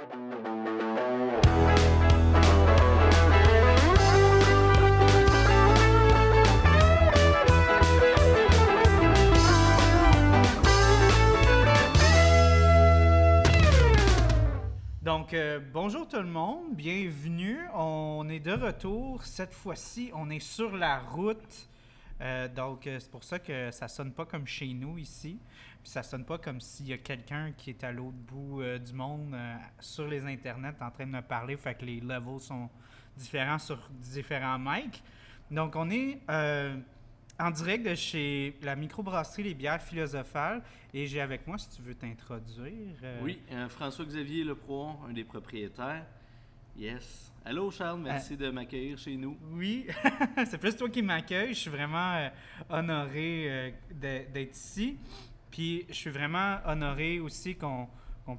Donc, euh, bonjour tout le monde, bienvenue. On est de retour. Cette fois-ci, on est sur la route. Euh, donc, euh, c'est pour ça que ça sonne pas comme chez nous ici. Puis ça sonne pas comme s'il y a quelqu'un qui est à l'autre bout du monde sur les internets en train de me parler. Fait que les levels sont différents sur différents mics. Donc, on est en direct de chez la microbrasserie Les Bières Philosophales. Et j'ai avec moi, si tu veux t'introduire. Euh, oui, euh, François-Xavier Lepro, un des propriétaires. Yes. Allô Charles, merci de m'accueillir chez nous. Oui, c'est plus toi qui m'accueille. Je suis vraiment euh, honoré d'être ici. Puis je suis vraiment honoré aussi qu'on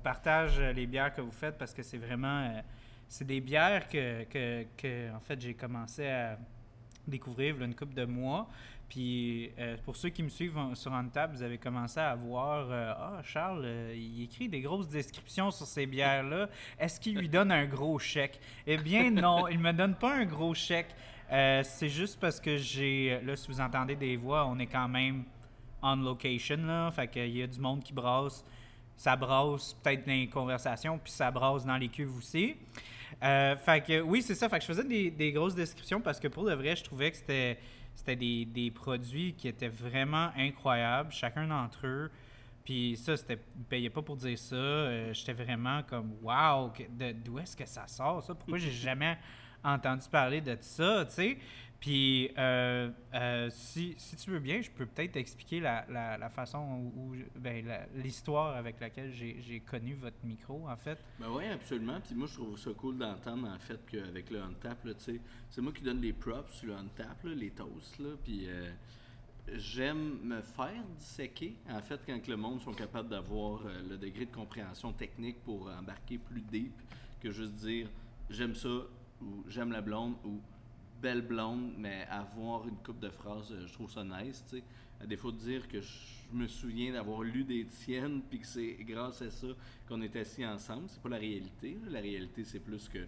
partage les bières que vous faites parce que c'est vraiment. c'est des bières que, j'ai commencé à découvrir il y une couple de mois. Puis euh, pour ceux qui me suivent sur Untap, vous avez commencé à voir euh, Ah, Charles, euh, il écrit des grosses descriptions sur ces bières-là. Est-ce qu'il lui donne un gros chèque? Eh bien, non, il me donne pas un gros chèque. c'est juste parce que j'ai. Là, si vous entendez des voix, on est quand même on location, là. Fait qu'il y a du monde qui brasse. Ça brasse peut-être dans les conversations, puis ça brasse dans les cuves aussi. fait que oui, c'est ça. Fait que je faisais des, des grosses descriptions parce que pour de vrai, je trouvais que c'était c'était des, produits qui étaient vraiment incroyables, chacun d'entre eux. Puis ça, c'était payait pas pour dire ça. Euh, j'étais vraiment comme Wow, d'où est-ce que ça sort ça? Pourquoi j'ai jamais entendu parler de ça, tu sais? Puis, euh, euh, si, si, tu veux bien, je peux peut-être expliquer la, la, façon où, ben, l'histoire avec laquelle j'ai connu votre micro, en fait. Ben oui, absolument. Puis moi, je trouve ça cool d'entendre, en fait, qu'avec le sais, c'est moi qui donne les props sur le Untap, les toasts, là. Puis, euh, j'aime me faire disséquer, en fait, quand le monde sont capables d'avoir le degré de compréhension technique pour embarquer plus deep que juste dire j'aime ça ou j'aime la blonde ou belle blonde, mais avoir une coupe de phrases, euh, je trouve ça nice, tu sais. À défaut de dire que je me souviens d'avoir lu des tiennes, puis que c'est grâce à ça qu'on est assis ensemble, c'est pas la réalité. La réalité, c'est plus que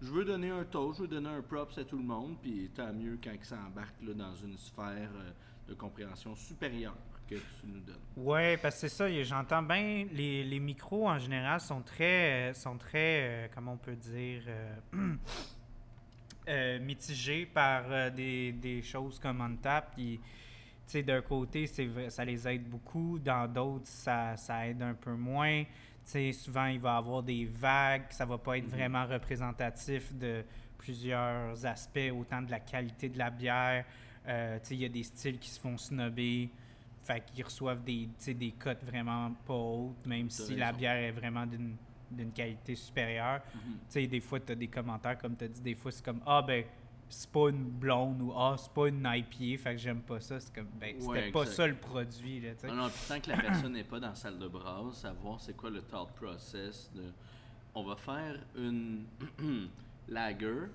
je veux donner un toast, je veux donner un props à tout le monde, puis tant mieux quand ils s'embarquent dans une sphère euh, de compréhension supérieure que tu nous donnes. Oui, parce que c'est ça, j'entends bien, les, les, micros en général sont très, euh, sont très, comment on peut dire, mitigé par euh, des, des, choses comme OnTap. Puis, d'un côté, ça les aide beaucoup. Dans d'autres, ça, ça, aide un peu moins. sais souvent, il va y avoir des vagues. Ça va pas être mm-hmm. vraiment représentatif de plusieurs aspects, autant de la qualité de la bière. Euh, il y a des styles qui se font snobber. Fait qu'ils reçoivent des, des cotes vraiment pas hautes, même si la bière est vraiment d'une d'une qualité supérieure. Mhm. Tu sais, des fois, tu as des commentaires, comme tu as dit, des fois, c'est comme Ah, ben, c'est pas une blonde ou Ah, c'est pas une IPA, fait que j'aime pas ça. C'est comme, ben, c'était pas ça le produit. Là, non, non, puis tant que la personne n'est pas dans la salle de brasse, savoir c'est quoi le thought process de. On va faire une lager,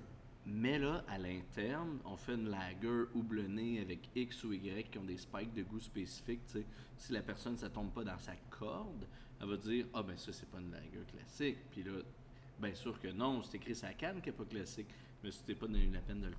mais là, à l'interne, on fait une lager houblonnée avec X ou Y qui ont des spikes de goût spécifiques. sais Si la personne, ça tombe pas dans sa corde, elle va dire Ah, ben ça, c'est pas une lager classique. Puis là, bien sûr que non, c'est écrit sa canne qui n'est pas classique. Mais si t'es pas donné la peine de le,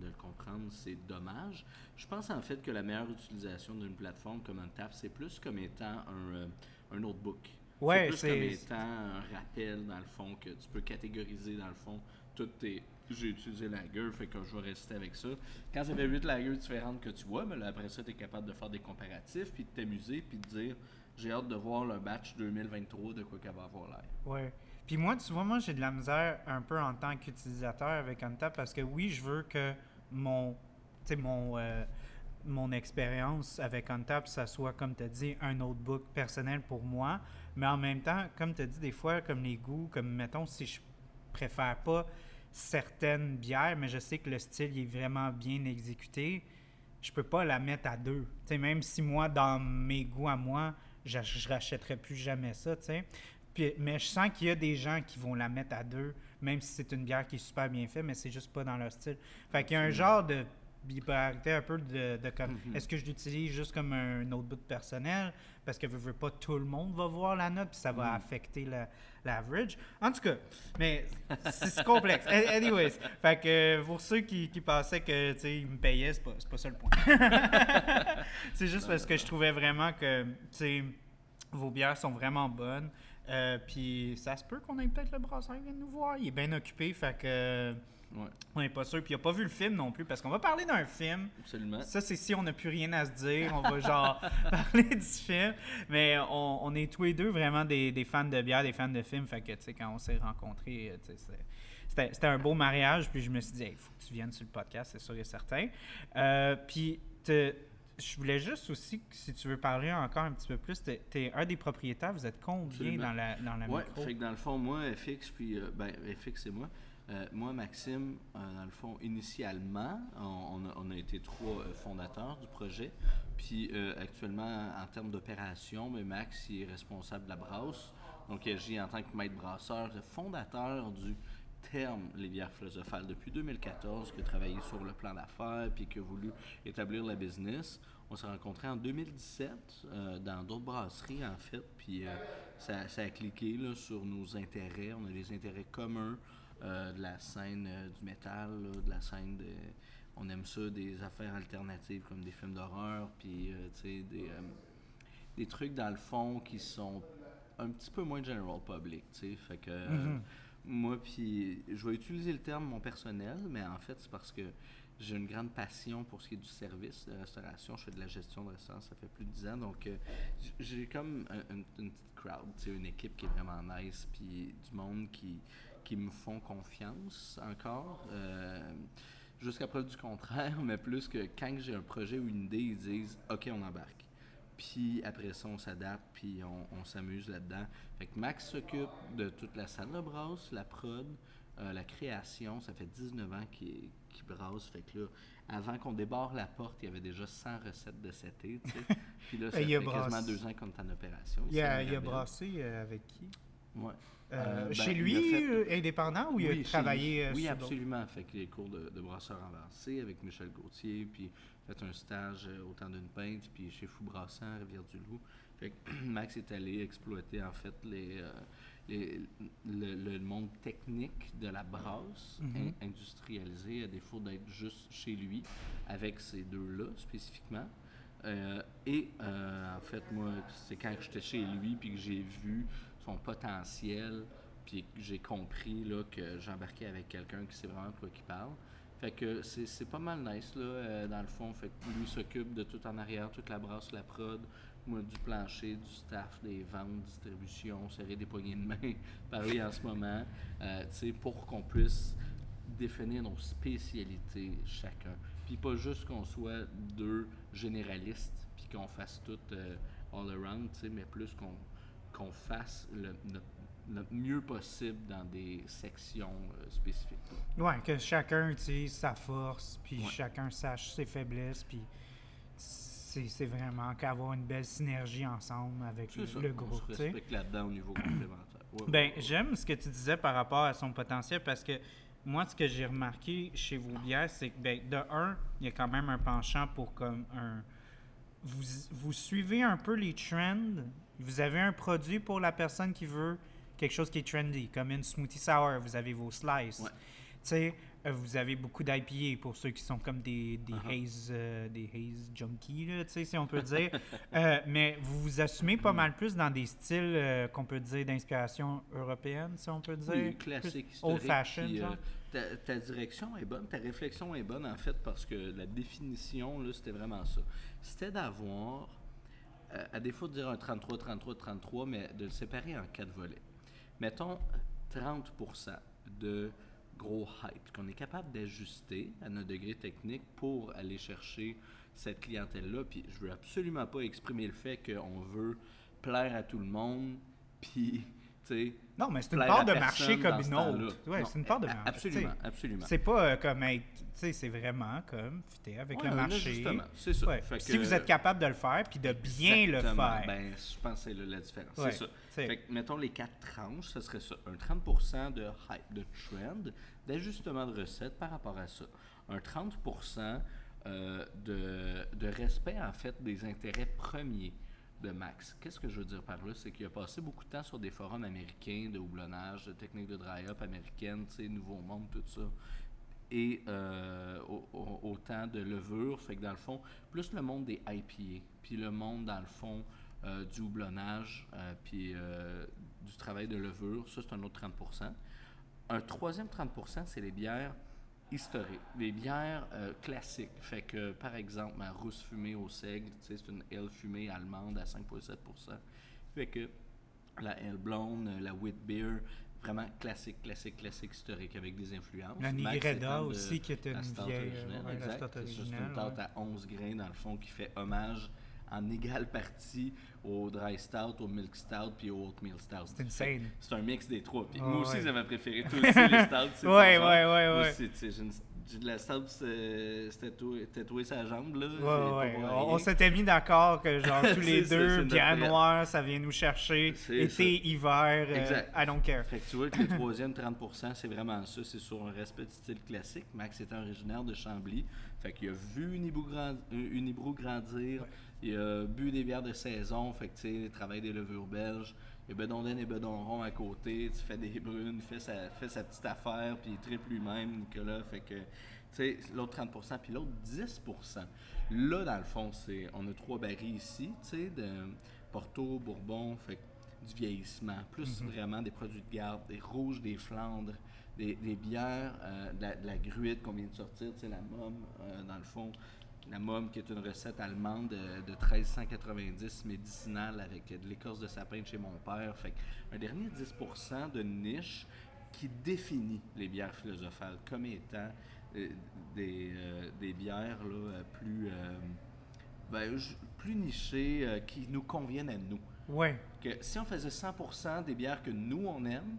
de le comprendre, c'est dommage. Je pense en fait que la meilleure utilisation d'une plateforme comme un TAP, c'est plus comme étant un, euh, un notebook. Ouais, c'est plus comme étant un rappel, dans le fond, que tu peux catégoriser, dans le fond, toutes tes. J'ai utilisé lager, fait que je vais rester avec ça. Quand j'avais huit lagers différentes que tu vois, mais là, après ça, tu es capable de faire des comparatifs, puis de t'amuser, puis de dire j'ai hâte de voir le batch 2023 de quoi qu'elle va avoir l'air. Oui. Puis moi, tu vois, moi, j'ai de la misère un peu en tant qu'utilisateur avec Untap parce que oui, je veux que mon, mon, euh, mon expérience avec Untap, ça soit, comme tu as dit, un notebook personnel pour moi. Mais en même temps, comme tu as dit, des fois, comme les goûts, comme mettons, si je préfère pas certaines bières, mais je sais que le style est vraiment bien exécuté, je peux pas la mettre à deux. sais, même si moi, dans mes goûts à moi, je, je rachèterai plus jamais ça, tu sais. mais je sens qu'il y a des gens qui vont la mettre à deux, même si c'est une bière qui est super bien faite, mais c'est juste pas dans leur style. Fait qu'il y a un genre de bipolarité un peu de, de comme, Mhm. est-ce que je l'utilise juste comme un notebook personnel? Parce que je veux pas tout le monde va voir la note puis ça va Mhm. affecter la- l'average. En tout cas, mais c'est complexe. Anyways, fait que pour ceux qui, qui pensaient que tu sais ils me payaient, c'est pas, pas ça le point. c'est juste parce que je trouvais vraiment que tu sais vos bières sont vraiment bonnes. Euh, puis ça se peut qu'on ait peut-être le brasseur qui vient nous voir. Il est bien occupé, fait que Ouais, on n'est pas sûr. Puis il n'a pas vu le film non plus, parce qu'on va parler d'un film. absolument. Ça, c'est si on n'a plus rien à se dire. On va genre parler du film. Mais on, on est tous les deux vraiment des, des fans de bière, des fans de films. Fait que, tu sais, quand on s'est rencontrés, euh, tu sais, c'est- c'était un beau mariage. Puis je me suis dit, il faut que tu viennes sur le podcast, c'est sûr et certain. Euh, puis je voulais juste aussi, si tu veux parler encore un petit peu plus, tu es, un des propriétaires. Vous êtes combien Absolument. dans la, dans la Ouais, micro? fait que dans le fond, moi, FX, puis euh, ben, FX et moi, euh, moi, Maxime, euh, dans le fond, initialement, on, a, été trois euh, fondateurs du projet. Puis actuellement, en termes d'opération, ben, Max il est responsable de la brasse. Donc, il agit en tant que maître brasseur, fondateur du terme Les bières depuis 2014, qui a travaillé sur le plan d'affaires, puis qui a voulu établir la business. On s'est rencontrés en 2017 euh, dans d'autres brasseries, en fait, puis ça, a cliqué sur nos intérêts. On a des intérêts communs euh, de la scène euh, du métal, là, de la scène de. On aime ça, des affaires alternatives comme des films d'horreur, puis euh, tu sais, des, des trucs dans le fond qui sont un petit peu moins general public, tu sais. Fait que Mhm. moi, puis je vais utiliser le terme mon personnel, mais en fait, c'est parce que j'ai une grande passion pour ce qui est du service de restauration. Je fais de la gestion de restaurant, ça fait plus de 10 ans. Donc, euh, j'ai comme un- une, une petite crowd, une équipe qui est vraiment nice, puis du monde qui, qui me font confiance encore. Euh, Jusqu'à preuve du contraire, mais plus que quand j'ai un projet ou une idée, ils disent OK, on embarque. Puis après ça, on s'adapte, puis on, on s'amuse là-dedans. Fait que Max s'occupe de toute la salle de brasse, la prod, euh, la création. Ça fait 19 ans qu'il qu'il brasse. Fait que là, avant qu'on débarre la porte, il y avait déjà 100 recettes de cet été. Puis là, ça Il fait quasiment deux ans qu'on est en opération. Il a, il a brassé euh, avec qui? Ouais. Euh, Euh, ben, chez lui, fait- euh, indépendant, ou il Oui, a travaillé Oui, absolument. Fait que les cours de, de brasseur avancé avec Michel Gauthier, puis fait un stage au temps d'une pinte, puis chez Fou Brassant à Rivière-du-Loup. Fait que Max est allé exploiter en fait les, euh, les- le, le monde technique de la brasse Mhm. in- industrialisée à défaut d'être juste chez lui avec ces deux-là spécifiquement. Euh, et euh, en fait, moi, c'est quand j'étais chez lui puis que j'ai vu son potentiel puis j'ai compris là, que j'embarquais avec quelqu'un qui sait vraiment quoi il parle. Fait que c'est c'est pas mal nice là, euh, dans le fond. Fait que lui s'occupe de tout en arrière, toute la brasse, la prod, moi du plancher, du staff, des ventes, distribution, serrer des poignées de main, parler en ce moment, euh, tu sais, pour qu'on puisse définir nos spécialités chacun. Puis pas juste qu'on soit deux généralistes, puis qu'on fasse tout euh, all around, tu sais, mais plus qu'on qu'on fasse le, notre, notre mieux possible dans des sections euh, spécifiques. Ouais, que chacun utilise sa force, puis Ouais. chacun sache ses faiblesses, puis c'est vraiment qu'avoir une belle synergie ensemble avec le, ça, le on groupe, se respecte là-dedans au niveau complémentaire. Ouais, Ben, ouais, j'aime ce que tu disais par rapport à son potentiel parce que moi, ce que j'ai remarqué chez vos bières, c'est que, ben, de un, il y a quand même un penchant pour comme un. Vous, vous suivez un peu les trends. Vous avez un produit pour la personne qui veut quelque chose qui est trendy, comme une smoothie sour. Vous avez vos slices. Ouais. Euh, vous avez beaucoup d'IPA pour ceux qui sont comme des, des Uh-huh. haze, euh, des haze junkies, là, si on peut dire. Euh, mais vous vous assumez pas mal plus dans des styles euh, qu'on peut dire d'inspiration européenne, si on peut dire? Oui, classique, euh, genre? ta, ta direction est bonne, ta réflexion est bonne en fait parce que la définition, là, c'était vraiment ça. C'était d'avoir, à défaut de dire un 33, 33, 33, mais de le séparer en quatre volets. Mettons 30% de gros hype qu'on est capable d'ajuster à notre degré technique pour aller chercher cette clientèle-là. Puis je veux absolument pas exprimer le fait qu'on veut plaire à tout le monde, puis, Non, mais c'est une part de marché comme une autre. Ouais, c'est une part de marché. Absolument, absolument. C'est pas euh, comme être. Tu sais, c'est vraiment comme fitter avec Ouais, le marché. ajustement, c'est ça. Ouais. Fait Si vous êtes capable de le faire, puis de bien le faire. Ben, je pense que c'est la différence. Ouais, C'est ça. Fait que, mettons les quatre tranches, ce serait ça. Un 30% de hype, de trend, d'ajustement de recettes par rapport à ça. Un 30% euh, de, de respect, en fait, des intérêts premiers de Max. Qu'est-ce que je veux dire par là? C'est qu'il a passé beaucoup de temps sur des forums américains de houblonnage, de techniques de dry-up américaines, Nouveau Monde, tout ça. Et euh, au- au- autant de levure, fait que dans le fond, plus le monde des IPA, puis le monde, dans le fond, euh, du houblonnage, euh, puis du travail de levure, ça, c'est un autre 30 Un troisième 30% c'est les bières historiques, les bières euh, classiques. Fait que, par exemple, ma rousse fumée au seigle, c'est une ale fumée allemande à 5,7 Fait que la ale blonde, la wheat beer, vraiment classique, classique, classique, historique, avec des influences. La de aussi, qui était une vieille. ouais, exact. C'est une tarte ouais. à 11 grains, dans le fond, qui fait hommage en égale partie au dry stout, au milk stout, puis au oatmeal stout. C'est insane. C'est un mix des trois. Puis moi aussi, ouais. préférée. Toi aussi, les stouts, Ouais, ouais, ouais, ouais. j'ai de la stout, c'est tatoué, sa jambe, là. Ouais, ouais. On, s'était mis d'accord que, genre, tous les deux, traite. noire, ça vient nous chercher. Été, ça. hiver, euh, Exact. I don't care. Fait que tu vois que le troisième 30%, c'est vraiment ça. C'est sur un respect du style classique. Max est originaire de Chambly. Fait qu'il a vu euh, Unibrew grandir. Il a bu des bières de saison. Fait que tu sais, il travaille des levures belges. Il y a Bedondon et Bedonron à côté. Tu fais des brunes, fait sa, fait sa petite affaire. Puis il triple lui-même, Nicolas. Fait que, tu sais, l'autre 30%. Puis l'autre 10%. Là, dans le fond, c'est on a trois barils ici, tu sais, de Porto, Bourbon. Fait que du vieillissement, plus vraiment des produits de garde, des rouges, des Flandres, des, des bières, euh, de, la, de la gruite qu'on vient de sortir, tu sais, la Mom, euh, dans le fond. La Mom, qui est une recette allemande de, de 1390 médicinale avec de l'écorce de sapin de chez mon père. Fait un dernier 10% de niche qui définit les bières philosophales comme étant euh, des, euh, des bières là, euh, plus, euh, ben, plus nichées, qui nous conviennent à nous Ouais. que si on faisait 100% des bières que nous on aime,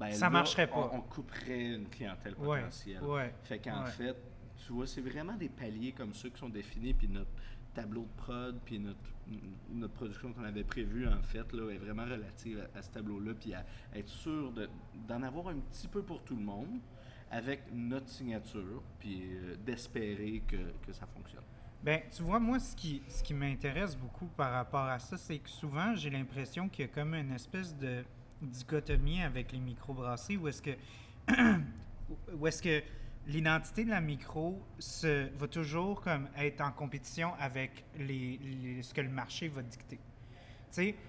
ben Ça là, marcherait pas. On, on couperait une clientèle Ouais. potentielle. Ouais. Fait qu'en Ouais. fait, tu vois, c'est vraiment des paliers comme ceux qui sont définis, puis notre tableau de prod, puis notre, notre production qu'on avait prévue, en fait, là, est vraiment relative à, ce tableau-là, puis à être sûr de- d'en avoir un petit peu pour tout le monde, avec notre signature, puis euh, d'espérer que, que ça fonctionne. Ben, tu vois, moi, ce qui, ce qui m'intéresse beaucoup par rapport à ça, c'est que souvent, j'ai l'impression qu'il y a comme une espèce de dichotomie avec les microbrasseries où est-ce que, où est-ce que l'identité de la micro se, va toujours comme être en compétition avec les, les- ce que le marché va dicter.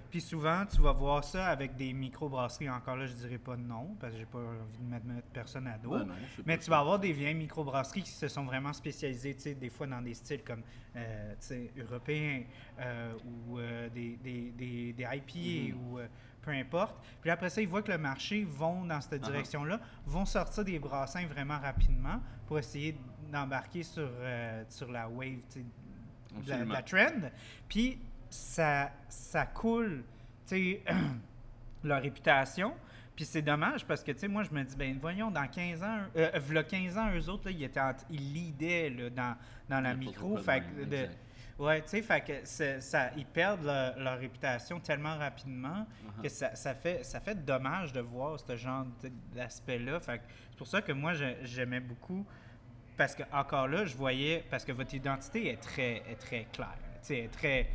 Puis souvent, tu vas voir ça avec des microbrasseries. Encore là, je dirais pas non, parce que j'ai pas envie de mettre, mettre personne à dos. Ben non, Mais tu vas avoir des vieilles microbrasseries qui se sont vraiment spécialisées, des fois dans des styles comme, euh, européens euh, ou euh, des, des, des, des IPA Mhm. ou euh, peu importe. Puis après ça, ils voient que le marché vont dans cette Uh-huh. direction-là, vont sortir des brassins vraiment rapidement pour essayer d'embarquer sur, euh, sur la wave, de la, de la trend. Puis ça, ça coule, leur réputation. Puis c'est dommage parce que, tu sais, moi, je me dis, ben voyons, dans 15 ans, euh, v'là 15 ans, eux autres, là, ils, étaient en- ils leadaient là, dans, dans la micro. Fait de- ouais, tu sais, fait que c'est- ça, ils perdent leur, leur réputation tellement rapidement Uh-huh. que ça, ça fait, ça fait dommage de voir ce genre d'aspect-là. Fait que c'est pour ça que moi, je- j'aimais beaucoup parce que encore là, je voyais parce que votre identité est très, est très claire, tu sais, est très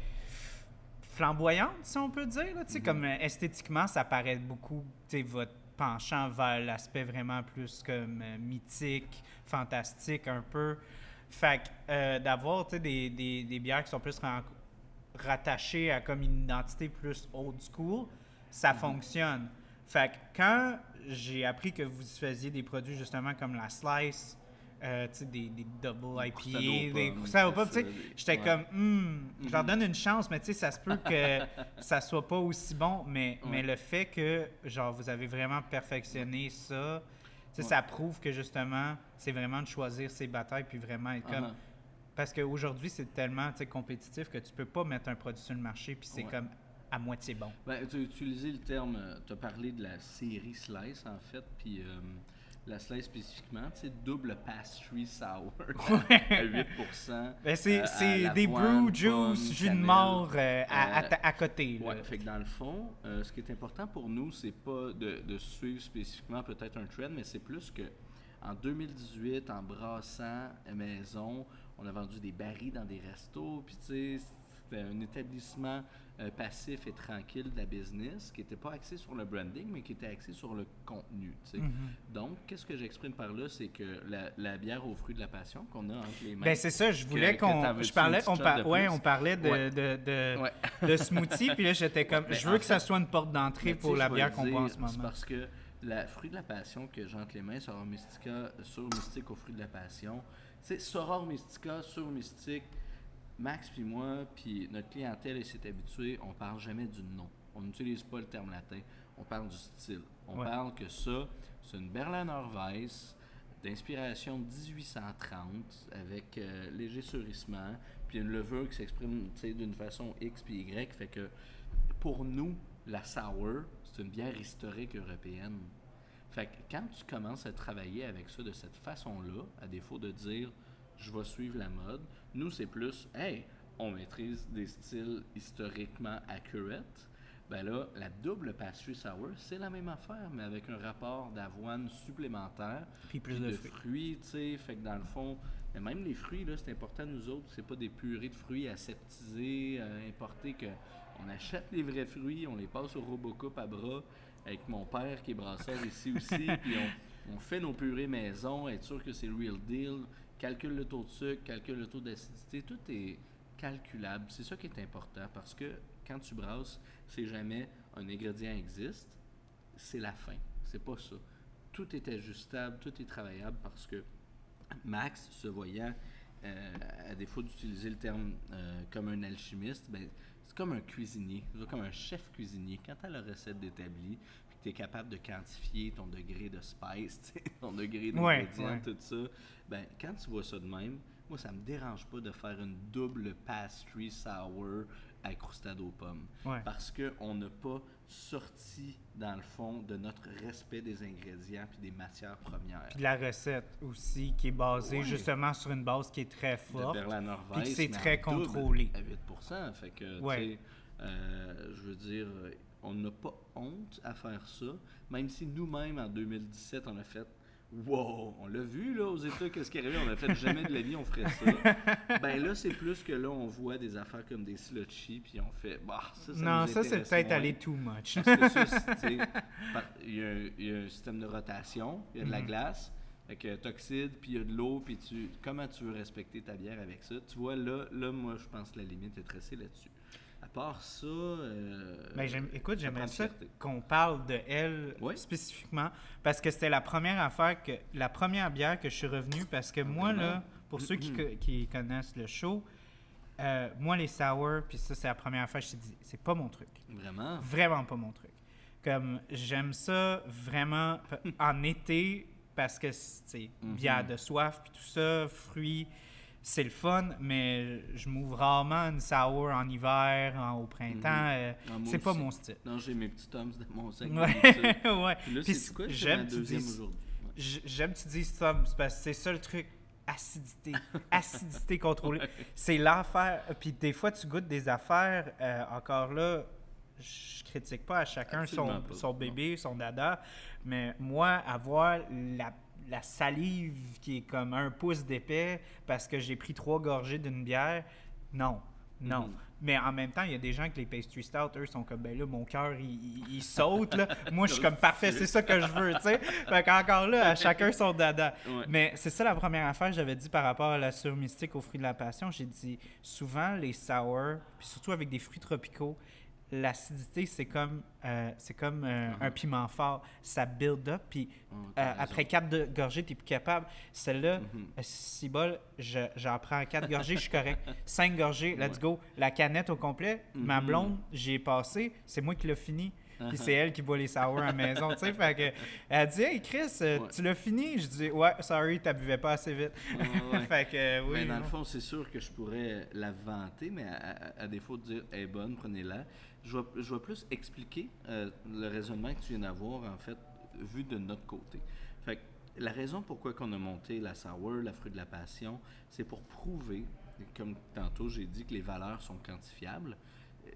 flamboyante, si on peut dire. là, tu sais, Mhm. Comme euh, esthétiquement, ça paraît beaucoup, tu sais, votre penchant vers l'aspect vraiment plus comme euh, mythique, fantastique un peu. Fait que euh, d'avoir des, des, des bières qui sont plus rattachées à comme une identité plus old school, ça Mhm. fonctionne. Fait que quand j'ai appris que vous faisiez des produits justement comme la Slice, euh, des, des double Des IPA, des ça, des- j'étais comme, Hmm, je leur Mhm. donne une chance, mais tu sais, ça se peut que ça soit pas aussi bon, mais, mais le fait que, genre, vous avez vraiment perfectionné ça, sais, Ouais. ça prouve que justement, c'est vraiment de choisir ses batailles puis vraiment être comme. Uh-huh. Parce qu'aujourd'hui, c'est tellement compétitif que tu peux pas mettre un produit sur le marché puis c'est Ouais. comme à moitié bon. Ben, tu as utilisé le terme, tu as parlé de la série Slice en fait, puis euh, la Slice spécifiquement, tu sais, double pastry sour à 8%. Ben, c'est euh, des brew juice, jus de mort euh, à, à Euh, à côté. là. Ouais, fait que dans le fond, euh, ce qui est important pour nous, c'est pas de, de suivre spécifiquement peut-être un trend, mais c'est plus que en 2018, en brassant maison, on a vendu des barils dans des restos, puis tu sais, c'était un établissement euh, passif et tranquille de la business qui n'était pas axé sur le branding, mais qui était axé sur le contenu. Mhm. Donc, qu'est-ce que j'exprime par là, c'est que la, la bière aux fruits de la passion qu'on a entre les mains. Ben c'est ça, je voulais qu'on. veux-tu Je parlais, on, par- ouais, on parlait de, Ouais. de, de, Ouais. de smoothie, puis là j'étais comme. Ben, je veux que ça soit une porte d'entrée pour la bière qu'on boit en ce C'est moment. parce que la fruit de la passion que Jean Clément, Soror Mystica, sur Mystique au fruit de la passion, c'est Soror Mystica, sur Mystique, Max puis moi, puis notre clientèle elle s'est habituée, on parle jamais du nom. On n'utilise pas le terme latin, on parle du style. On Ouais. parle que ça, c'est une Berliner Weiss d'inspiration 1830 avec euh, léger surissement, puis une levure qui s'exprime d'une façon X puis Y. Fait que pour nous, la sour, c'est une bière historique européenne. Fait que quand tu commences à travailler avec ça de cette façon-là, à défaut de dire je vais suivre la mode, nous c'est plus hey, on maîtrise des styles historiquement accurate. Ben là, la double pastry sour, c'est la même affaire, mais avec un rapport d'avoine supplémentaire Puis plus de de fruits. fruits, tu sais. Fait que dans le fond, mais même les fruits, là, c'est important nous autres. C'est pas des purées de fruits aseptisées, euh, importées, que on achète les vrais fruits, on les passe au Robocop à bras, avec mon père qui est brasseur ici aussi, puis on, on fait nos purées maison, être sûr que c'est le real deal, calcule le taux de sucre, calcule le taux d'acidité, tout est calculable. C'est ça qui est important parce que quand tu brasses, c'est jamais un ingrédient existe, c'est la fin. C'est pas ça. Tout est ajustable, tout est travaillable parce que Max, se voyant, euh, à défaut d'utiliser le terme euh, comme un alchimiste, ben, c'est comme un cuisinier, comme un chef cuisinier. Quand tu as la recette que tu es capable de quantifier ton degré de spice, ton degré Ouais, d'ingrédient, ouais. tout ça, ben, quand tu vois ça de même, moi, ça me dérange pas de faire une double pastry sour à crustado aux pommes. Ouais. Parce qu'on n'a pas sorti, dans le fond, de notre respect des ingrédients puis des matières premières. Puis de la recette aussi, qui est basée Ouais. justement sur une base qui est très forte. Puis que c'est très contrôlé. À 8% Fait que, tu Ouais. sais, euh, je veux dire, on n'a pas honte à faire ça, même si nous-mêmes, en 2017, on a fait Wow, on l'a vu là aux États, qu'est-ce qui est arrivé? On a fait jamais de la vie, on ferait ça. ben là, c'est plus que là, on voit des affaires comme des slotchies, puis on fait Bah, ça, ça non, ça c'est peut-être aller too much. Parce que ça, il y, a un- il y a un système de rotation, il y a de la Mhm. glace, avec toxide, puis il y a de l'eau, puis tu, comment tu veux respecter ta bière avec ça? Tu vois, là, là moi, je pense que la limite est tracée là-dessus. Part ça, euh, Ben, écoute, j'aimerais ça qu'on parle de elle Oui. spécifiquement parce que c'était la première affaire que la première bière que je suis revenu parce que moi là, pour ceux qui, co- qui connaissent le show, euh, moi les sour puis ça c'est la première fois que je t'ai dit c'est pas mon truc, Vraiment? vraiment pas mon truc. Comme j'aime ça vraiment en été parce que c'est Mhm. bière de soif puis tout ça, fruits, c'est le fun, mais je m'ouvre rarement une sour en hiver, en- au printemps. Ah, moi c'est pas aussi. mon style. Non, j'ai mes petits toms dans mon sac. Ouais, ouais. Puis là, c'est quoi? j'aime J'aime que tu deuxième dises- aujourd'hui. Ouais. J- J'aime que tu dises ça, c'est parce que c'est ça le truc. Acidité. Acidité contrôlée. C'est l'affaire. Puis des fois, tu goûtes des affaires. euh, encore là, je critique pas à chacun son, pas. son bébé, son dada. Mais moi, avoir la, la salive qui est comme un pouce d'épais parce que j'ai pris trois gorgées d'une bière, non. Non. Mhm. Mais en même temps, il y a des gens que les pastry stout, eux, sont comme, ben là, mon cœur, il, il- il saute, là. Moi, je suis comme, parfait, c'est ça que je veux, tu sais. Fait qu'encore là, à chacun son dada. Ouais. Mais c'est ça la première affaire que j'avais dit par rapport à la sur mystique aux fruits de la passion. J'ai dit, souvent, les sour, puis surtout avec des fruits tropicaux, l'acidité, c'est comme, euh, c'est comme euh, Mhm. un piment fort. Ça build up, puis Oh, euh, après quatre de- gorgées, t'es plus capable. Celle-là, Mhm. euh, si bol, je- j'en prends quatre gorgées, je suis correct. Cinq gorgées, let's Ouais. go. La canette au complet, ma Mhm. blonde, j'ai passé, c'est moi qui l'ai fini. Puis Uh-huh. c'est elle qui boit les sour à la maison, tu sais. Fait que, elle dit, hey Chris, Ouais. tu l'as fini? Je dis, ouais, sorry, t'as buvais pas assez vite. Ouais, fait que, oui. mais dans le fond, c'est sûr que je pourrais la vanter, mais à, à- à défaut de dire elle est bonne, prenez-la. Je vais, je vais plus expliquer euh, le raisonnement que tu viens d'avoir, en fait, vu de notre côté. Fait que la raison pourquoi qu'on a monté la sour, la fruit de la passion, c'est pour prouver, comme tantôt j'ai dit, que les valeurs sont quantifiables.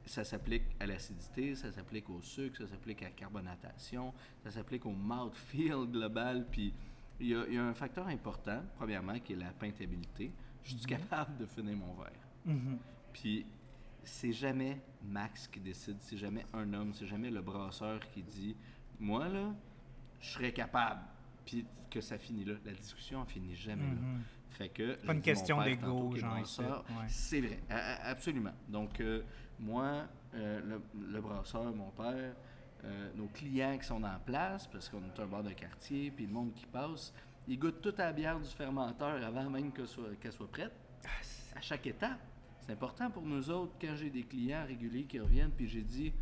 Ça s'applique à l'acidité, ça s'applique au sucre, ça s'applique à la carbonatation, ça s'applique au mouthfeel global, puis il y, a, il y a un facteur important, premièrement, qui est la peintabilité. Je suis capable de finir mon verre. Mhm. Puis c'est jamais Max qui décide, c'est jamais un homme, c'est jamais le brasseur qui dit Moi, là, je serais capable. Puis que ça finit là. La discussion, finit jamais là. Mhm. Fait que. Pas une question d'ego, genre, ouais. C'est vrai, a- absolument. Donc, euh, moi, euh, le, le brasseur, mon père, euh, nos clients qui sont en place, parce qu'on est un bar de quartier, puis le monde qui passe, ils goûtent toute la bière du fermenteur avant même que soit- qu'elle soit prête, à chaque étape. C'est important pour nous autres, quand j'ai des clients réguliers qui reviennent, puis j'ai dit,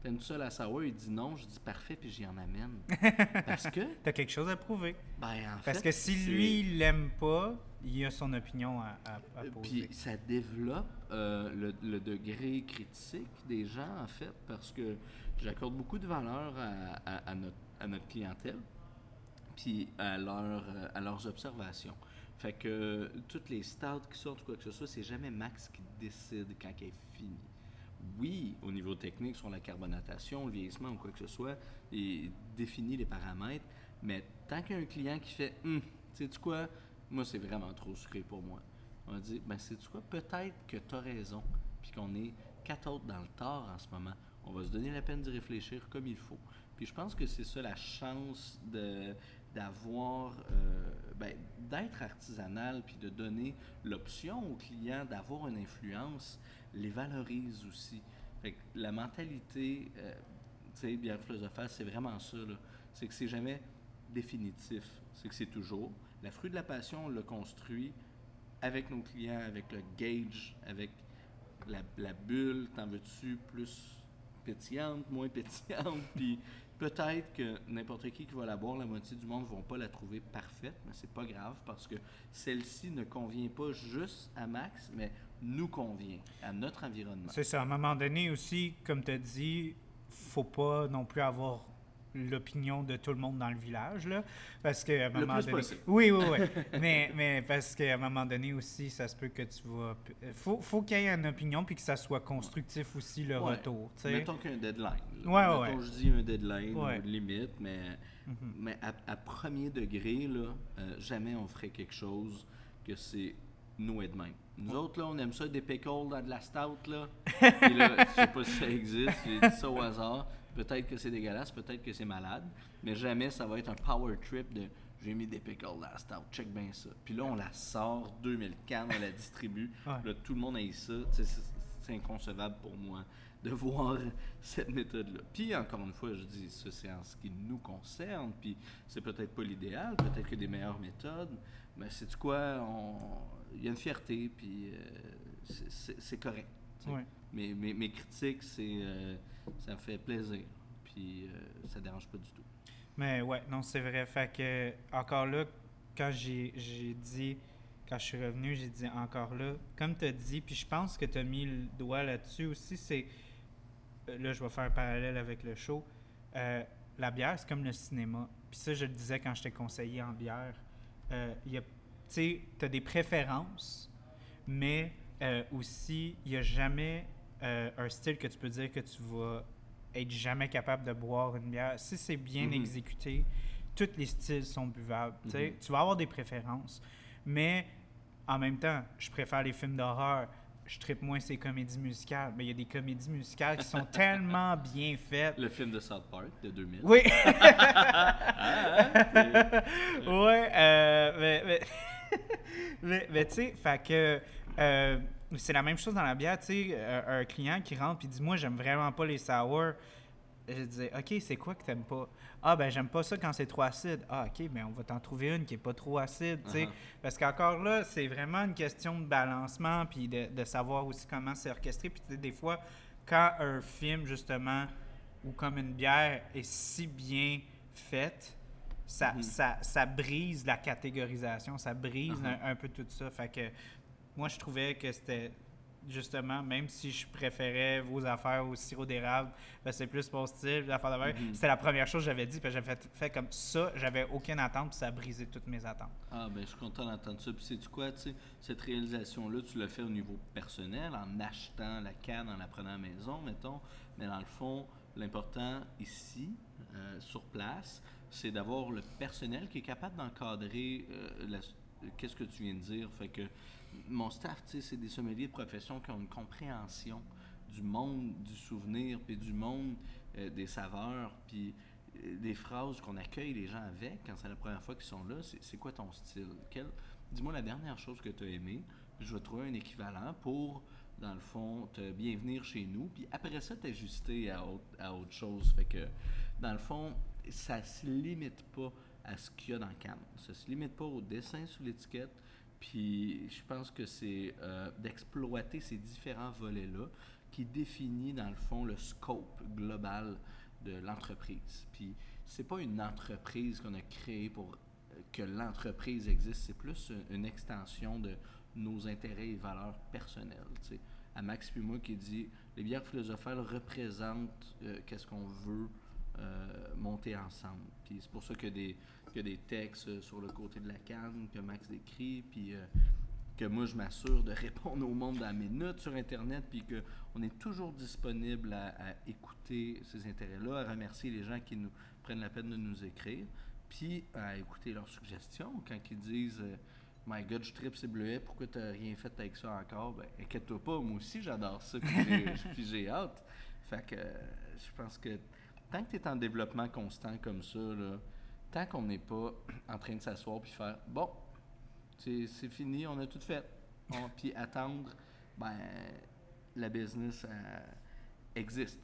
t'aimes ça la sour? Il dit non, je dis parfait, puis j'y en amène. parce que, T'as quelque chose à prouver. ben en Parce fait, que si lui, il l'aime pas, il a son opinion à, à, à Euh, poser. Puis ça développe euh, le, le degré critique des gens, en fait, parce que j'accorde beaucoup de valeur à, notre, clientèle, puis à, leur, euh, à leurs observations. Fait que euh, toutes les stouts qui sortent ou quoi que ce soit, c'est jamais Max qui décide quand elle est finie. Oui, au niveau technique, sur la carbonatation, le vieillissement ou quoi que ce soit, il définit les paramètres, mais tant qu'il y a un client qui fait Hum, sais-tu quoi, moi c'est vraiment trop sucré pour moi. On va dire, ben sais-tu quoi, peut-être que tu as raison, puis qu'on est quatre autres dans le tort en ce moment. On va se donner la peine d'y réfléchir comme il faut. Puis je pense que c'est ça la chance d'avoir, euh, ben, d'être artisanal, puis de donner l'option aux clients d'avoir une influence, les valorise aussi. La mentalité, euh, tu sais, bière philosophale, c'est vraiment ça. C'est que c'est jamais définitif. C'est que c'est toujours. La fruit de la passion, on l'a construit avec nos clients, avec le gauge, avec la, la bulle, t'en veux-tu plus pétillante, moins pétillante, puis peut-être que n'importe qui qui va la boire, la moitié du monde ne vont pas la trouver parfaite, mais c'est pas grave parce que celle-ci ne convient pas juste à Max, mais nous convient, à notre environnement. C'est ça. À un moment donné aussi, comme tu as dit, faut pas non plus avoir l'opinion de tout le monde dans le village, là, parce qu'à un Le moment plus donné... possible. Oui, oui, oui. mais, mais parce qu'à un moment donné aussi, ça se peut que tu vas... Faut, faut qu'il y ait une opinion puis que ça soit constructif aussi, le Ouais. retour, tu sais. Mettons qu'il y a un deadline. là. Ouais, Mettons, ouais. je dis un deadline Ouais. une limite, mais, Mhm. mais à, à premier degré, là, euh, jamais on ferait quelque chose que c'est nous et de même. Nous autres, là, on aime ça, des pickles dans de la stout, là. Puis là, je sais pas si ça existe, j'ai dit ça au hasard. Peut-être que c'est dégueulasse, peut-être que c'est malade, mais jamais ça va être un power trip de j'ai mis des pickles dans la stout, check bien ça. Puis là, on la sort, 2000 cannes, on la distribue. Ouais. Là, tout le monde a eu ça. C'est inconcevable pour moi de voir cette méthode-là. Puis, encore une fois, je dis, ça, c'est en ce qui nous concerne. Puis, c'est peut-être pas l'idéal, peut-être qu'il y a des meilleures méthodes. Mais c'est quoi, on- il y a une fierté, puis euh, c'est- correct. Ouais. Mes, mes, mes critiques, c'est euh, ça fait plaisir. Puis, euh, ça dérange pas du tout. Mais ouais, non, c'est vrai. Fait que, encore là, quand j'ai dit, quand je suis revenu, j'ai dit encore là, comme tu as dit, puis je pense que tu as mis le doigt là-dessus aussi, c'est. euh, Là, je vais faire un parallèle avec le show. Euh, la bière, c'est comme le cinéma. Puis ça, je le disais quand j'étais conseillé en bière. Euh, Tu sais, tu as des préférences, mais euh, aussi, il n'y a jamais euh, un style que tu peux dire que tu vas être jamais capable de boire une bière. Si c'est bien Mhm. exécuté, tous les styles sont buvables. tu sais. Mhm. Tu vas avoir des préférences, mais en même temps, je préfère les films d'horreur. Je tripe moins ces comédies musicales. Mais il y a des comédies musicales qui sont tellement bien faites. Le film de South Park de 2000. Oui, Ah, hein? ouais, euh, mais, mais, mais, mais tu sais, fait que euh, c'est la même chose dans la bière, tu sais, euh, un client qui rentre et dit moi j'aime vraiment pas les sour. Je disais ok c'est quoi que t'aimes pas? Ah ben j'aime pas ça quand c'est trop acide. Ah ok ben on va t'en trouver une qui est pas trop acide, tu sais, Uh-huh. parce qu'encore là c'est vraiment une question de balancement puis de, de savoir aussi comment c'est orchestré puis tu sais, des fois quand un film justement ou comme une bière est si bien faite ça, Mhm. ça, ça brise la catégorisation, ça brise Uh-huh. un, un peu tout ça. Fait que moi, je trouvais que c'était justement, même si je préférais vos affaires au sirop d'érable, ben, c'est plus mon style, l'affaire Mhm. c'était la première chose que j'avais dit, puis j'avais fait, fait comme ça, j'avais aucune attente, puis ça a brisé toutes mes attentes. Ah, ben, je suis content d'entendre ça. Puis, sais-tu quoi, tu sais, cette réalisation-là, tu l'as fait au niveau personnel, en achetant la canne, en la prenant à la maison, mettons. Mais dans le fond, l'important ici, euh, sur place, c'est d'avoir le personnel qui est capable d'encadrer euh, la- qu'est-ce que tu viens de dire? Fait que mon staff, c'est des sommeliers de profession qui ont une compréhension du monde du souvenir, puis du monde euh, des saveurs, puis euh, des phrases qu'on accueille les gens avec quand c'est la première fois qu'ils sont là. C'est, quoi ton style? Dis-moi la dernière chose que tu as aimée. Je vais trouver un équivalent pour, dans le fond, te bien venir chez nous. Puis après ça, t'ajuster à autre, à autre chose. Fait que, dans le fond, ça se limite pas à ce qu'il y a dans le canne. Ça se limite pas au dessin sur l'étiquette. Puis je pense que c'est euh, d'exploiter ces différents volets-là qui définit dans le fond le scope global de l'entreprise. Puis c'est pas une entreprise qu'on a créée pour euh, que l'entreprise existe, c'est plus une extension de nos intérêts et valeurs personnelles. tu sais. À Max moi qui dit les bières philosophales représentent euh, qu'est-ce qu'on veut monter ensemble. Puis c'est pour ça que des qu'il y a des textes euh, sur le côté de la canne que Max décrit, puis euh, que moi je m'assure de répondre au monde dans mes notes sur Internet, puis qu'on est toujours disponible à, à écouter ces intérêts-là, à remercier les gens qui nous prennent la peine de nous écrire, puis à écouter leurs suggestions quand ils disent euh, My God, je tripe ces bleuets, pourquoi tu rien fait avec ça encore? Ben, inquiète-toi pas, moi aussi j'adore ça, puis j'ai- puis j'ai hâte. Fait que euh, je pense que tant que tu es en développement constant comme ça, là, tant qu'on n'est pas en train de s'asseoir puis faire bon, c'est fini, on a tout fait. On- puis attendre, ben, la business elle existe.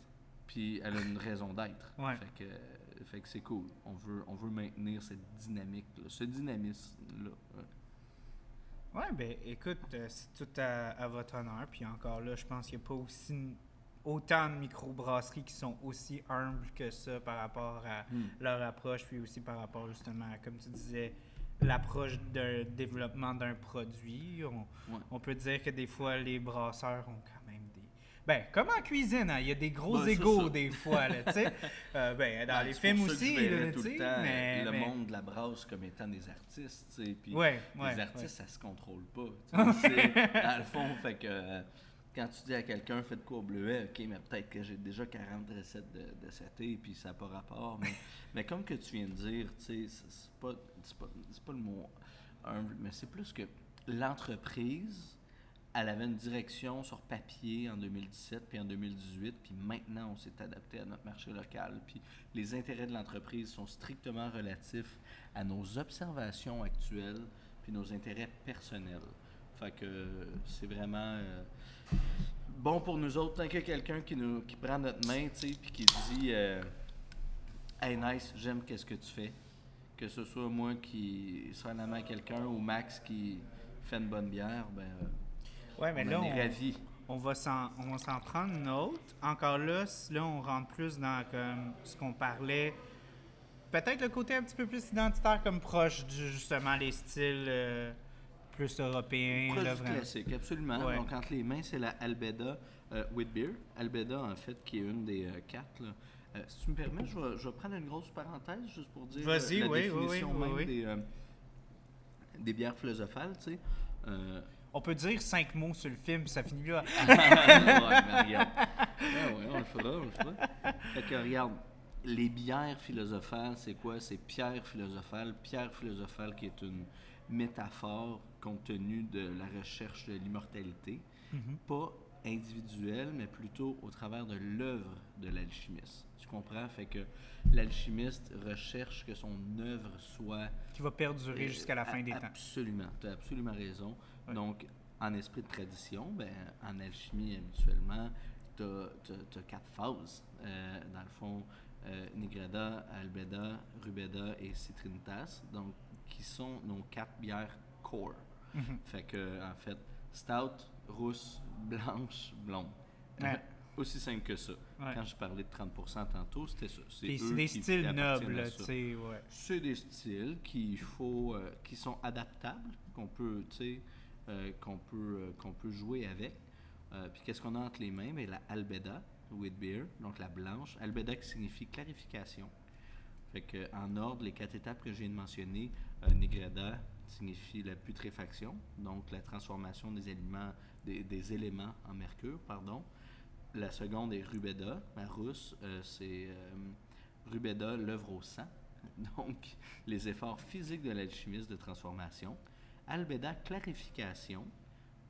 Puis elle a une raison d'être. Ouais. Fait que, fait que c'est cool. On veut, on veut maintenir cette dynamique, ce dynamisme-là. Ouais. Ouais, ben écoute, euh, c'est tout à, à votre honneur. Puis encore là, je pense qu'il n'y a pas aussi autant de microbrasseries qui sont aussi humbles que ça par rapport à Hmm. leur approche, puis aussi par rapport justement à, comme tu disais, l'approche d'un développement d'un produit. On, Ouais. on peut dire que des fois, les brasseurs ont quand même des... Ben, comme en cuisine, hein, il y a des gros Ben, ça. des fois, tu sais. Euh, ben, dans Ben, les films aussi, là, tout le temps mais... le mais- monde de la brasse comme étant des artistes, tu sais. Puis Ouais, ouais, les artistes, ça se contrôle pas. dans le fond, fait que euh, quand tu dis à quelqu'un, fais de quoi au bleuet, ok, mais peut-être que j'ai déjà 40 recettes de, de saté, puis ça n'a pas rapport. Mais, mais comme que tu viens de dire, tu sais, c'est pas, c'est pas, c'est pas le mot humble, mais c'est plus que l'entreprise, elle avait une direction sur papier en 2017 puis en 2018, puis maintenant on s'est adapté à notre marché local. Puis les intérêts de l'entreprise sont strictement relatifs à nos observations actuelles puis nos intérêts personnels. Fait que c'est vraiment euh, bon pour nous autres, tant qu'il y a quelqu'un qui, nous, qui prend notre main, tu sais, puis qui dit euh, Hey nice, j'aime qu'est-ce que tu fais. Que ce soit moi qui serai en amant à quelqu'un ou Max qui fait une bonne bière, ben euh, Ouais, mais on là, on, ravis. on va s'en on va s'en prendre une autre. Encore là, là, on rentre plus dans comme ce qu'on parlait. Peut-être le côté un petit peu plus identitaire, comme proche du justement les styles euh, plus européens. Proche là, du classique, absolument. Ouais. Donc, entre les mains, c'est la Albeda euh, with Beer. Albeda, en fait, qui est une des euh, quatre. là. Euh, si tu me permets, je vais, je vais prendre une grosse parenthèse juste pour dire euh, Vas-y, la oui, oui, définition oui, même oui. Des, euh, des bières philosophales, tu sais. On peut dire cinq mots sur le film, puis ça finit là. ouais, mais regarde. Ouais, ouais, on le fera, on le fera. Fait que regarde, les bières philosophales, c'est quoi? C'est pierre philosophale. Pierre philosophale qui est une métaphore compte tenu de la recherche de l'immortalité. Mhm. Pas individuelle, mais plutôt au travers de l'œuvre de l'alchimiste. Tu comprends? Fait que l'alchimiste recherche que son œuvre soit Qui va perdurer jusqu'à la fin des temps. Absolument, tu as absolument raison. Donc, en esprit de tradition, ben, en alchimie, habituellement, tu as, quatre phases. Euh, dans le fond, euh, Nigrada, Albeda, Rubeda et Citrinitas, donc, qui sont nos quatre bières core. Mhm. Fait que, en fait, stout, rousse, blanche, blonde. Ouais. Aussi simple que ça. Ouais. Quand je parlais de 30 tantôt, c'était ça. C'est des qui styles nobles, tu sais, ouais. C'est des styles qu'il faut, euh, qui sont adaptables, qu'on peut, tu sais, euh, qu'on peut, euh, qu'on peut jouer avec. Euh, puis qu'est-ce qu'on a entre les mains? Ben, la albeda, with beer, donc la blanche. Albeda qui signifie clarification. Fait que, en ordre, les quatre étapes que de mentionner, euh, signifie la putréfaction, donc la transformation des éléments en mercure, pardon. La seconde est Rubeda, la euh, c'est euh, Rubeda, l'œuvre au sang, donc les efforts physiques de l'alchimiste de transformation. Albeda, clarification,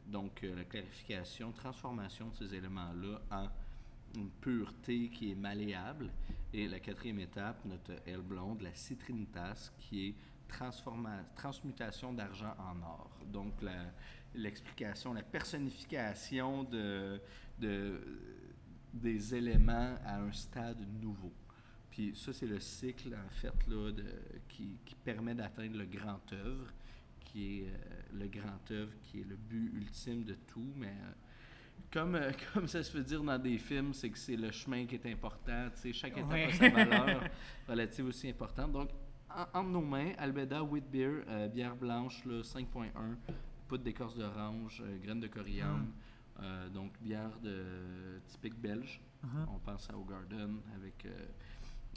donc, euh, la clarification, transformation de ces éléments-là en une pureté qui est malléable. Et la quatrième étape, notre aile blonde, la citrinitas, qui est transmutation d'argent en or. Donc, l'explication, la personnification de, de- des éléments à un stade nouveau. Puis ça, c'est le cycle, en fait, là, qui permet d'atteindre le grand œuvre, qui est euh, le grand œuvre, qui est le but ultime de tout. Mais euh, comme, euh, comme ça se fait dire dans des films, c'est que c'est le chemin qui est important. Chaque étape Ouais. a sa valeur relative aussi importante. Donc, en, entre nos mains, Albeda Wheat Beer, euh, bière blanche, là, 5.1, poudre d'écorce d'orange, euh, graines de coriandre. euh, donc, bière de, typique belge. Mhm. On pense à Garden avec,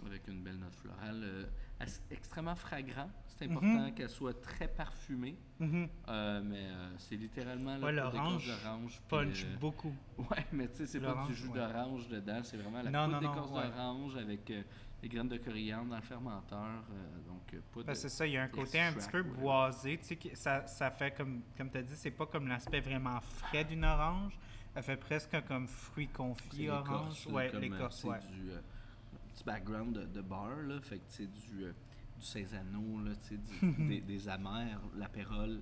avec une belle note florale. Euh, extrêmement fragrant. C'est important Mhm. qu'elle soit très parfumée. Mhm. euh, mais euh, c'est littéralement Ouais, la d'écorce d'orange. Punch euh, beaucoup. Ouais, mais tu sais, c'est pas du jus ouais. d'orange dedans, c'est vraiment la Non, d'écorce ouais. d'orange avec euh, les graines de coriandre dans le fermenteur. euh, donc, euh, pas Ben, c'est ça, il y a un côté un petit peu boisé, tu sais, qui- ça, ça fait comme, comme tu as dit, c'est pas comme l'aspect vraiment frais d'une orange, ça fait presque comme fruit confit l'écorce, orange. Ouais, euh, l'écorce, ouais. du petit background de, de bar, là, fait que c'est du, euh, du là, du- des, des amers, l'apérole,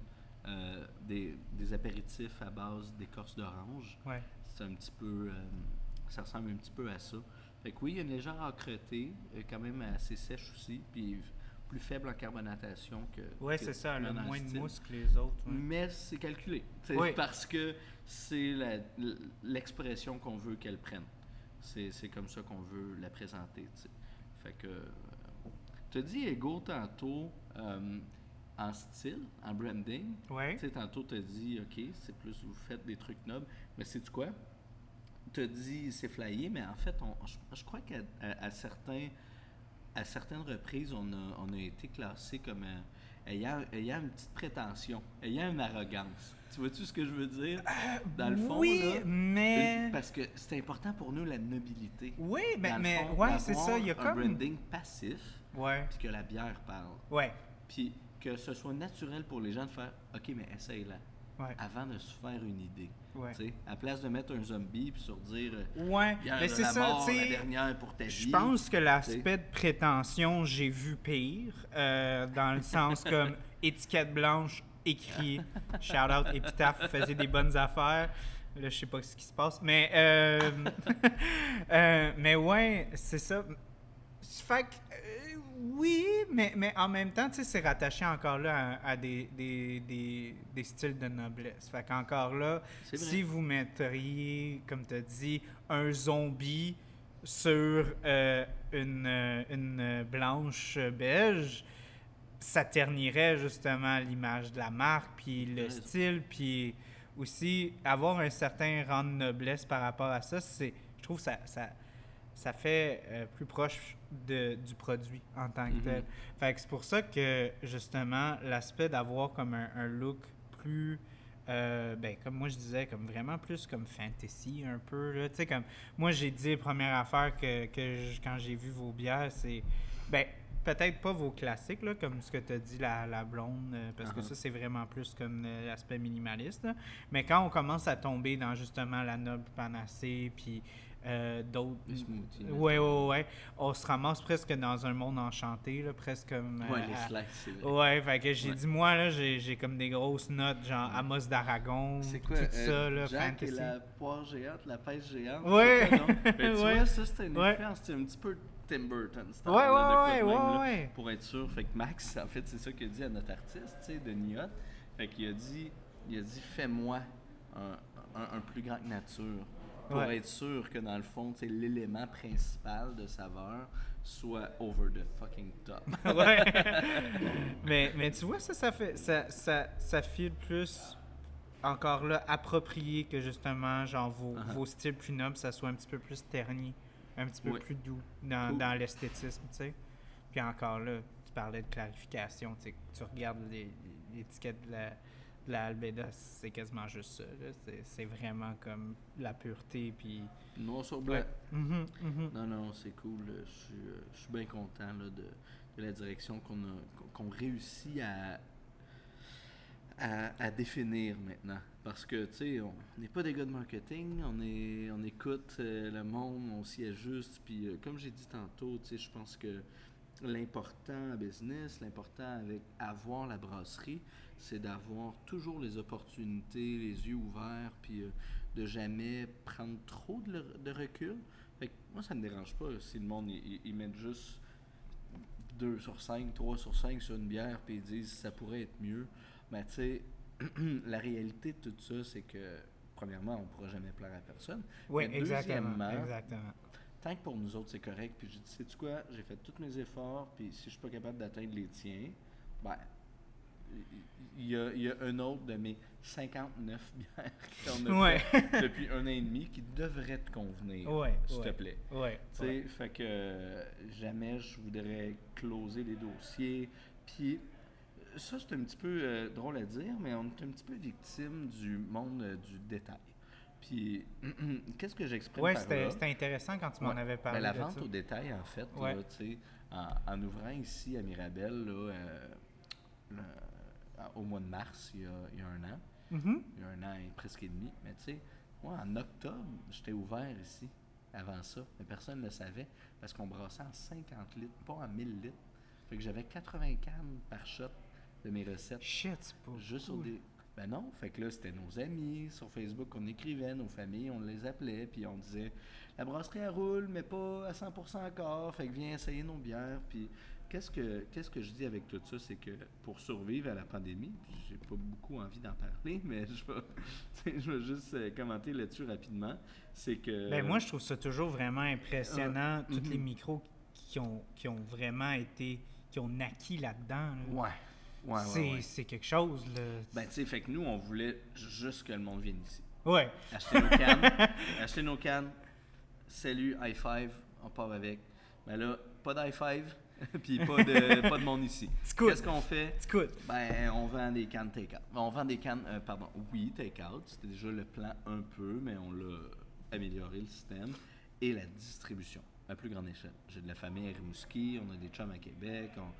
euh, des, des apéritifs à base d'écorce d'orange. Ouais. C'est un petit peu. euh, ça ressemble un petit peu à ça. Fait que oui, il y a une légère âcreté, euh, quand même assez sèche aussi, puis plus faible en carbonatation que. Que c'est ça, elle a dans le moins de mousse que les autres. ouais. Mais c'est calculé. Oui. Parce que c'est l'expression qu'on veut qu'elle prenne. C'est c'est comme ça qu'on veut la présenter. Fait que. tu as dit ego tantôt euh, en style, en branding. Ouais. Tu sais, tantôt, tu as dit, OK, c'est plus, vous faites des trucs nobles. Mais c'est quoi? Tu as dit, c'est flyé, mais en fait, on, je, je crois qu'à à, à certains, à certaines reprises, on a, on a été classé comme euh, ayant, ayant une petite prétention, ayant une arrogance. Tu vois-tu ce que je veux dire? Dans le fond, oui, là, mais. une- parce que c'est important pour nous, la nobilité. Oui, Dans mais, le mais fond, ouais, c'est ça, il y a un comme. branding passif, Ouais, puis que la bière parle. ouais, Puis que ce soit naturel pour les gens de faire OK, mais essaye-la ouais, avant de se faire une idée. ouais. Tu sais, à place de mettre un zombie puis sur dire euh, Ouais, mais c'est ça, la sais. dernière pour ta vie. Je pense que l'aspect de prétention, j'ai vu pire, euh, dans le sens comme étiquette blanche, écrit, shout out, épitaphe, faisait des bonnes affaires. Là, je sais pas ce qui se passe, mais euh, euh, mais ouais, c'est ça. Fait que, euh, oui, mais, mais en même temps, tu sais, c'est rattaché encore là à, à des, des, des, des styles de noblesse. Fait qu'encore là, si vous mettriez, comme tu as dit, un zombie sur une, une blanche belge, ça ternirait justement l'image de la marque, puis le style, puis aussi avoir un certain rang de noblesse par rapport à ça, c'est, je trouve que ça, ça, ça fait euh, plus proche de, du produit en tant que tel. Fait que c'est pour ça que justement l'aspect d'avoir comme un, un look plus euh, ben, comme moi je disais, comme vraiment plus comme fantasy un peu. Là. Tu sais, comme moi j'ai dit, première affaire que, que je- quand j'ai vu vos bières, c'est ben peut-être pas vos classiques, là, comme ce que tu as dit, la, la blonde, euh, parce que Uh-huh. ça c'est vraiment plus comme euh, l'aspect minimaliste. là. Mais quand on commence à tomber dans justement la noble panacée, puis euh, d'autres. Les smoothies. Ouais, ouais, ouais. On se ramasse presque dans un monde enchanté, là, presque comme. Ouais, euh, les à- slices, c'est vrai. Ouais, fait que j'ai Ouais. dit, moi, là, j'ai j'ai comme des grosses notes, genre Ouais. Amos d'Aragon, tout euh, ça, là, Jack et la poire géante, la pêche géante? Ouais. c'est quoi, non? Ben, tu Ouais. vois, ça, c'était une Ouais. influence. C'était un petit peu Tim Burton. style, Ouais, là, de quoi ouais, ouais, même, ouais, là, ouais. Pour être sûr. Fait que Max, en fait, c'est ça qu'il a dit à notre artiste, tu sais, de Niot. Fait qu'il a dit, il a dit, fais-moi un, un- un plus grand que nature. Pour Ouais. être sûr que dans le fond, tu sais, l'élément principal de saveur soit over the fucking top. ouais. mais, mais tu vois, ça, ça fait. Ça, ça, ça file plus encore là approprié que justement, genre, vos, Uh-huh. vos styles plus nobles, ça soit un petit peu plus terni, un petit peu Oui. plus doux dans, Cool. dans l'esthétisme, tu sais. Puis encore là, tu parlais de clarification, tu sais, tu regardes les- l'étiquette de la, de la Albeda, c'est quasiment juste ça. C'est- vraiment comme la pureté, puis. Noir sur blanc. Ouais. Mhm, mhm. Non, non, c'est cool. Je suis, euh, je suis bien content là, de, de la direction qu'on a qu'on- qu'on réussit à, à, définir maintenant. Parce que, tu sais, on n'est pas des gars de marketing, on, est, on écoute euh, le monde, on s'y ajuste. Puis, euh, comme j'ai dit tantôt, tu sais, je pense que l'important business, l'important avec avoir la brasserie, c'est d'avoir toujours les opportunités, les yeux ouverts, puis euh, de jamais prendre trop de, recul. Fait que moi, ça me dérange pas si le monde, ils mettent juste 2 sur 5, 3 sur 5 sur une bière, puis ils disent ça pourrait être mieux. Mais tu sais, la réalité de tout ça, c'est que, premièrement, on ne pourra jamais plaire à personne. Oui, exactement, exactement. Tant que pour nous autres, c'est correct, puis je dis, sais-tu quoi, j'ai fait tous mes efforts, puis si je suis pas capable d'atteindre les tiens, ben, il y, a, il y, a, un autre de mes 59 bières qu'on a fait depuis un an et demi qui devrait te convenir, s'il te plaît. Ouais, sais, Fait que jamais je voudrais closer les dossiers. Puis ça, c'est un petit peu euh, drôle à dire, mais on est un petit peu victime du monde euh, du détail. Puis, qu'est-ce que j'exprime ouais, par là? Oui, c'était intéressant quand tu m'en avais parlé. Ben, la vente au détail, en fait, là, en, en, ouvrant ici à Mirabel, là, euh, au mois de mars, il y a, il y a un an, mm-hmm. il y a un an et presque et demi, mais tu sais, moi, en octobre, j'étais ouvert ici, avant ça, mais personne ne le savait, parce qu'on brassait en 50 litres, pas en 1000 litres. Fait que j'avais 80 cannes par shot de mes recettes. Shit, c'est pas Juste sur des. Ben non, fait que là, c'était nos amis sur Facebook, on écrivait, nos familles, on les appelait, puis on disait la brasserie elle roule, mais pas à 100% encore, fait que viens essayer nos bières. Puis qu'est-ce que qu'est-ce que je dis avec tout ça, c'est que pour survivre à la pandémie, j'ai pas beaucoup envie d'en parler, mais je vais, je vais juste euh, commenter là-dessus rapidement. C'est que. Ben moi, je trouve ça toujours vraiment impressionnant, tous les mhm. micros qui ont, qui ont vraiment été, qui ont naquis là-dedans. Ouais c'est quelque chose. Là. Ben, tu sais, fait que nous, on voulait juste que le monde vienne ici. Ouais. Acheter nos cannes. acheter nos cannes. Salut, high five, on part avec. Mais ben là, pas d'high five, puis pas de, pas de monde ici. Qu'est-ce qu'on fait? Ben, on vend des cannes take-out. On vend des cannes, euh, pardon, oui, take-out. C'était déjà le plan un peu, mais on l'a amélioré le système. Et la distribution, à plus grande échelle. J'ai de la famille à Rimouski, on a des chums à Québec, on,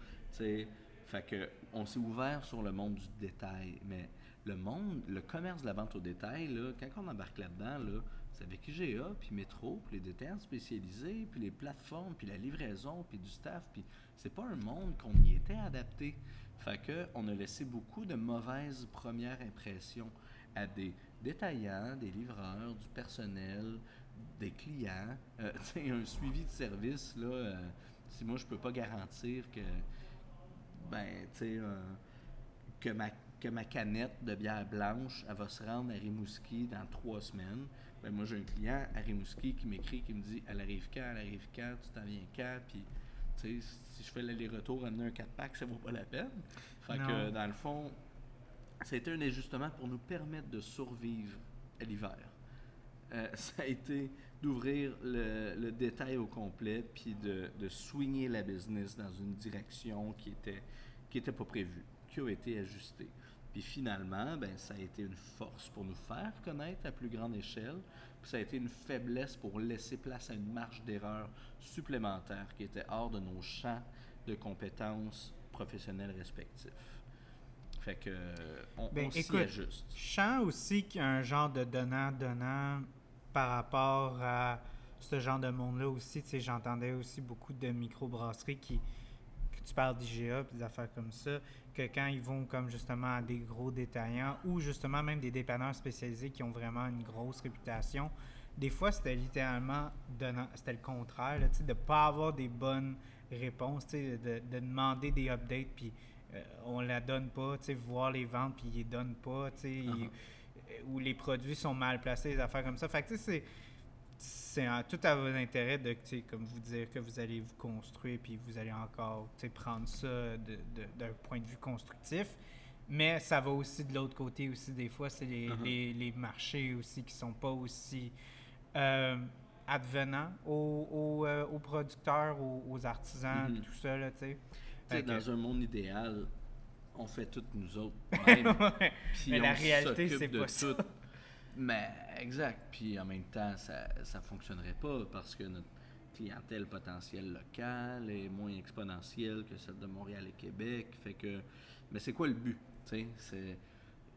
fait que on s'est ouvert sur le monde du détail, mais le monde, le commerce de la vente au détail, là, quand on embarque là-dedans, là, c'est avec IGA, puis Métro, puis les détaillants spécialisés, puis les plateformes, puis la livraison, puis du staff, puis c'est pas un monde qu'on y était adapté. Fait que on a laissé beaucoup de mauvaises premières impressions à des détaillants, des livreurs, du personnel, des clients. Euh, un suivi de service, là, euh, si moi je peux pas garantir que ben, tu sais, euh, que, ma, que ma canette de bière blanche, elle va se rendre à Rimouski dans trois semaines. Ben, moi, j'ai un client à Rimouski qui m'écrit, qui me dit Elle arrive quand Elle arrive quand Tu t'en viens quand? Puis, tu sais, si je fais l'aller-retour, amener un 4-pack, ça vaut pas la peine. Fait que, dans le fond, c'était un ajustement pour nous permettre de survivre à l'hiver. Euh, ça a été d'ouvrir le, détail au complet, puis de, de swinger la business dans une direction qui était, qui était pas prévue, qui a été ajustée. Puis finalement, ben, ça a été une force pour nous faire connaître à plus grande échelle, puis ça a été une faiblesse pour laisser place à une marge d'erreur supplémentaire qui était hors de nos champs de compétences professionnelles respectifs. Fait que on, ben, s'y ajuste. Aussi un genre de donnant-donnant par rapport à ce genre de monde-là aussi. Tu sais, j'entendais aussi beaucoup de microbrasseries qui, tu parles d'IGA et des affaires comme ça, que quand ils vont comme justement à des gros détaillants ou justement même des dépanneurs spécialisés qui ont vraiment une grosse réputation, des fois c'était littéralement c'était le contraire, là, de ne pas avoir des bonnes réponses, de, de demander des updates puis euh, on la donne pas, voir les ventes puis ils les donnent pas, sais. Uh-huh où les produits sont mal placés, des affaires comme ça. Fait que, c'est c'est tout à vos intérêts de, comme vous dire, que vous allez vous construire, puis vous allez encore prendre ça d'un point de vue constructif. Mais ça va aussi de l'autre côté aussi, des fois, c'est les, uh-huh. les, les, marchés aussi qui sont pas aussi euh, advenants aux, euh, aux, producteurs, aux, artisans, mm-hmm. tout ça, tu sais. Dans un monde idéal, on fait tout nous autres. Mais la réalité, c'est pas ça. Mais exact. Puis en même temps, ça ne fonctionnerait pas parce que notre clientèle potentielle locale est moins exponentielle que celle de Montréal et Québec. Fait que, mais c'est quoi le but? C'est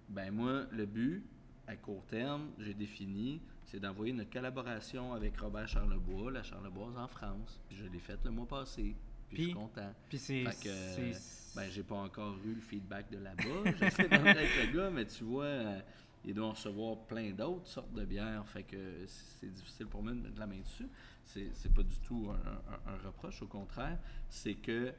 Ben moi, le but, à court terme, j'ai défini, c'est d'envoyer notre collaboration avec Robert Charlebois, la Charleboise en France. Puis je l'ai faite le mois passé. Puis, je suis content. Puis c'est. Ben, j'ai pas encore eu le feedback de là-bas. J'essaie d'entrer avec le gars, mais tu vois, euh, il doit en recevoir plein d'autres sortes de bières. Fait que c'est difficile pour moi de mettre la main dessus. C'est pas du tout un, un- un reproche, au contraire. C'est que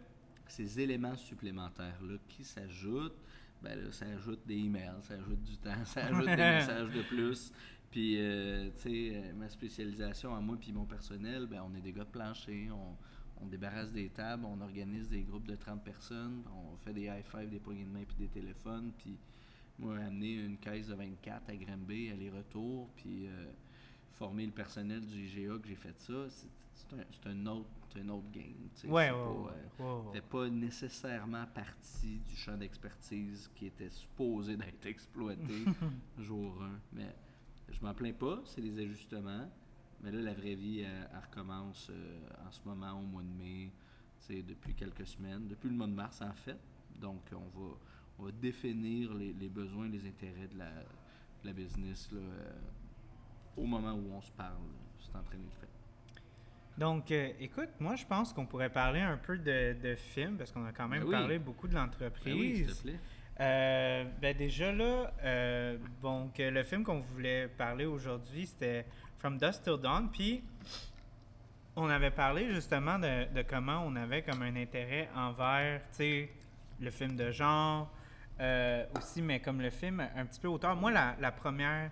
ces éléments supplémentaires-là qui s'ajoutent, ben là, ça ajoute des emails, ça ajoute du temps, ça ajoute des messages de plus. Puis, euh, tu sais, euh, ma spécialisation à moi puis mon personnel, ben, on est des gars de plancher, on, on débarrasse des tables, on organise des groupes de 30 personnes, on fait des high-five, des poignées de main puis des téléphones. Puis, moi, amener une caisse de 24 à Granby, aller-retour, puis euh, former le personnel du IGA que j'ai fait ça, c'est un, un autre, un autre game. tu sais, Ouais, c'est ouais, pas, ouais, euh, pas nécessairement partie du champ d'expertise qui était supposé d'être exploité jour 1. Mais je m'en plains pas, c'est des ajustements. Mais là, la vraie vie, elle, elle recommence euh, en ce moment, au mois de mai, depuis quelques semaines, depuis le mois de mars en fait. Donc, on va, on va définir les, les besoins, les intérêts de la, de la business là, euh, au moment où on se parle. C'est en train d'être fait. Donc, euh, écoute, moi, je pense qu'on pourrait parler un peu de, de films, parce qu'on a quand même Ben oui. parlé beaucoup de Ben oui, l'entreprise. s'il te plaît. Euh, ben déjà là, euh, que le film qu'on voulait parler aujourd'hui, c'était From Dusk Till Dawn. Puis, on avait parlé justement de, de comment on avait comme un intérêt envers, tu sais, le film de genre, euh, aussi, mais comme le film un petit peu auteur. Moi, la, la première,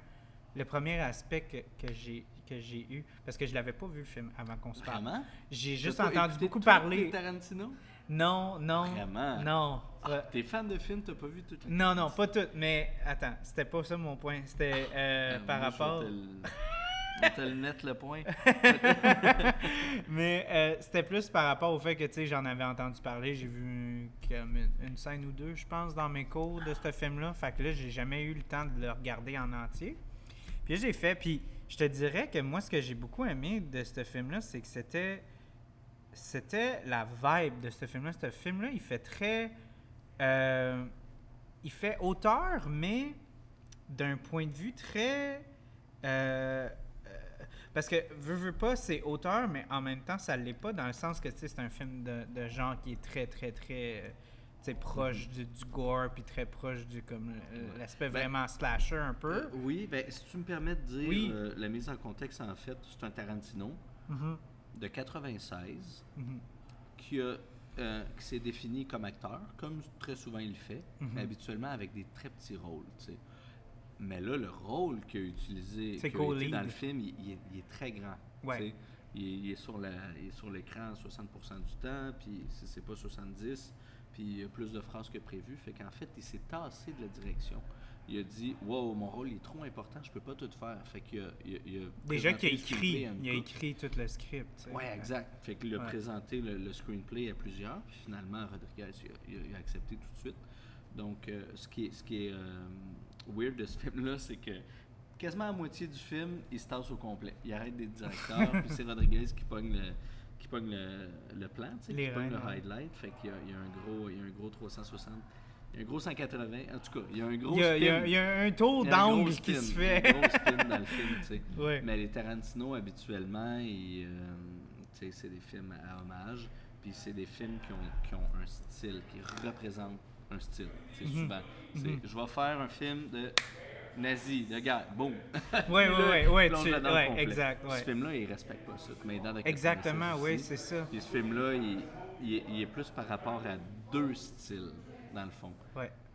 le premier aspect que, que j'ai que j'ai eu, parce que je l'avais pas vu le film avant qu'on se parle. Vraiment? J'ai juste entendu beaucoup parler. Tarantino? Non, non. Vraiment? Non. Ah, T'es fan de films, t'as pas vu toutes les Non, non, pas toutes, mais attends, c'était pas ça mon point. C'était euh, Ah, par moi, rapport. Vais te le- mettre le point. mais euh, c'était plus par rapport au fait que, tu sais, j'en avais entendu parler. J'ai vu comme une, scène ou deux, je pense, dans mes cours de ce film-là. Fait que là, j'ai jamais eu le temps de le regarder en entier. Puis j'ai fait. Puis je te dirais que moi, ce que j'ai beaucoup aimé de ce film-là, c'est que c'était. C'était la vibe de ce film-là. Ce film-là, il fait très. euh, il fait auteur, mais d'un point de vue très. euh, parce que, veux, veux pas, c'est auteur, mais en même temps, ça l'est pas, dans le sens que, tu sais, c'est un film de, de genre qui est très, très, très, euh, proche du, du gore, puis très proche du, comme, euh, l'aspect Ben, vraiment slasher un peu. Euh, oui, ben, si tu me permets de dire, Oui. euh, la mise en contexte, en fait, c'est un Tarantino Mhm, de 96 mhm, qui, a, euh, qui s'est défini comme acteur, comme très souvent il le fait, mais habituellement avec des très petits rôles. tu sais. Mais là, le rôle qu'il a utilisé a été co-lead. dans le film, il, il est, il est très grand. Ouais. Il, est- il est sur la, il est sur l'écran 60% du temps, puis si c'est pas 70, puis il y a plus de phrases que prévu. Fait qu'en fait, il s'est tassé de la direction. Il a dit Wow, mon rôle est trop important, je peux pas tout faire. Fait qu'il a, il a- Déjà qu'il a écrit, il a écrit tout le script. Ouais, exact. Fait qu'il a Ouais. présenté le, le screenplay à plusieurs, puis finalement, Rodriguez il a, il a- il a accepté tout de suite. Donc, euh, ce qui est, ce qui est euh, weird de ce film-là, c'est que quasiment à moitié du film, il se tasse au complet. Il arrête d'être directeur, puis c'est Rodriguez qui pogne le, qui pogne le, le plan, tu sais, qui pogne le highlight. Fait qu'il y a, il y a un gros, il y a un gros 360, il y a un gros 180. En tout cas, il y a un gros Il y, a, il y a- spin. il y a un tour Il y a un gros d'angle qui se Il y a fait. un gros spin dans le film, tu sais. Ouais. Mais les Tarantino, habituellement, ils, euh, tu sais, c'est des films à hommage, puis c'est des films qui ont, qui ont un style, qui représentent un style. C'est Mhm. souvent. c'est, Mhm. Je vais faire un film de nazi, de guerre, boum. Ouais, ouais, ouais, ouais, tu- ouais, exact, ouais. Ce film-là, il respecte pas ça. Tu Exactement, 96 oui, c'est ça. Puis ce film-là, il, il est- il est plus par rapport à deux styles, dans le fond.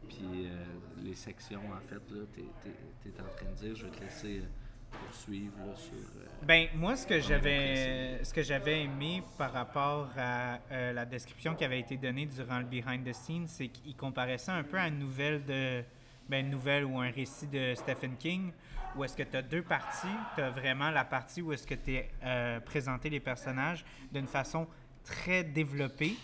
Puis euh, les sections, en fait, là, t'es, t'es- t'es en train de dire, je vais te laisser euh, poursuivre là, sur. euh, Ben moi ce que j'avais ce que j'avais aimé par rapport à euh, la description qui avait été donnée durant le behind the scenes, c'est qu'il comparait ça un peu à une nouvelle de ben, une nouvelle ou un récit de Stephen King où est-ce que tu as deux parties, tu as vraiment la partie où est-ce que tu es présenté les personnages d'une façon très développée.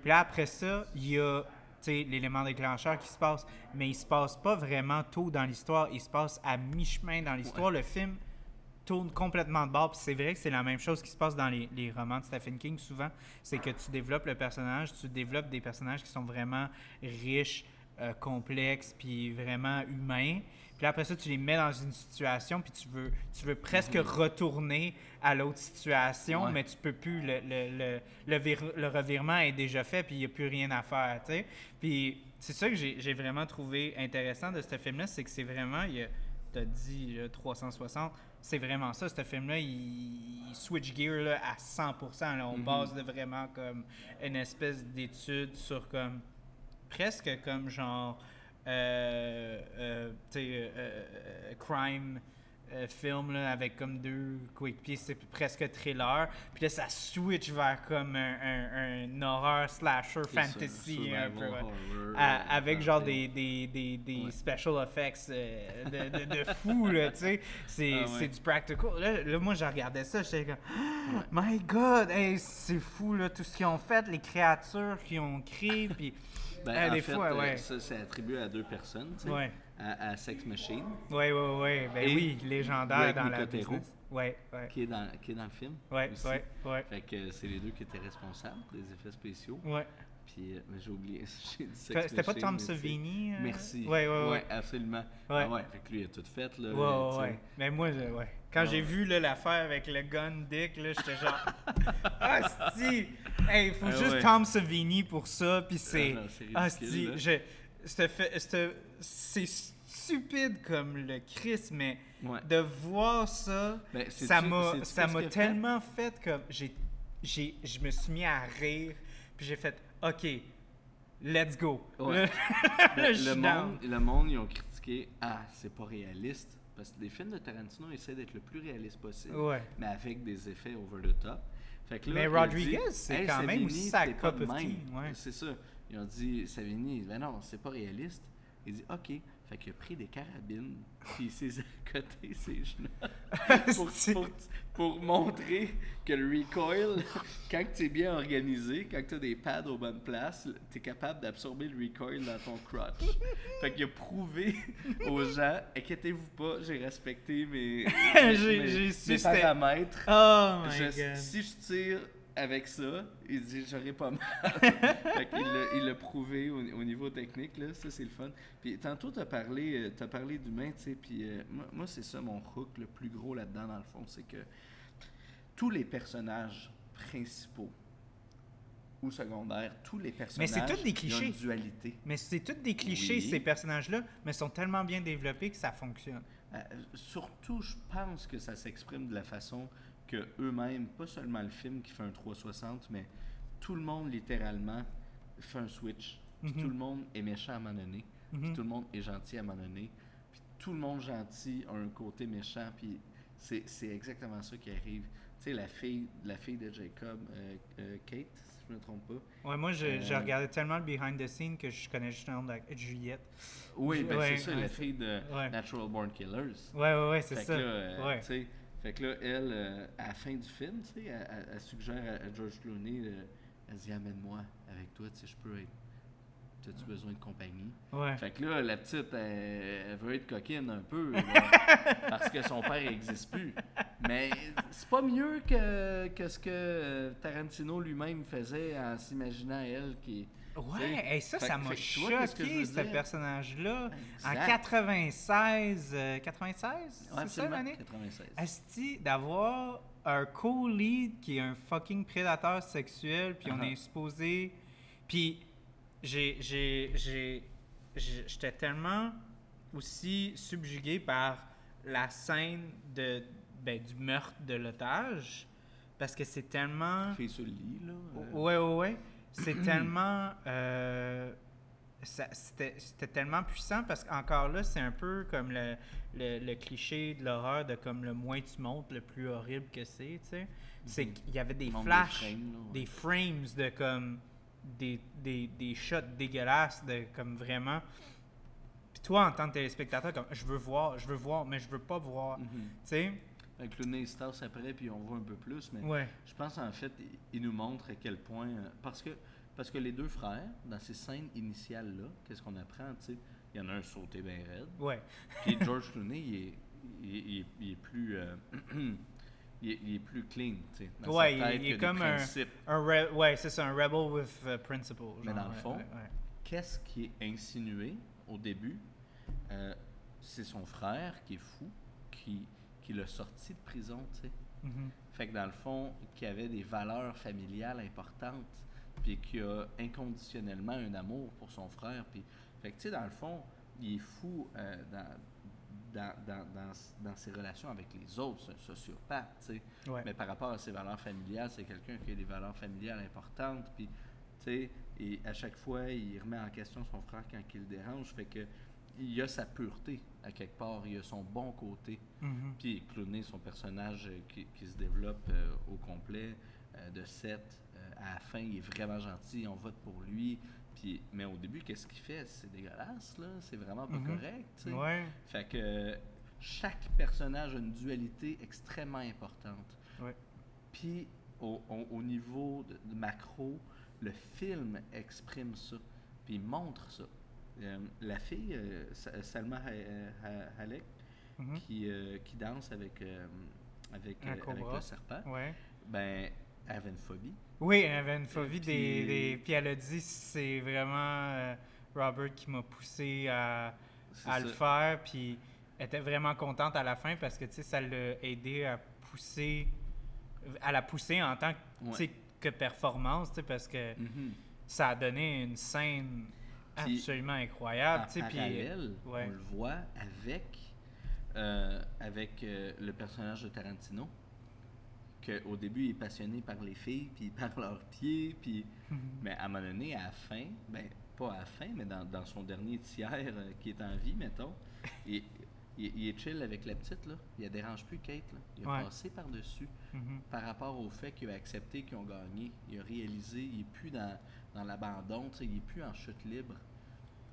Puis là après ça, il y a l'élément déclencheur qui se passe, mais il se passe pas vraiment tôt dans l'histoire, il se passe à mi-chemin dans l'histoire. Le film tourne complètement de bord. Puis c'est vrai que c'est la même chose qui se passe dans les, les romans de Stephen King souvent. C'est que tu développes le personnage, tu développes des personnages qui sont vraiment riches, euh, complexes, puis vraiment humains. Puis après ça, tu les mets dans une situation, puis tu veux, tu veux presque retourner à l'autre situation, Ouais. mais tu peux plus. Le, le, le, le, vir- le revirement est déjà fait, puis il n'y a plus rien à faire, tu sais. Puis c'est ça que j'ai vraiment trouvé intéressant de ce film-là, c'est que c'est vraiment, tu as dit là, 360, c'est vraiment ça. Ce film-là, il, il switch gear là, à 100%. Là. On Mhm. base de vraiment comme une espèce d'étude sur comme presque comme genre euh, euh, euh, crime film là, avec comme deux coéquipiers c'est presque thriller puis là ça switch vers comme un, un, un horreur slasher fantasy un peu ouais. À- avec genre des, des, des, des Ouais. special effects euh, de, de, de fou, là, tu sais. C'est Ah ouais. du practical. Là, là, moi, je regardais ça, j'étais comme, Oh my God, hey, c'est fou, là, tout ce qu'ils ont fait, les créatures qu'ils ont créées, puis... Ben, Ah, en des fait, fois, euh, ouais. ça, c'est attribué à deux personnes, tu sais, Ouais, à, à Sex Machine, ouais, ouais, ouais, ben Et oui, légendaire dans la business. Ouais, ouais, qui est dans, qui est dans le film. ouais, aussi. ouais, ouais, Fait que euh, c'est les deux qui étaient responsables des effets spéciaux. ouais. Puis, euh, j'ai oublié. C'était pas Tom Savini? euh? Merci. Ouais, ouais, ouais. absolument. Ouais. Ah ouais, fait que lui, il a tout fait, là. Ouais, ouais, ouais. Mais moi, je- ouais. Quand Ouais, j'ai ouais. vu l'affaire avec le gun dick, j'étais genre. Ah, si! Hey, faut Ah, juste ouais. Tom Savini pour ça, puis c'est. Ah, c'est Ah, si! Je. C'est stupide comme le Chris, mais Ouais. de voir ça, Ben, ça m'a a fait? tellement fait comme. j'ai j'ai Je me suis mis à rire, puis j'ai fait OK, let's go. Ouais. Le, monde, le monde, ils ont critiqué Ah, c'est pas réaliste. Parce que les films de Tarantino essaient d'être le plus réaliste possible, Ouais. mais avec des effets over the top. Fait que là, Mais Rodriguez, c'est Hey, quand même aussi sa cup de of même. tea, ouais. C'est ça. Ils ont dit Savini, ben non, c'est pas réaliste. Il dit OK. Fait qu'il a pris des carabines, puis il s'est accoté ses genoux pour, pour, pour montrer que le recoil, quand tu es bien organisé, quand tu as des pads aux bonnes places, tu es capable d'absorber le recoil dans ton crotch. fait qu'il a prouvé aux gens, inquiétez-vous pas, j'ai respecté mes, mes- mes c'était- paramètres. Oh my Je- god. si je tire avec ça, il dit j'aurais pas mal. fait il l'a prouvé au, au niveau technique, là, ça c'est le fun. Puis tantôt tu as parlé, euh, t'as parlé d'humain, tu sais, puis euh, moi, moi, c'est ça mon hook le plus gros là-dedans dans le fond, c'est que tous les personnages principaux ou secondaires, tous les personnages c'est tous des ils ont clichés. une dualité. Mais c'est tous des clichés, Oui. ces personnages-là, mais sont tellement bien développés que ça fonctionne. Euh, surtout, je pense que ça s'exprime de la façon que eux-mêmes, pas seulement le film qui fait un 360, mais tout le monde littéralement fait un switch. Puis Mhm. Tout le monde est méchant à un moment donné, puis Mhm. tout le monde est gentil à un moment donné. Puis tout le monde gentil a un côté méchant, puis c'est exactement ça qui arrive. Tu sais, la fille, la fille de Jacob, euh, euh, Kate, si je me trompe pas. Ouais, moi, je, Euh, je regardais tellement le behind the scenes que je connais juste le nom de Juliette. Oui, ben Ouais, c'est ça, ouais, la fille de. Natural Born Killers. Ouais, ouais, ouais, c'est ça. que là, ouais. Fait que là, elle, euh, à la fin du film, tu sais, elle, suggère à, à George Clooney, euh, elle dit amène-moi avec toi, tu sais, je peux être. As-tu besoin de compagnie? Ouais. Fait que là, la petite, elle, elle veut être coquine un peu, là, parce que son père n'existe plus. Mais c'est pas mieux que, que ce que euh, Tarantino lui-même faisait en s'imaginant elle qui. Ouais, hey, ça, Fait ça m'a fait choqué, ce personnage-là. En Exact. 96, euh, 96, Ouais, c'est ça l'année? 96. Asti, d'avoir un co-lead qui est un fucking prédateur sexuel, puis on Uh-huh. est supposé. Puis j'ai. j'ai- J'étais tellement aussi subjugué par la scène de, ben, du meurtre de l'otage, parce que c'est tellement. Fille sur le lit, là. euh, Ouais, ouais, ouais. C'est tellement. euh, C'était tellement puissant parce qu'encore là, c'est un peu comme le, le, le cliché de l'horreur de comme le moins tu montes, le plus horrible que c'est, tu sais. C'est Mhm. qu'il y avait des flashs, frames, là, ouais. des frames de comme. Des, des, des shots dégueulasses de comme vraiment. Puis toi, en tant que téléspectateur, comme je veux voir, je veux voir, mais je veux pas voir. Mhm. Tu sais? Avec le après, puis on voit un peu plus, mais Ouais. je pense en fait, il- nous montre à quel point. euh, Parce que, parce que les deux frères, dans ces scènes initiales-là, qu'est-ce qu'on apprend, tu sais? Il y en a un sauté bien raide. Ouais. Puis George Clooney, il est, il est- il est- il est plus. euh, il, est, il est plus clean, tu sais. dans Ouais, tête, il est comme un-. Un re- ouais, c'est ça, un rebel with uh, principle. Mais dans le fond, ouais, ouais. qu'est-ce qui est insinué au début? Euh, c'est son frère qui est fou, qui, qui l'a sorti de prison, tu sais. Mhm. Fait que dans le fond, qui avait des valeurs familiales importantes, puis qui a inconditionnellement un amour pour son frère. Puis, fait que tu sais, dans le fond, il est fou euh, dans, dans, dans, dans, dans ses relations avec les autres, c'est un sociopathe, tu sais. Ouais. Mais par rapport à ses valeurs familiales, c'est quelqu'un qui a des valeurs familiales importantes. Puis, tu sais, et à chaque fois, il remet en question son frère quand il le dérange. Fait que il a sa pureté à quelque part, il a son bon côté. Mhm. Puis Clooney, son personnage euh, qui, qui se développe euh, au complet euh, de Seth, euh, à la fin, il est vraiment gentil, on vote pour lui. Puis, mais au début, qu'est-ce qu'il fait? C'est dégueulasse, là. C'est vraiment pas Mhm. correct. Ouais. Fait que chaque personnage a une dualité extrêmement importante. Ouais. Puis au, au- au niveau de, de macro, le film exprime ça, puis il montre ça. Euh, la fille, euh, Sa- Salma Ha- Ha- Halek, Mhm. qui, euh, qui danse avec, avec, Un avec le serpent, Ouais. ben, elle avait une phobie. Oui, elle avait une phobie Puis- des, des- Puis elle a dit c'est vraiment Robert qui m'a poussé à, à le faire. Puis elle était vraiment contente à la fin parce que tu sais, ça l'a aidé à pousser. à la pousser en tant que, Ouais. que performance, tu sais, parce que Mhm. ça a donné une scène Absolument En incroyable. puis- parallèle, ouais. on le voit avec, euh, avec euh, le personnage de Tarantino, qu'au début, il est passionné par les filles, puis par leurs pieds, puis... Mais à un moment donné, à la fin, ben, pas à la fin, mais dans, dans son dernier tiers euh, qui est en vie, mettons, il, il- il est chill avec la petite, là. Il ne dérange plus Kate, là. Il a Ouais. passé par-dessus Mhm. par rapport au fait qu'il a accepté qu'ils ont gagné. Il a réalisé, il n'est plus dans, dans l'abandon, tu sais, il n'est plus en chute libre.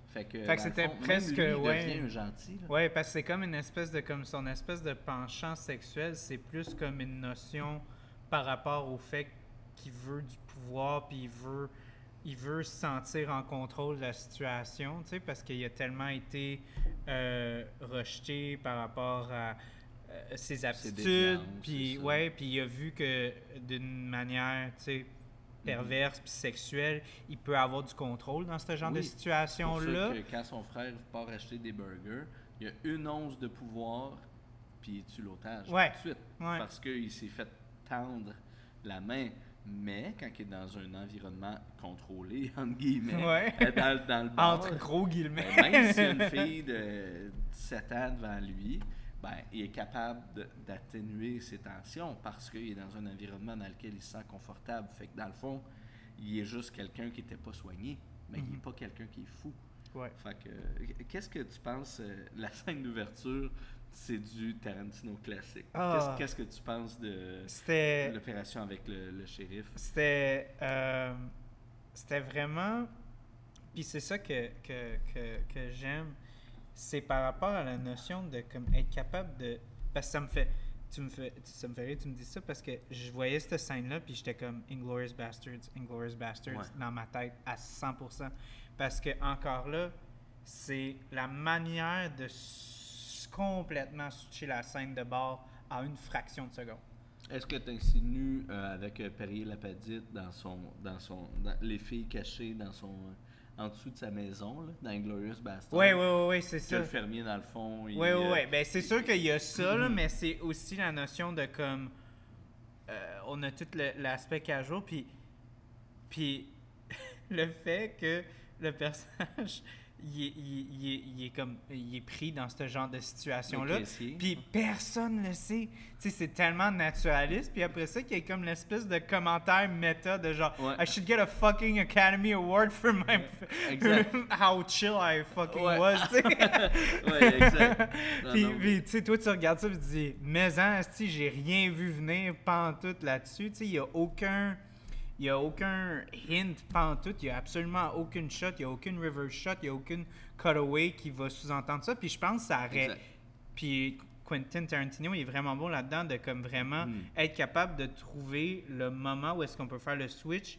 Fait que, Fait c'était presque, lui, il ouais. devient un gentil. là. Ouais, parce que c'est comme une espèce de comme son espèce de penchant sexuel, c'est plus comme une notion par rapport au fait qu'il veut du pouvoir puis il veut il veut se sentir en contrôle de la situation, tu sais, parce qu'il a tellement été euh, rejeté par rapport à euh, ses aptitudes, puis ouais, puis il a vu que d'une manière, tu sais, perverse puis sexuelle, il peut avoir du contrôle dans ce genre de Oui, situation-là. quand son frère part acheter des burgers, il y a une once de pouvoir, puis il tue l'otage Ouais. tout de suite. Ouais. Parce qu'il s'est fait tendre la main. Mais quand il est dans un environnement contrôlé, entre guillemets, Ouais. euh, dans, dans le bar, Entre gros guillemets. Ben, même s'il y a une fille de 17 ans devant lui, ben, il est capable d'atténuer ses tensions parce qu'il est dans un environnement dans lequel il se sent confortable. Fait que dans le fond, il est juste quelqu'un qui n'était pas soigné, mais il n'est Mhm. pas quelqu'un qui est fou. Ouais. Fait que, qu'est-ce que tu penses, euh, la scène d'ouverture, c'est du Tarantino classique? Ah. Qu'est-ce, que tu penses de l'opération avec le, le shérif? C'était. euh, c'était vraiment. Puis c'est ça que, que, que, que j'aime. C'est par rapport à la notion de comme être capable de. Parce que ça me fait. Tu me fais, ça me fait rire, tu me dis ça parce que je voyais cette scène-là, puis j'étais comme Inglorious Bastards, Inglorious Bastards Ouais. dans ma tête à 100%. Parce que, encore là, c'est la manière de complètement switcher la scène de bord à une fraction de seconde. Est-ce que tu insinues euh, avec euh, Perrier Lapadite dans son dans son dans les filles cachées dans son euh, en dessous de sa maison là, dans Inglorious Bastard? Oui, oui, oui, c'est ça. le fermier dans le fond. Oui, oui, oui. Ben, c'est sûr qu'il y a ça, là, mais c'est aussi la notion de comme. euh, on a tout l'aspect casual, puis. Puis le fait que le personnage. Il est, il est- il est- il est comme il est pris dans ce genre de situation-là. Le caissier. Puis personne le sait. Tu sais, c'est tellement naturaliste. Puis après ça, qu'il y a comme l'espèce de commentaire méta de genre Ouais. I should get a fucking Academy Award for my exact. how chill I fucking Ouais. was. tu sais. Ouais, exact. Non, puis, tu sais, toi, tu regardes ça et tu dis, mais hein, asti, j'ai rien vu venir pantoute là-dessus. Tu sais, il n'y a aucun. Il y a aucun hint pantoute, il n'y a absolument aucune shot, il n'y a aucune reverse shot, il n'y a aucune cutaway qui va sous-entendre ça. Puis je pense que ça aurait. Puis Quentin Tarantino il est vraiment bon là-dedans de comme vraiment Mm. être capable de trouver le moment où est-ce qu'on peut faire le switch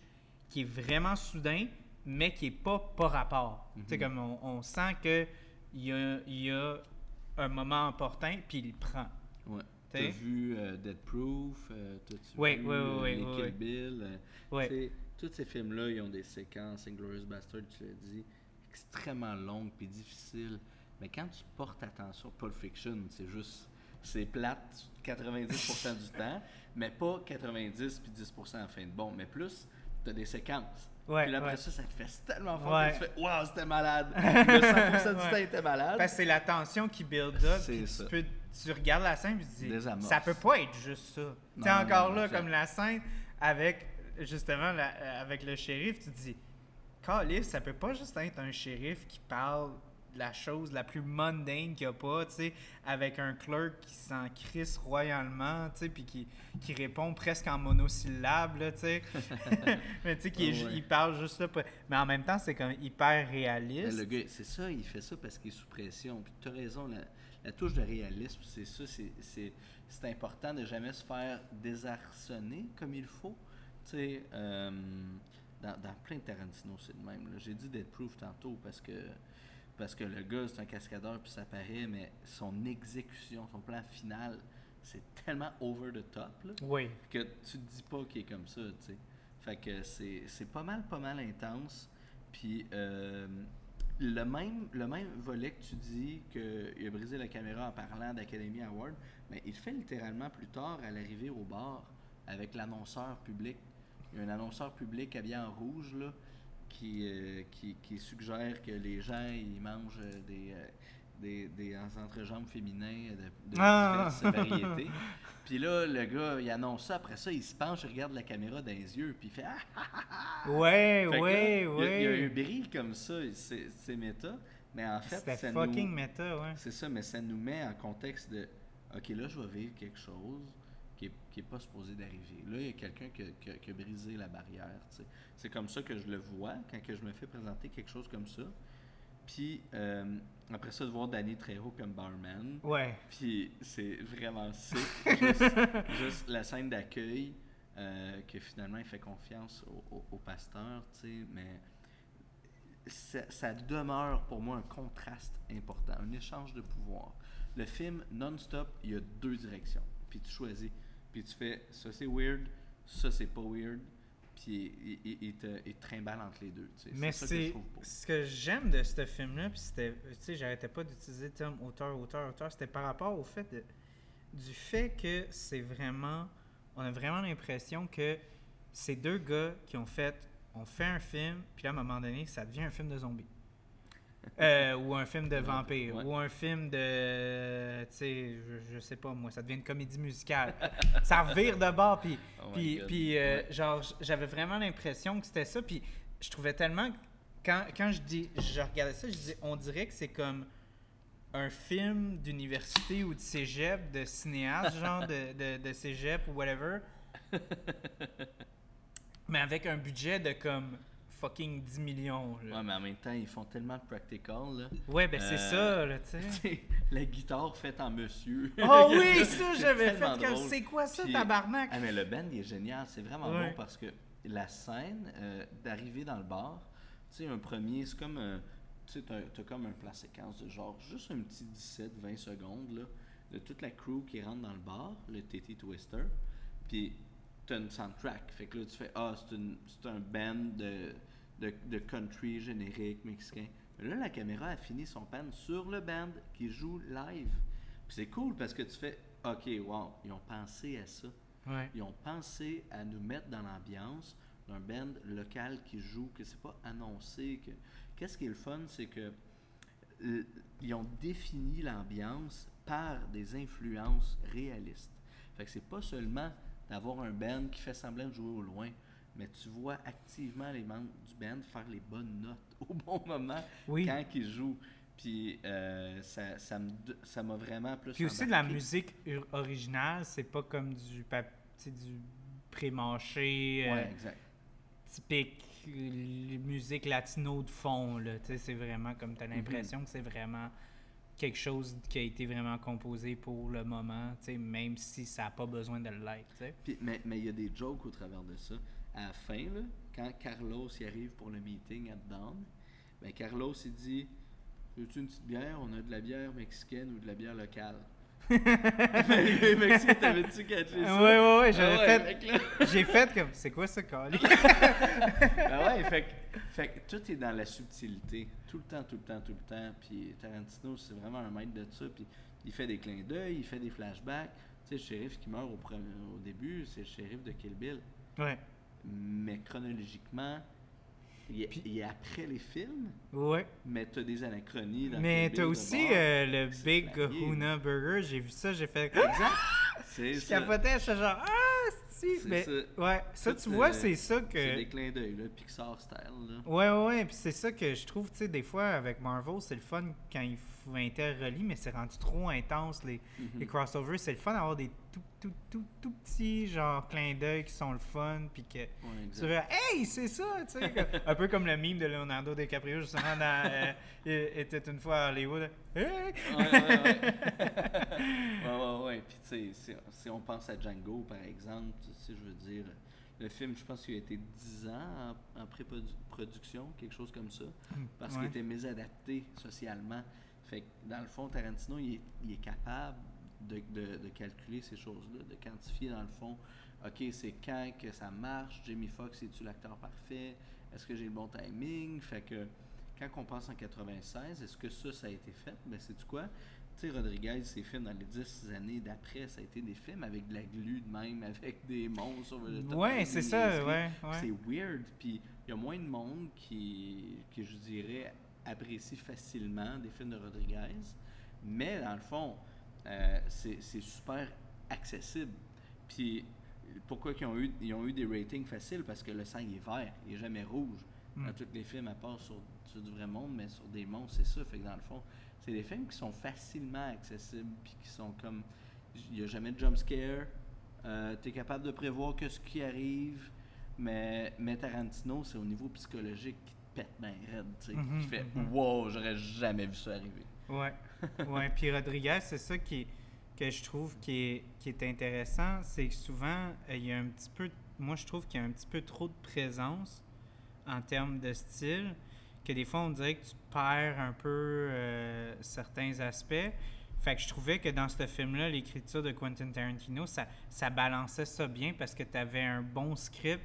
qui est vraiment soudain, mais qui est pas par rapport. Sais, Mhm. comme on, on sent que il y a, y a un moment important, puis il prend. T'as vu euh, Dead Proof, euh, t'as-tu Ouais, vu euh, ouais, les Kill. Bill, euh, tous ces films-là, ils ont des séquences, Inglourious Bastard, tu l'as dit, extrêmement longue puis difficile. Mais quand tu portes attention, Pulp Fiction, c'est juste. C'est plate 90% du temps, mais pas 90 puis 10% en fin de bon, mais plus, tu as des séquences. Ouais, puis là, après ouais. ça, ça te fait tellement fort Ouais. que tu fais Waouh, c'était malade! Puis là, 100% du temps, il était malade. Parce que c'est la tension qui build up. C'est ça. Tu, peux, tu regardes la scène et tu dis, ça peut pas être juste ça. Tu encore non, là, exact. comme la scène avec, justement, la- euh, avec le shérif, tu te dis, Calice, ça peut pas juste être un shérif qui parle de la chose la plus mundane qu'il n'y a pas, tu sais, avec un clerk qui s'en crisse royalement, tu sais, puis qui, qui répond presque en monosyllabes, là, tu sais. Mais tu sais, qui ouais. il parle juste là. Mais en même temps, c'est comme hyper Mais réaliste. le gars, c'est ça, il fait ça parce qu'il est sous pression. Puis tu as raison, la, la touche de réalisme, c'est ça, c'est- important de jamais se faire désarçonner comme il faut. Tu sais, euh, dans, dans plein de Tarantino, c'est le même. J'ai dit Dead Proof tantôt parce que, parce que le gars, c'est un cascadeur, puis ça paraît, mais son exécution, son plan final, c'est tellement over the top. Là Oui. que tu te dis pas qu'il est comme ça, tu sais. Fait que c'est c'est pas mal, pas mal intense. Puis euh, le, même, le même volet que tu dis qu'il a brisé la caméra en parlant d'Academy Award, mais il fait littéralement plus tard à l'arrivée au bar avec l'annonceur public. Il y a un annonceur public habillé en rouge là, qui, euh, qui, qui suggère que les gens ils mangent euh, des, euh, des, des entrejambes féminins de, de Ah! diverses variétés. Puis là, le gars, il annonce ça. Après ça, il se penche, il regarde la caméra dans les yeux, puis il fait Ah! Ouais, Fait ouais, là, ouais. Il y a, un brille comme ça, c'est méta. Mais en fait, ça fucking nous, méta, ouais. c'est ça, mais ça nous met en contexte de OK, là, je vais vivre quelque chose qui n'est qui est pas supposé d'arriver. Là, il y a quelqu'un qui, qui a- qui a brisé la barrière. C'est comme ça que je le vois quand que je me fais présenter quelque chose comme ça. Puis euh, après ça, de voir Danny Trejo comme barman. Ouais. Puis c'est vraiment sick. juste, juste la scène d'accueil, euh, que finalement il fait confiance au, au- au pasteur, tu sais, mais ça, ça demeure pour moi un contraste important, un échange de pouvoir. Le film, non-stop, il y a deux directions. Puis tu choisis. Puis tu fais, ça c'est weird, ça c'est pas weird. Puis il, te, il te trimballe entre les deux. tu sais. Mais c'est ce que j'aime de ce film-là, puis c'était, tu sais, j'arrêtais pas d'utiliser le terme auteur, auteur, auteur, c'était par rapport au fait de, du fait que c'est vraiment, on a vraiment l'impression que ces deux gars qui ont fait, on fait un film, puis là, à un moment donné, ça devient un film de zombies. Euh, ou un film de vampire, ouais. ou un film de, tu sais, je, je sais pas moi, ça devient une comédie musicale. ça revire de bord, puis Oh puis, puis euh, Ouais. genre, j'avais vraiment l'impression que c'était ça. Puis je trouvais tellement. Quand, quand je, dis, je regardais ça, je disais, on dirait que c'est comme un film d'université ou de cégep, de cinéaste, genre de, de, de cégep ou whatever. mais avec un budget de comme fucking 10 millions. là. Ouais, mais en même temps, ils font tellement de practical, là. Ouais, ben c'est Euh, ça, là, tu sais. La guitare faite en monsieur. Oh oui, ça, C'est j'avais fait comme c'est quoi ça, Puis- tabarnak? Ah, mais le band, il est génial. C'est vraiment Ouais. bon parce que la scène euh, d'arriver dans le bar, tu sais, un premier, c'est comme un. Tu sais, t'as, comme un plan séquence de genre juste un petit 17-20 secondes, là, de toute la crew qui rentre dans le bar, le TT Twister. Puis t'as une soundtrack. Fait que là, tu fais Ah, c'est un band de, de, de country générique mexicain. Mais là, la caméra a fini son pan sur le band qui joue live. Puis c'est cool parce que tu fais OK, wow, ils ont pensé à ça. Ouais. Ils ont pensé à nous mettre dans l'ambiance d'un band local qui joue, que c'est pas annoncé. Que... Qu'est-ce qui est le fun, c'est que euh, ils ont défini l'ambiance par des influences réalistes. Fait que c'est pas seulement d'avoir un band qui fait semblant de jouer au loin, mais tu vois activement les membres du band faire les bonnes notes au bon moment Oui. quand ils jouent. Puis euh, ça, ça, me d- ça m'a vraiment plus. Puis aussi de la musique originale, c'est pas comme du du pré-mâché euh, Ouais, typique musique latino de fond c'est vraiment comme tu as l'impression que c'est vraiment quelque chose qui a été vraiment composé pour le moment, même si ça n'a pas besoin de l'être, mais il y a des jokes au travers de ça. À la fin, là, quand Carlos y arrive pour le meeting à Dawn, ben Carlos il dit Veux-tu une petite bière? On a de la bière mexicaine ou de la bière locale mais Maxime, t'avais-tu catché Ouais, ça? ouais, ouais, j'avais Ah ouais, fait. J'ai fait comme. C'est quoi ça, Carly? Ah ouais, fait que, fait tout est dans la subtilité. Tout le temps, tout le temps, tout le temps. Puis Tarantino, c'est vraiment un maître de ça. Puis il fait des clins d'œil, il fait des flashbacks. Tu sais, le shérif qui meurt au, premier- au début, c'est le shérif de Kill Bill. Ouais. Mais chronologiquement, il est, Puis- il est après les films, Ouais. mais t'as des anachronies dans Mais t'as aussi euh, le C'est Big Kahuna Burger. J'ai vu ça, j'ai fait. Exact. C'est Je ça. capotais, je genre. Ah, si. C'est Mais, ça. ouais, ça, Tout, tu vois, euh, c'est ça C'est que. des clins d'œil, là, Pixar style. Là. Ouais, ouais, ouais. Puis c'est ça que je trouve, tu sais, des fois, avec Marvel, c'est le fun quand ils interrelient, mais c'est rendu trop intense. Les, Mhm. les crossovers, c'est le fun d'avoir des tout, tout, tout, tout petits, genre, clins d'œil qui sont le fun. Puis que tu vas, hey, c'est ça, tu sais. comme- un peu comme le meme de Leonardo DiCaprio, justement, dans euh, Il était une fois à Hollywood. Hey! Ouais, ouais, ouais. ouais, ouais, ouais. Puis, tu sais, si, si on pense à Django, par exemple, tu sais, je veux dire, le film, je pense qu'il a été 10 ans en, en pré-production, quelque chose comme ça, parce Ouais. qu'il était mésadapté socialement. Fait que, dans le fond, Tarantino, il est, il est capable de, de- de calculer ces choses-là, de quantifier, dans le fond, OK, c'est quand que ça marche, Jamie Foxx, est-tu l'acteur parfait, est-ce que j'ai le bon timing? Fait que, quand on pense en 96, est-ce que ça, ça a été fait? Ben, c'est tu quoi? Tu sais, Rodriguez, ses films dans les 10 années d'après, ça a été des films avec de la glu de même, avec des monstres Ouais, c'est ça, ouais. ouais. C'est weird, puis il y a moins de monde qui, que je dirais, apprécie facilement des films de Rodriguez, mais dans le fond, euh, c'est super accessible. Puis pourquoi ils ont, eu, ils ont eu des ratings faciles? Parce que le sang il est vert, il est jamais rouge. Mm. Dans tous les films, à part sur, sur du vrai monde, mais sur des monstres, c'est ça. Fait que dans le fond, c'est des films qui sont facilement accessibles, puis qui sont comme. Il n'y a jamais de jump scare. tu es capable de prévoir que ce qui arrive, mais, mais Tarantino, c'est au niveau psychologique qui te pète bien raide, tu sais, Mhm, qui fait mhm. Wow, j'aurais jamais vu ça arriver. Ouais. ouais. Puis Rodriguez, c'est ça qui, que je trouve qui est, qui est intéressant, c'est que souvent, euh, il y a un petit peu, moi je trouve qu'il y a un petit peu trop de présence en termes de style, que des fois on dirait que tu perds un peu euh, certains aspects. Fait que je trouvais que dans ce film-là, l'écriture de Quentin Tarantino, ça, ça balançait ça bien parce que tu avais un bon script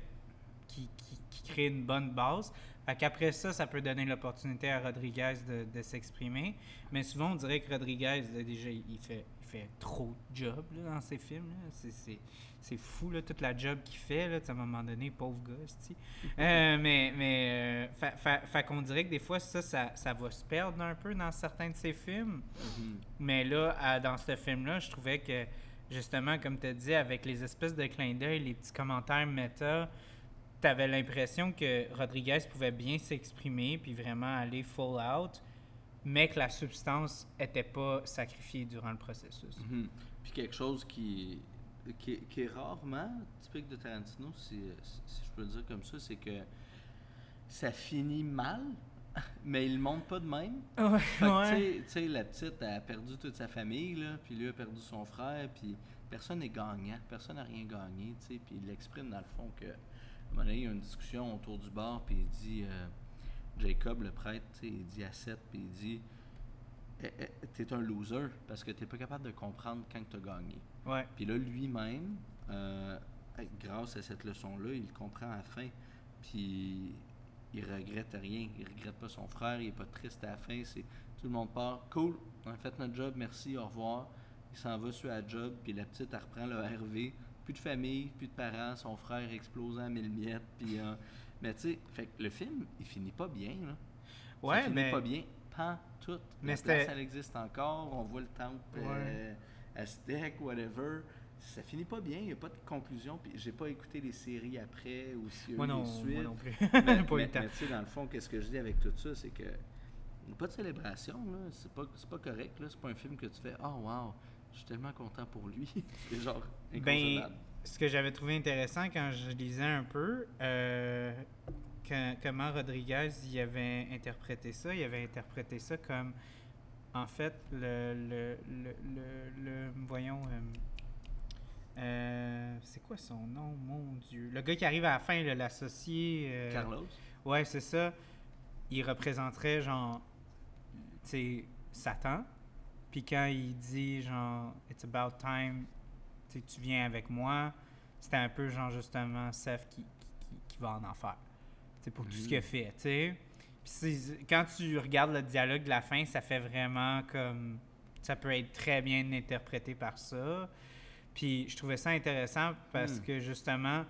qui, qui crée une bonne base. Fait qu'après ça, ça peut donner l'opportunité à Rodriguez de, de s'exprimer. Mais souvent, on dirait que Rodriguez, là, déjà, il fait, il fait trop de job là, dans ses films. C'est- fou, là, toute la job qu'il fait. Là, à un moment donné, pauvre gars. Euh, mais mais euh, fait, fait- fait qu'on dirait que des fois, ça, ça, ça va se perdre un peu dans certains de ses films. Mhm. Mais là, à- dans ce film-là, je trouvais que, justement, comme tu as dit, avec les espèces de clins d'œil, les petits commentaires méta, tu avais l'impression que Rodriguez pouvait bien s'exprimer puis vraiment aller full out, mais que la substance était pas sacrifiée durant le processus. Mhm. Puis quelque chose qui, qui, est- qui est rarement typique de Tarantino, si, si je peux le dire comme ça, c'est que ça finit mal, mais il le montre pas de même. Ouais, ouais. tu sais- la petite a perdu toute sa famille, là, puis lui a perdu son frère, puis personne n'est gagnant, personne n'a rien gagné, tu sais, puis il l'exprime dans le fond que, un moment donné, il y a une discussion autour du bar, puis il dit, euh, Jacob, le prêtre, il dit à Seth, puis il dit, Eh, eh, t'es un loser parce que t'es pas capable de comprendre quand tu as gagné. Ouais. Puis là, lui-même, euh, grâce à cette leçon-là, il comprend à la fin. Puis il regrette rien. Il regrette pas son frère. Il est pas triste à la fin. C'est tout le monde part. Cool, on a fait notre job. Merci, au revoir. Il s'en va sur la job. Puis la petite, elle reprend le RV. Plus de famille, plus de parents. Son frère explosé en mille miettes. Puis, euh, mais tu sais, fait que le film, il finit pas bien. Là. Ça Ouais, finit mais- pas bien. Pas tout. Mais place, elle existe encore. On voit le temple euh, Aztec, whatever. Ça finit pas bien. Il n'y a pas de conclusion. Puis j'ai pas écouté les séries après ou a Moi non, moi plus. mais, pas eu le temps. mais dans le fond, qu'est-ce que je dis avec tout ça, c'est que il y a pas de célébration, là. C'est pas, pas correct, là. C'est pas un film que tu fais « Oh, wow, je suis tellement content pour lui. » C'est genre Ben, ce que j'avais trouvé intéressant quand je lisais un peu, euh, que- comment Rodriguez y avait interprété ça, il avait interprété ça comme, en fait, le, le, le, le, le- voyons, euh, euh, c'est quoi son nom, mon Dieu, le gars qui arrive à la fin, l'associé, Carlos? ouais, c'est ça, il représenterait genre, tu sais, Satan, Puis quand il dit, genre, It's about time, tu viens avec moi, c'était un peu, genre, justement, Seth qui, qui, qui- va en enfer. C'est pour tout ce qu'il a fait, tu sais. Puis quand tu regardes le dialogue de la fin, ça fait vraiment comme. Ça peut être très bien interprété par ça. Puis je trouvais ça intéressant parce Hmm. que justement,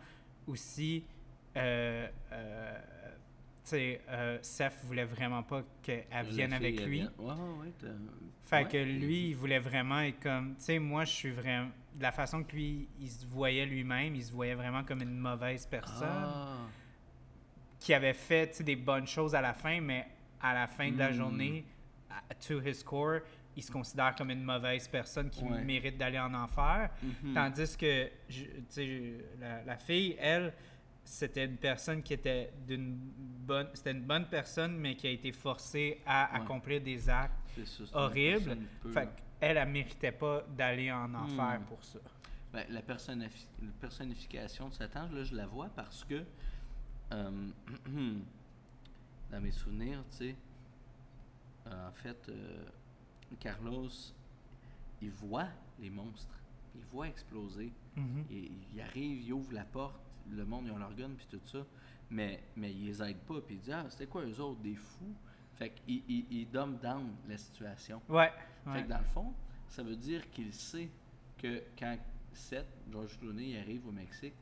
aussi, euh, euh, sais, euh, Seth voulait vraiment pas qu'elle vienne avec lui. Ouais, ouais, t'as- Fait ouais, que lui, il voulait vraiment être comme. Tu sais, moi, je suis vraiment. De la façon que lui, il se voyait lui-même, il se voyait vraiment comme une mauvaise personne Ah. qui avait fait des bonnes choses à la fin, mais à la fin de la Hmm. journée, to his core, il se considère comme une mauvaise personne qui mérite d'aller en enfer. Mhm. Tandis que tu sais, la, la fille, elle, c'était une personne qui était d'une bonne. C'était une bonne personne, mais qui a été forcée à Ouais. accomplir des actes. C'est ça, c'est une horrible. personne peu- Fait qu'elle, elle méritait pas d'aller en enfer Hmm. pour ça. Ben, la, personnifi- la personnification de Satan, là, je la vois parce que euh, dans mes souvenirs, tu sais, euh, en fait, euh, Carlos, il voit les monstres, il voit exploser, Mhm. il, il arrive, il ouvre la porte, le monde, ils ont leur gun, puis tout ça, mais, mais il les aide pas, puis il dit, ah, c'était quoi eux autres, des fous? Fait qu'il il, il dumb down la situation. Ouais. Fait ouais. que dans le fond, ça veut dire qu'il sait que quand Seth, George Clooney, il arrive au Mexique,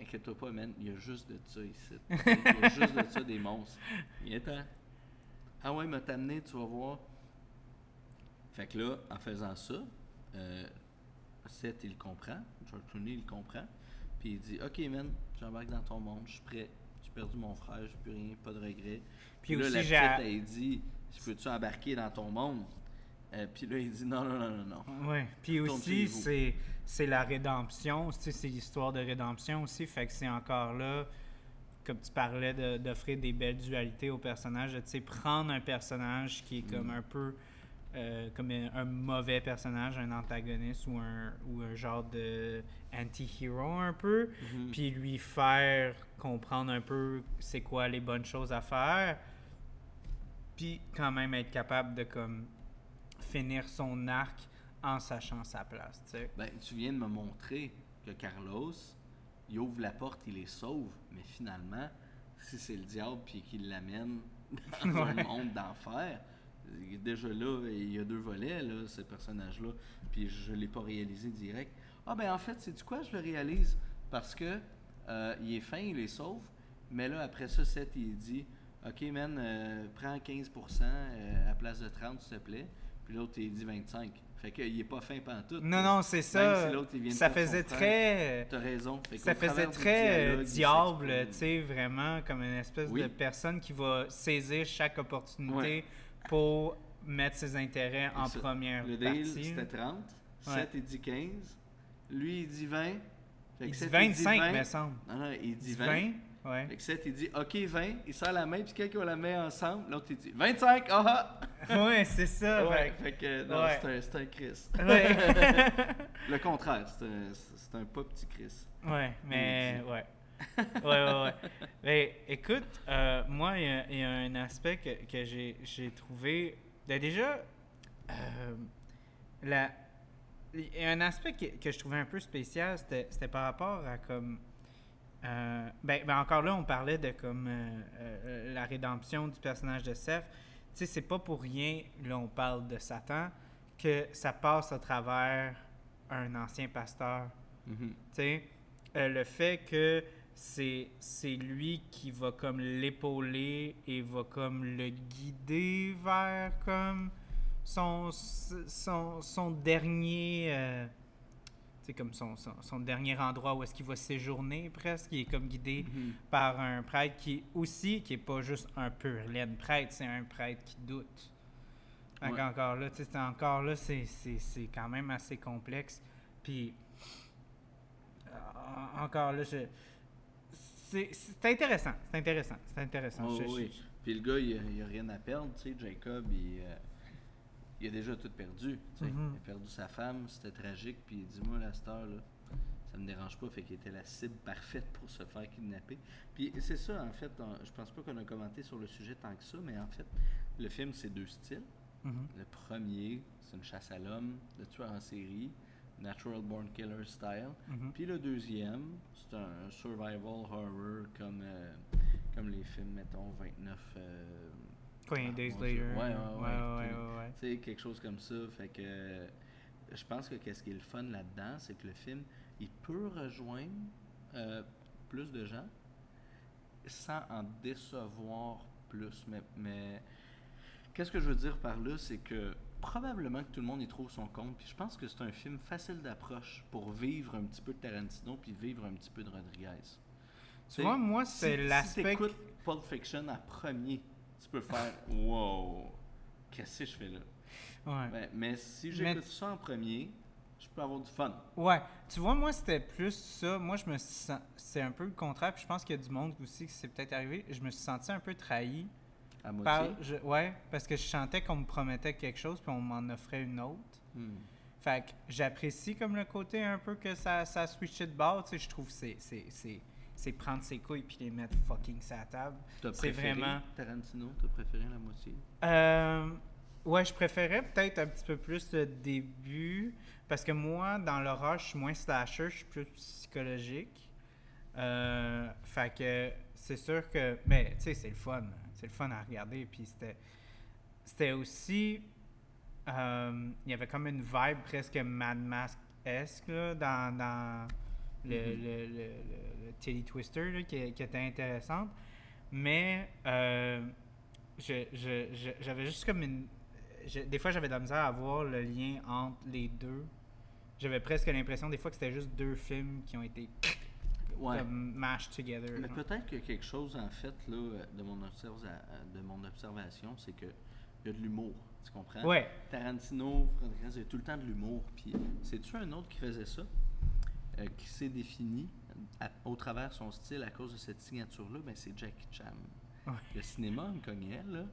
inquiète-toi pas, man, il y a juste de ça ici. il y a juste de ça des monstres. Il est temps. Ah ouais, m'a t'amené, tu vas voir. Fait que là, en faisant ça, euh, Seth, il comprend. George Clooney, il comprend. Puis il dit Ok, man, j'embarque dans ton monde, je suis prêt. J'ai perdu mon frère, j'ai plus rien, pas de regrets. Puis Puis là, aussi, la petite, elle dit Je peux-tu embarquer dans ton monde? Euh, Puis là, il dit Non, non, non, non, non. Ouais. Puis aussi, c'est, c'est la rédemption. C'est l'histoire de rédemption aussi. Fait que c'est encore là, comme tu parlais, de- d'offrir des belles dualités aux personnages. Tu sais, prendre un personnage qui est comme Mm. un peu. euh, comme un, un mauvais personnage, un antagoniste ou un, ou un genre de anti-hero un peu, Mhm. puis lui faire comprendre un peu c'est quoi les bonnes choses à faire, puis quand même être capable de comme finir son arc en sachant sa place. Ben, tu viens de me montrer que Carlos, il ouvre la porte, il les sauve, mais finalement, si c'est le diable puis qu'il l'amène dans un monde d'enfer, déjà là, il y a deux volets, là, ce personnage-là, puis je ne l'ai pas réalisé direct. Ah ben en fait, c'est du quoi je le réalise? Parce que euh, il est fin, il les sauve, mais là, après ça, Seth, il dit Ok, man, euh, prends 15% euh, à la place de 30, s'il te plaît. Puis l'autre, il dit 25. Fait qu'il est pas fin pantoute. Non, non, c'est ça. si ça faisait frère. très. T'as raison. Fait Ça faisait très euh, diable, tu sais, vraiment comme une espèce Oui. de personne qui va saisir chaque opportunité pour mettre ses intérêts en ça. première Le deal, c'était 30. Ouais. Seth, il dit 15. Lui, il dit 20. Fait Il dit Seth, 25, 20. me semble. Non, non, il Il dit dit 20. 20, ouais. Fait que Seth, il dit OK, 20. Il sort la main, puis quelqu'un la met ensemble. L'autre, il dit 25. Ah ouais, c'est ça. ah! Ouais, fait fait que non, Ouais. c'est un, un Chris. ouais. Le contraire, c'est un, un pas petit Chris. Ouais, mais ouais. Ouais, ouais, ouais. Mais écoute, euh, moi, il y, a- il y a un aspect que, que j'ai, j'ai trouvé. ben, déjà, euh, la, a un aspect que, que je trouvais un peu spécial, c'était, c'était par rapport à comme. euh, ben, ben encore là, on parlait de comme euh, euh, la rédemption du personnage de Seth. Tu sais, c'est pas pour rien, là, on parle de Satan, que ça passe à travers un ancien pasteur. Mhm. Tu sais, le fait que c'est c'est lui qui va comme l'épauler et va comme le guider vers comme son son, son dernier euh, comme son, son, son dernier endroit où est-ce qu'il va séjourner presque il est comme guidé Mhm. par un prêtre qui aussi qui est pas juste un pur laine prêtre c'est un prêtre qui doute Ouais. encore là tu sais encore là c'est quand même assez complexe puis euh, encore là je c'est intéressant c'est intéressant c'est intéressant Oh, Je- je- oui. Puis le gars, il il a rien à perdre, tu sais. Jacob, il, euh, il a déjà tout perdu. Mhm. Il a perdu sa femme, c'était tragique. Puis il dit Moi, la star, là, ça me dérange pas. Fait qu'il était la cible parfaite pour se faire kidnapper. Puis c'est ça, en fait. on- je pense pas qu'on a commenté sur le sujet tant que ça, mais en fait, le film, c'est deux styles. Mhm. Le premier, c'est une chasse à l'homme, le tueur en série, Natural Born Killer style. Mhm. Puis le deuxième, c'est un survival horror comme, euh, comme les films, mettons, 29. euh, 28 ah, Days. Later. Ouais, ouais, ouais, ouais, tu sais, quelque chose comme ça. Fait que euh, je pense que qu'est-ce qui est le fun là-dedans, c'est que le film, il peut rejoindre euh, plus de gens sans en décevoir plus. Mais, mais qu'est-ce que je veux dire par là, c'est que probablement que tout le monde y trouve son compte. Puis je pense que c'est un film facile d'approche pour vivre un petit peu de Tarantino puis vivre un petit peu de Rodriguez. Tu vois, moi, c'est Si- l'aspect. Si Pulp Fiction à premier, tu peux faire Wow, qu'est-ce que je fais là? Ouais. Mais, mais si j'écoute ça en premier, je peux avoir du fun. Ouais, tu vois, moi, c'était plus ça. Moi, je me sens. C'est un peu le contraire. Puis je pense qu'il y a du monde aussi qui c'est peut-être arrivé. Je me suis senti un peu trahi. À moitié? Par, je- ouais, parce que je sentais qu'on me promettait quelque chose, puis on m'en offrait une autre. Hmm. Fait que j'apprécie comme le côté un peu que ça, ça switché de bord. Tu sais, je trouve que c'est, c'est, prendre ses couilles puis les mettre fucking sur la table. C'est vraiment- Tarantino, t'as préféré la moitié? Euh, ouais, je préférais peut-être un petit peu plus le début, parce que moi, dans l'horreur, je suis moins slasher, je suis plus psychologique. Euh, fait que c'est sûr que. Mais, tu sais, c'est le fun. C'est le fun à regarder. Puis c'était. C'était aussi. euh, Il y avait comme une vibe presque Mad Mask-esque dans le, Mhm. le, le, le- le Titty Twister là, qui, qui était intéressante. Mais euh, je- je- je- j'avais juste comme une. des fois, j'avais de la misère à voir le lien entre les deux. J'avais presque l'impression des fois que c'était juste deux films qui ont été Ouais. comme mashed together. Mais peut-être que quelque chose, en fait, là, de mon, de mon observation, c'est que il y a de l'humour. Tu comprends? Ouais. Tarantino, Rodriguez, il y a tout le temps de l'humour. Puis, c'est-tu un autre qui faisait ça? Euh, qui s'est défini à- au travers de son style à cause de cette signature-là? Ben, c'est Jackie Chan. Ouais. Le cinéma, cognait, là.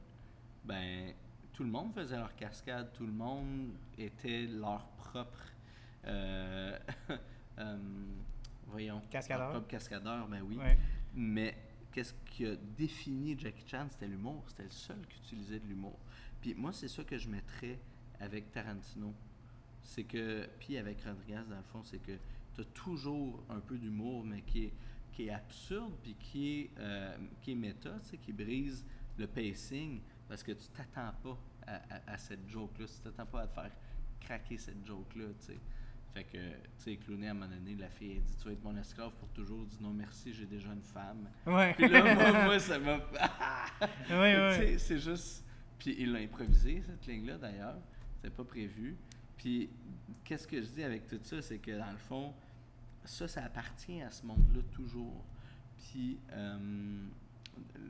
Ben, tout le monde faisait leur cascade, tout le monde était leur propre. euh, euh, voyons. Cascadeur. Leur propre cascadeur, ben oui. Ouais. Mais qu'est-ce qui a défini Jackie Chan? C'était l'humour. C'était le seul qui utilisait de l'humour. Puis moi, c'est ça que je mettrais avec Tarantino. C'est que, puis avec Rodriguez, dans le fond, c'est que tu as toujours un peu d'humour, mais qui est, qui est absurde, puis qui est, euh, qui est méta, tu sais, qui brise le pacing, parce que tu t'attends pas à, à- à cette joke-là. Tu t'attends pas à te faire craquer cette joke-là, tu sais. Fait que, tu sais, Clooney, à un moment donné, la fille a dit Tu vas être mon esclave pour toujours. Il dit Non, merci, j'ai déjà une femme. Ouais. Puis là, moi, moi, ça m'a. Ouais, ouais. C'est juste. Puis il l'a improvisé, cette ligne-là, d'ailleurs. C'était pas prévu. Puis, qu'est-ce que je dis avec tout ça C'est que, dans le fond, ça, ça appartient à ce monde-là toujours. Puis, euh,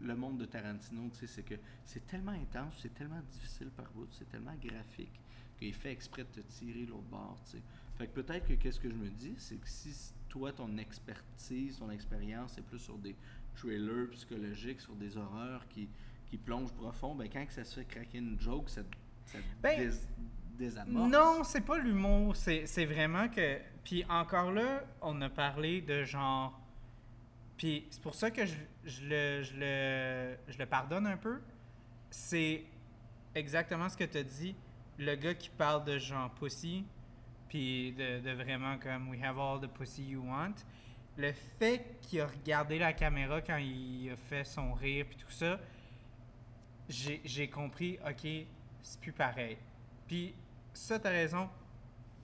le monde de Tarantino, tu sais, c'est que c'est tellement intense, c'est tellement difficile par bout, c'est tellement graphique qu'il fait exprès de te tirer l'autre bord, tu sais. Fait que peut-être que qu'est-ce que je me dis, c'est que si toi, ton expertise, ton expérience, c'est plus sur des thrillers psychologiques, sur des horreurs qui, qui plongent profond, ben quand que ça se fait craquer une joke, ça, ça Ben, désamorce. Non, c'est pas l'humour, c'est vraiment que. Puis encore là, on a parlé de genre. Puis c'est pour ça que je, le, je, le, je le pardonne un peu. C'est exactement ce que tu as dit. Le gars qui parle de genre pussy, puis de, de vraiment comme we have all the pussy you want. Le fait qu'il a regardé la caméra quand il a fait son rire, puis tout ça, j'ai j'ai compris, ok, c'est plus pareil. Puis ça, t'as raison.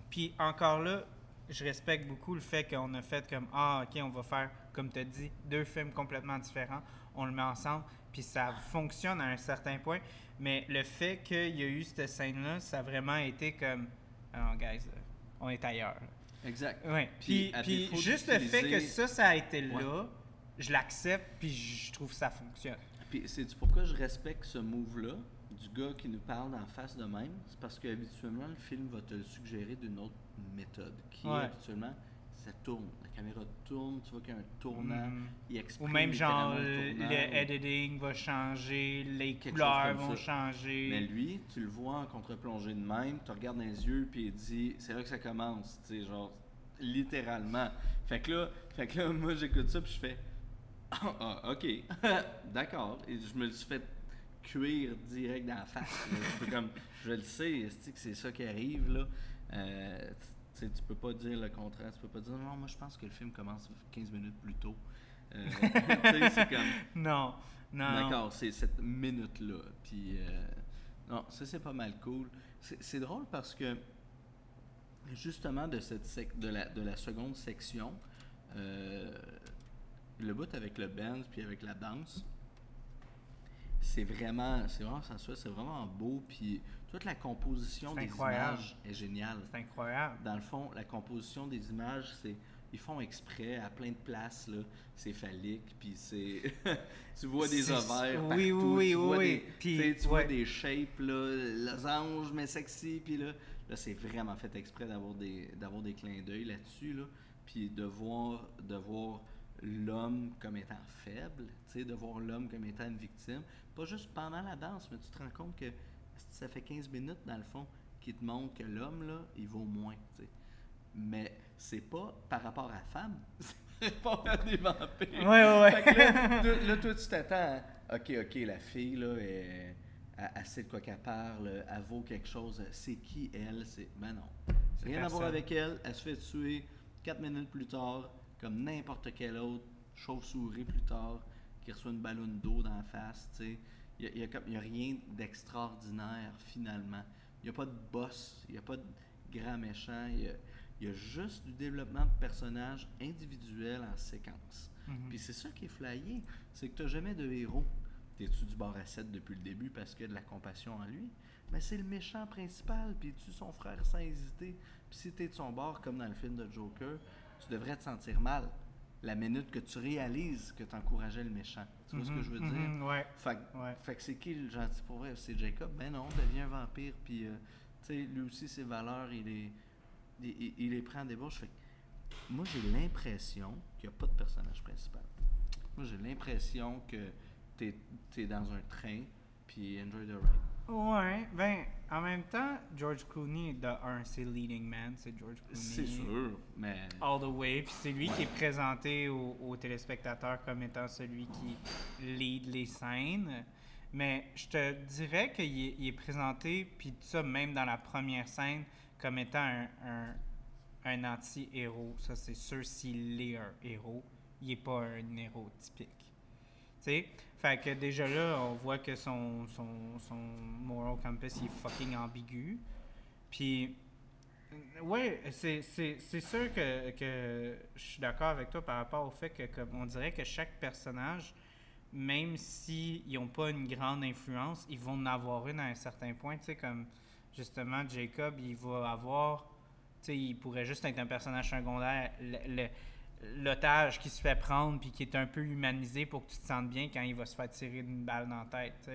Puis encore là, je respecte beaucoup le fait qu'on a fait comme Ah, ok, on va faire, comme tu as dit, deux films complètement différents. On le met ensemble, puis ça fonctionne à un certain point. Mais le fait qu'il y a eu cette scène-là, ça a vraiment été comme non, guys, on est ailleurs. Exact. Ouais. Puis, Puis, juste le fait que ça, ça a été Ouais. là, je l'accepte, puis je trouve que ça fonctionne. Puis c'est pourquoi je respecte ce move-là? Du gars qui nous parle en face de même. C'est parce qu'habituellement, le film va te le suggérer d'une autre méthode qui Ouais. est habituellement, ça tourne. La caméra tourne, tu vois qu'il y a un tournant. Mm. Il Ou exprime même genre, le editing va changer, les couleurs vont ça. changer. Mais lui, tu le vois en contre-plongée de même, tu regardes dans les yeux, puis il dit c'est là que ça commence, tu sais, genre, littéralement. Fait que là, fait que là moi, j'écoute ça, puis je fais ah, ah, ok, d'accord. Et je me le suis fait cuire direct dans la face. comme, je le sais, c'est que c'est ça qui arrive, là? Euh, tu peux pas dire le contraire. Tu peux pas dire, non, moi, je pense que le film commence 15 minutes plus tôt. Euh, c'est comme, Non, non. D'accord, c'est cette minute-là. Puis, euh, non, ça, c'est pas mal cool. C'est drôle parce que, justement, de, cette sec- de, la, de la seconde section, euh, le bout avec le band puis avec la danse, c'est vraiment, c'est vraiment sensuel, c'est vraiment beau. Puis, toute la composition des incroyable. images est géniale. C'est incroyable. Dans le fond, la composition des images, c'est ils font exprès à plein de places là, c'est phallique, puis c'est tu vois des ovaires oui, partout, oui, tu vois oui, des, puis, tu vois des shapes là, losange mais sexy, puis là, là c'est vraiment fait exprès d'avoir des d'avoir des clins d'œil là-dessus là, puis de voir de voir l'homme comme étant faible, de voir l'homme comme étant une victime, pas juste pendant la danse, mais tu te rends compte que ça fait 15 minutes dans le fond qui te montre que l'homme là, il vaut moins, tu sais. Mais c'est pas par rapport à la femme, c'est par rapport à des vampires. Ouais, ouais, ouais. Fait que là, toi, là, toi, tu t'attends à, OK, OK, la fille, là, elle, elle, sait de quoi qu'elle parle, elle vaut quelque chose. C'est qui, elle? C'est... Ben non. Rien à voir avec elle. Elle se fait tuer quatre minutes plus tard, comme n'importe quel autre chauve-souris plus tard, qui reçoit une ballonne d'eau dans la face, tu sais. Il n'y a, y a comme- il y a rien d'extraordinaire, finalement. Il n'y a pas de boss, il n'y a pas de grand méchant, il y a, il y a juste du développement de personnages individuels en séquence. Mhm. Puis c'est ça qui est flyé, c'est que tu n'as jamais de héros. T'es-tu du bord à 7 depuis le début parce qu'il y a de la compassion en lui? Mais c'est le méchant principal, puis tu son frère sans hésiter? Puis si t'es de son bord, comme dans le film de Joker, tu devrais te sentir mal la minute que tu réalises que tu encourageais le méchant. Tu vois ce que je veux Mhm, dire? mhm, ouais. Fait, que- Ouais. fait que c'est qui le gentil pour vrai? C'est Jacob? Ben non, devient un vampire, puis euh, tu sais, lui aussi, ses valeurs, il les, il, les prend à débauche. Fait que moi, j'ai l'impression qu'il n'y a pas de personnage principal. Moi, j'ai l'impression que tu es, dans un train, puis enjoy the ride. Ouais, ben, en même temps, George Clooney, de un, c'est leading man, c'est George Clooney. C'est sûr, mais. All the way, puis c'est lui qui est présenté aux, aux téléspectateurs comme étant celui qui lead les scènes. Mais je te dirais qu'il est, il est présenté, puis ça, même dans la première scène, comme étant un, un, un anti-héros. Ça, c'est sûr, s'il est un héros, il n'est pas un héros typique. Tu sais? Fait que déjà là, on voit que son, son, son moral compass est fucking ambigu. Puis, ouais, c'est, sûr que, que je suis d'accord avec toi par rapport au fait que, comme on dirait que chaque personnage, même s'ils n'ont pas une grande influence, ils vont en avoir une à un certain point. Tu sais, comme justement, Jacob, il va avoir. Tu sais, il pourrait juste être un personnage secondaire. Le- L'otage qui se fait prendre puis qui est un peu humanisé pour que tu te sentes bien quand il va se faire tirer une balle dans la tête.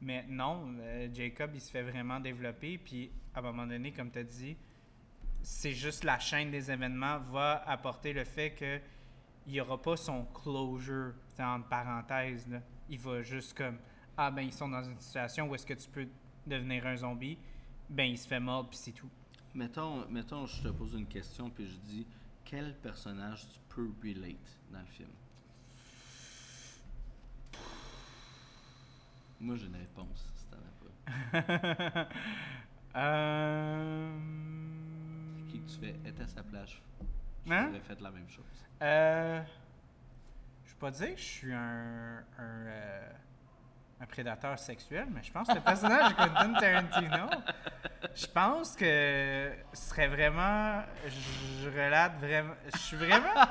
Mais non, euh, Jacob, il se fait vraiment développer. Puis à un moment donné, comme tu as dit, c'est juste la chaîne des événements va apporter le fait que il n'y aura pas son closure, entre parenthèses. Il va juste comme Ah, ben, ils sont dans une situation où est-ce que tu peux devenir un zombie. Ben, il se fait mordre, puis c'est tout. Mettons, mettons, je te pose une question, puis je dis quel personnage tu peux relate dans le film? Moi, j'ai une réponse, si t'en as pas. euh... Qui que tu fais être à sa place Je Hein? j'aurais fait la même chose. Euh, je peux pas dire que je suis un, un, euh, un prédateur sexuel, mais je pense que le personnage de Quentin Tarantino, je pense que ce serait vraiment. Je, je relate vraiment. Je suis vraiment.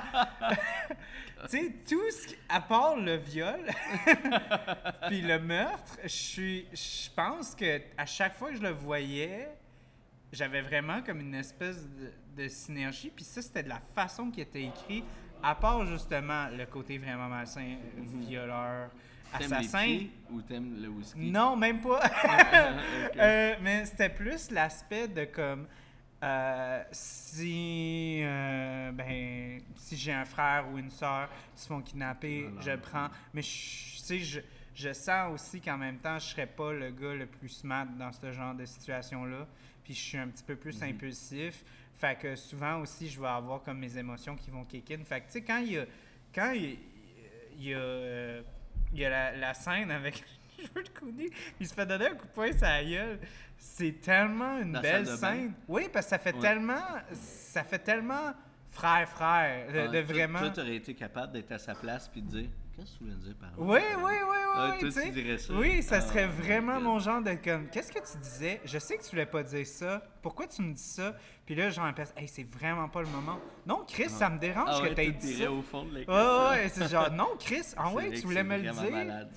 tu sais, tout ce qui. À part le viol, puis le meurtre, je suis. Je pense que à chaque fois que je le voyais, j'avais vraiment comme une espèce de, de synergie. Puis ça, c'était de la façon qui était écrit, à part justement le côté vraiment malsain, euh, violeur, T'aimes les assassin. pieds ou t'aimes le whisky? Non, même pas. Euh, mais c'était plus l'aspect de comme euh, si euh, ben si j'ai un frère ou une sœur qui se font kidnapper, je prends. Mais je, sais, je, je sens aussi qu'en même temps, je serais pas le gars le plus smart dans ce genre de situation-là. Puis je suis un petit peu plus Mhm. impulsif. Fait que souvent aussi, je vais avoir comme mes émotions qui vont kick in. Fait que tu sais, quand il y a, quand il, il y a, il y a la, la scène avec George Clooney, il se fait donner un coup de poing sur la gueule. C'est tellement une la belle scène. Oui, parce que ça fait Ouais. tellement. Ça fait tellement frère, frère. De, Ouais, de vraiment. Toi, t'aurais été capable d'être à sa place puis de dire Qu'est-ce que tu voulais dire par là Oui, oui, oui, oui, Ah, toi, tu dirais ça. Oui, ça Ah, serait vraiment mon genre de comme. Qu'est-ce que tu disais? Je sais que tu voulais pas dire ça. Pourquoi tu me dis ça? Puis là, genre, hey, c'est vraiment pas le moment. Non, Chris, ça me dérange Ah que ouais, t'aies dit ça. au fond de la Ouais, c'est genre, non, Chris, ah ouais, vrai tu voulais me le dire. malade.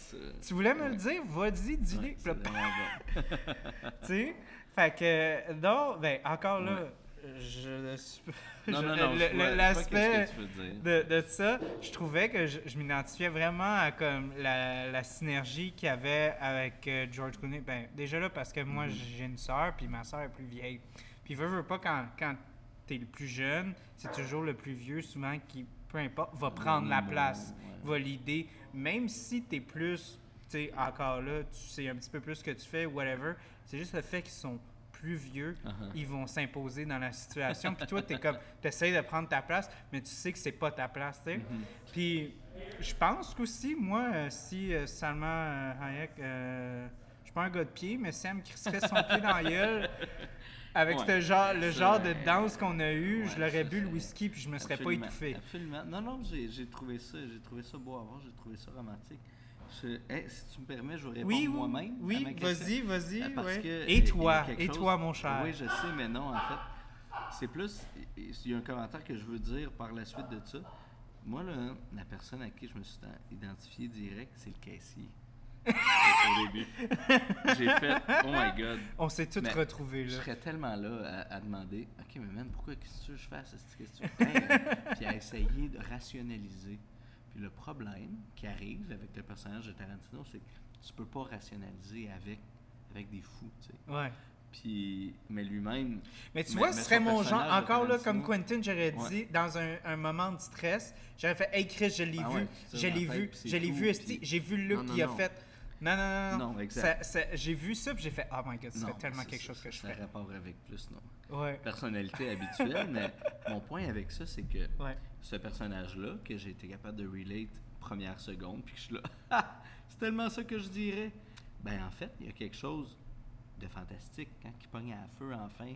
Tu voulais me le dire, vas-y, dis-le. Tu sais? Fait que, non, ben, encore là, je, Non, non, non, l'aspect de, de ça, je trouvais que je, je m'identifiais vraiment à comme la, la synergie qu'il y avait avec euh, George Clooney. Ben, déjà là, parce que moi, Mhm. j'ai une sœur, puis ma sœur est plus vieille. Puis, veux, veux pas, quand, quand t'es le plus jeune, c'est toujours le plus vieux, souvent, qui, peu importe, va prendre la Mm, place, ouais. va l'idée. Même si t'es plus, tu sais, encore là, tu sais un petit peu plus ce que tu fais, whatever, c'est juste le fait qu'ils sont plus vieux, Uh-huh. ils vont s'imposer dans la situation. Puis toi, t'es comme, t'essayes de prendre ta place, mais tu sais que c'est pas ta place, tu sais. Mhm. Puis je pense qu'aussi, moi, euh, si euh, Salma euh, Hayek, euh, je suis pas un gars de pied, mais si elle me crisserait son pied dans la gueule, avec Ouais. ce genre, le genre de danse qu'on a eu, je l'aurais bu le whisky puis je me serais Absolument, pas étouffé. Absolument. Non, non, j'ai j'ai trouvé ça, j'ai trouvé ça beau à voir, j'ai trouvé ça romantique. Je- hey, si tu me permets, je vais répondre Oui, oui, moi-même. oui, question. vas-y, vas-y. Euh, parce ouais. que Et toi, et chose- toi, mon cher. Oui, je sais, mais non, en fait, c'est plus. Il y a un commentaire que je veux dire par la suite de ça. Moi, là, la personne à qui je me suis identifié direct, c'est le caissier. Au début. J'ai fait, oh my god. On s'est tous Mais retrouvés Je là. serais tellement là à, à demander, ok, mais man, pourquoi qu'est-ce que tu veux que je fasse cette question? Hey, euh, puis à essayer de rationaliser. Puis le problème qui arrive avec le personnage de Tarantino, c'est que tu peux pas rationaliser avec, avec des fous, tu sais. Ouais. Puis, mais lui-même. Mais tu Mais- vois, ce serait mon genre. Encore là, comme Quentin, j'aurais Ouais. dit, dans un, un moment de stress, j'aurais fait Hey Chris, je l'ai Ah vu, ouais, je l'ai vu, je l'ai vu, j'ai vu le look Non, non, qu'il a fait. Non, non, non, non. Exact. Ça- ça- j'ai vu ça, puis j'ai fait Oh my god, ce serait Non, tellement c'est quelque ça, chose que je ça ferais. rapport avec plus, non. Ouais. Personnalité habituelle, mais mon point avec ça, c'est que Ouais. ce personnage-là, que j'ai été capable de relate première seconde, puis que je suis là, c'est tellement ça que je dirais. Ben, en fait, il y a quelque chose de fantastique quand il pogne à feu enfin,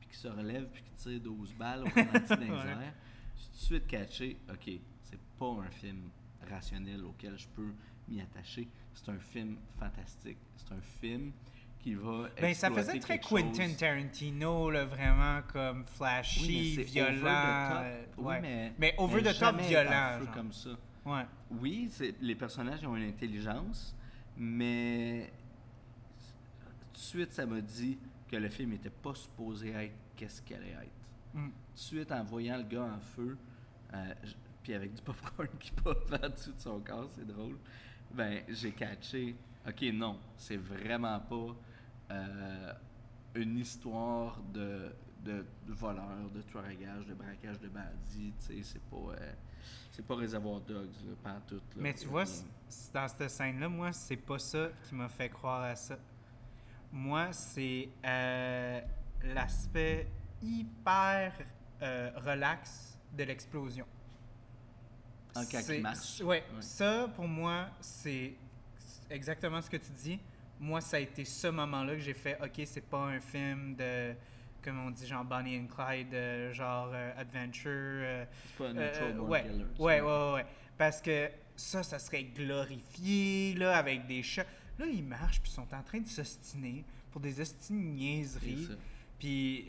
puis qu'il se relève, puis qu'il tire 12 balles au ralenti les Ouais. tout de suite catché, ok, c'est pas un film rationnel auquel je peux m'y attacher. C'est un film fantastique. C'est un film qui va. Ben, ça faisait très Quentin chose- Tarantino, là, vraiment comme flashy, Oui, mais c'est over the violent. top. euh, Oui, ouais. mais, Mais over mais the top violent, genre. comme ça. Ouais. Oui, les personnages ont une intelligence, mais tout de suite, ça m'a dit que le film n'était pas supposé être qu'est-ce qu'il allait être. Mm. Tout de suite, en voyant le gars en feu, euh, puis avec du popcorn qui pop en dessous de son corps, c'est drôle, ben j'ai catché, ok, non, c'est vraiment pas euh, une histoire de, de, voleur, de tueur de braquage de bandits, tu sais, c'est pas... euh, c'est pas Réservoir Dogs, là, pas tout. Là, Mais tu vois, dans cette scène-là, moi, c'est pas ça qui m'a fait croire à ça. Moi, c'est euh, l'aspect hyper euh, relax de l'explosion. Quand il C'est- marche. Ouais, Ouais. ça, pour moi, c'est exactement ce que tu dis. Moi, ça a été ce moment-là que j'ai fait, OK, c'est pas un film de, comme on dit, genre Bonnie and Clyde, euh, genre euh, adventure. euh, C'est pas un Natural Born ouais, Killer. ouais, ouais, ouais. Parce que ça, ça serait glorifié, là, avec des chats. Là, ils marchent, puis ils sont en train de s'ostiner pour des ostines niaiseries. Puis,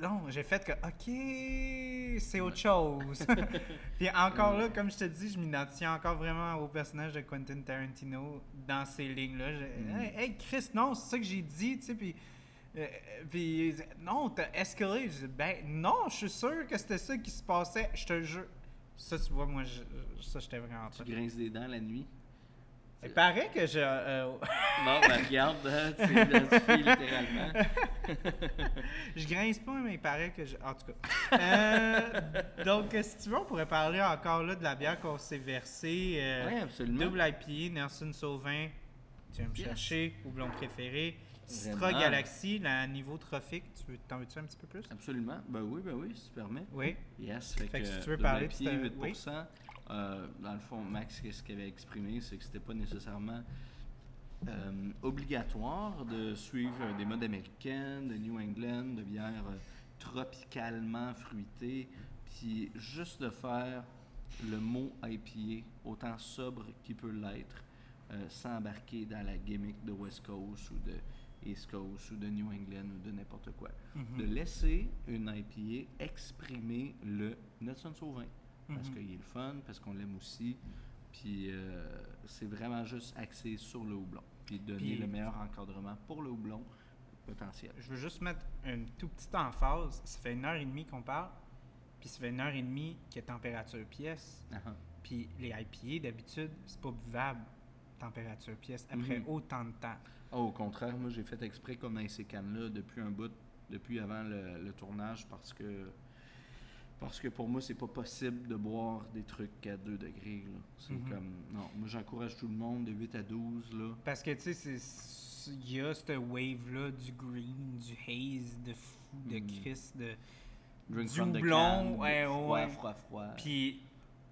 non, j'ai fait que, OK, c'est autre chose. puis encore là, comme je te dis, je m'identifie encore vraiment au personnage de Quentin Tarantino dans ces lignes-là. Mm. hey, hey, Chris, non, c'est ça que j'ai dit, tu sais, puis... euh, puis, non, t'as escalé. Je dis, ben, non, je suis sûr que c'était ça qui se passait. Je te jure. Ça, tu vois, moi, je- je- ça, j'étais vraiment Tu grinces des dents la nuit? Il paraît que je. euh, Non, ben regarde, hein, tu t'identifies littéralement. je grince pas, mais il paraît que je. En tout cas. Euh, donc, euh, si tu veux, on pourrait parler encore là de la bière qu'on s'est versée. euh, Oui, absolument. Double IPA, Nelson Sauvin, tu vas me Yes. chercher, Houblon préféré. Citra. Galaxy, la niveau trophique. Tu veux, t'en veux-tu un petit peu plus? Absolument. Ben oui, ben oui, si tu permets. Oui. Yes, fait, Fait que que, si tu veux parler de IPA, cette- 8%. Euh, dans le fond, Max, ce qu'il avait exprimé, c'est que c'était pas nécessairement euh, obligatoire de suivre des modes américaines, de New England, de bières euh, tropicalement fruitées, puis juste de faire le mot IPA autant sobre qu'il peut l'être, sans embarquer dans la gimmick de West Coast ou de East Coast ou de New England ou de n'importe quoi. Mhm. De laisser une IPA exprimer le Nelson Sauvin. Parce Mhm. qu'il est le fun, parce qu'on l'aime aussi. Puis euh, c'est vraiment juste axé sur le houblon. Puis donner Puis- le meilleur encadrement pour le houblon potentiel. Je veux juste mettre une tout petite emphase. Ça fait une heure et demie qu'on parle, puis ça fait une heure et demie qu'il y a température pièce. Ah. Puis les IPA, d'habitude, c'est pas buvable, température pièce, après Mhm. autant de temps. Ah, au contraire, moi j'ai fait exprès comme dans ces cannes-là depuis un bout, depuis avant le, le tournage, parce que parce que pour moi c'est pas possible de boire des trucs à 2 degrés. là. C'est Mhm. comme non, moi j'encourage tout le monde de 8 à 12 là. Parce que, tu sais, c'est- il y a cette wave-là du green, du haze, de fou, de Mhm. Chris, de... Drink Du can, ouais, froid, ouais. froid, froid. Puis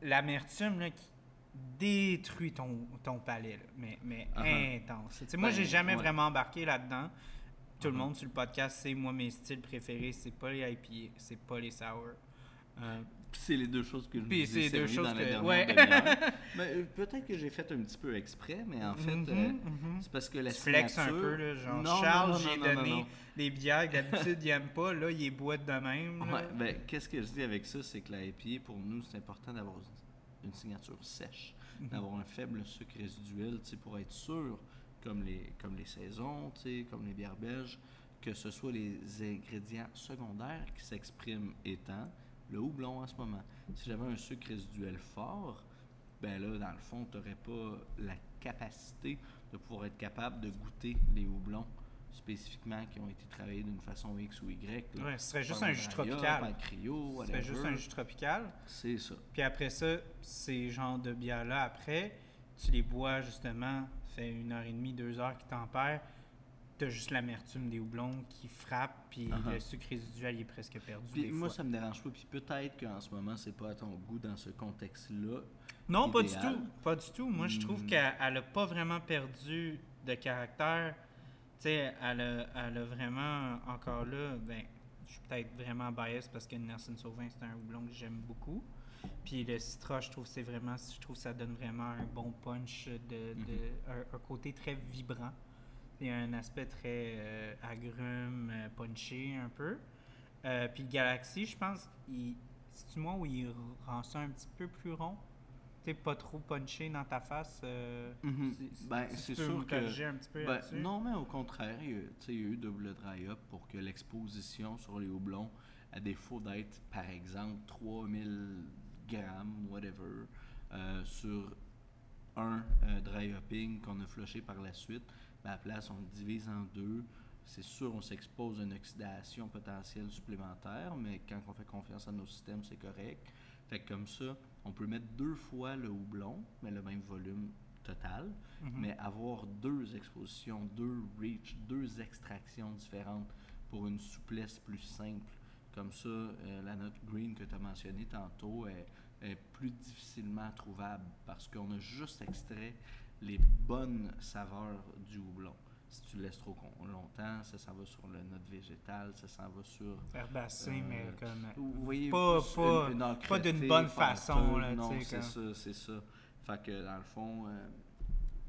l'amertume, là, qui détruit ton, ton palais, là. mais, mais Ah intense. Tu sais, moi, Ben, j'ai jamais ouais. vraiment embarqué là-dedans. Tout le Mhm. monde sur le podcast sait, moi, mes styles préférés, c'est pas les IPA, c'est pas les sour. Euh, c'est les deux choses que je Puis les deux choses dans la dernière ouais. euh, peut-être que j'ai fait un petit peu exprès, mais en fait, mhm, euh, mhm. c'est parce que la Tu flexes un signature- peu, là, genre Non, Charles, j'ai non, donné non. des bières que d'habitude il aime pas, là, il est boite de même. Ouais, ben, qu'est-ce que je dis avec ça, c'est que la IPA, pour nous, c'est important d'avoir une signature sèche, Mhm. d'avoir un faible sucre résiduel, pour être sûr, comme les, comme les saisons, comme les bières belges, que ce soit les ingrédients secondaires qui s'expriment étant le houblon en ce moment. Si j'avais un sucre résiduel fort, ben là, dans le fond, tu n'aurais pas la capacité de pouvoir être capable de goûter les houblons spécifiquement qui ont été travaillés d'une façon X ou Y. là. Ouais, ce serait juste un jus tropical. par le Cryo, Ce serait juste un jus tropical. C'est ça. Puis après ça, ces genres de bières-là, après, tu les bois justement, fait une heure et demie, deux heures qui tempèrent. T'as juste l'amertume des houblons qui frappe, puis Uh-huh. le sucre résiduel il est presque perdu. Puis des moi, fois. ça me dérange pas. Puis peut-être qu'en ce moment, c'est pas à ton goût dans ce contexte-là. Non, pas du tout. Pas du tout. Moi, je trouve Hmm. qu'elle elle a pas vraiment perdu de caractère. Tu sais, elle a, elle a vraiment, encore là, ben, je suis peut-être vraiment biased parce que Nelson Sauvin, c'est un houblon que j'aime beaucoup. Puis le Citra, je trouve c'est vraiment, je trouve que ça donne vraiment un bon punch, de, de- Mhm. un, un côté très vibrant. Il y a un aspect très euh, agrume, euh, punché un peu. Euh, puis Galaxy, je pense, il, c'est-tu moi où il rend ça un petit peu plus rond? T'es pas trop punché dans ta face. euh, Mhm. si- Ben, si c'est sûr que- un petit peu Ben, non, mais au contraire, il y a, eu double dry-up pour que l'exposition sur les houblons, à défaut d'être, par exemple, 3000 grammes, whatever, euh, sur un euh, dry-hopping qu'on a flushé par la suite, à la place, on le divise en deux. C'est sûr, on s'expose à une oxydation potentielle supplémentaire, mais quand on fait confiance à nos systèmes, c'est correct. Fait que comme ça, on peut mettre deux fois le houblon, mais le même volume total, Mhm. mais avoir deux expositions, deux reach, deux extractions différentes pour une souplesse plus simple. Comme ça, euh, la note green que tu as mentionnée tantôt est, est plus difficilement trouvable parce qu'on a juste extrait les bonnes saveurs du houblon. Si tu le laisses trop longtemps, ça s'en va sur le note végétale, ça s'en va sur Herbacé, Euh, mais comme. vous voyez, Pas- pas- une, une pas d'une bonne façon, là, Non, c'est ça, c'est ça. Fait que dans le fond, euh,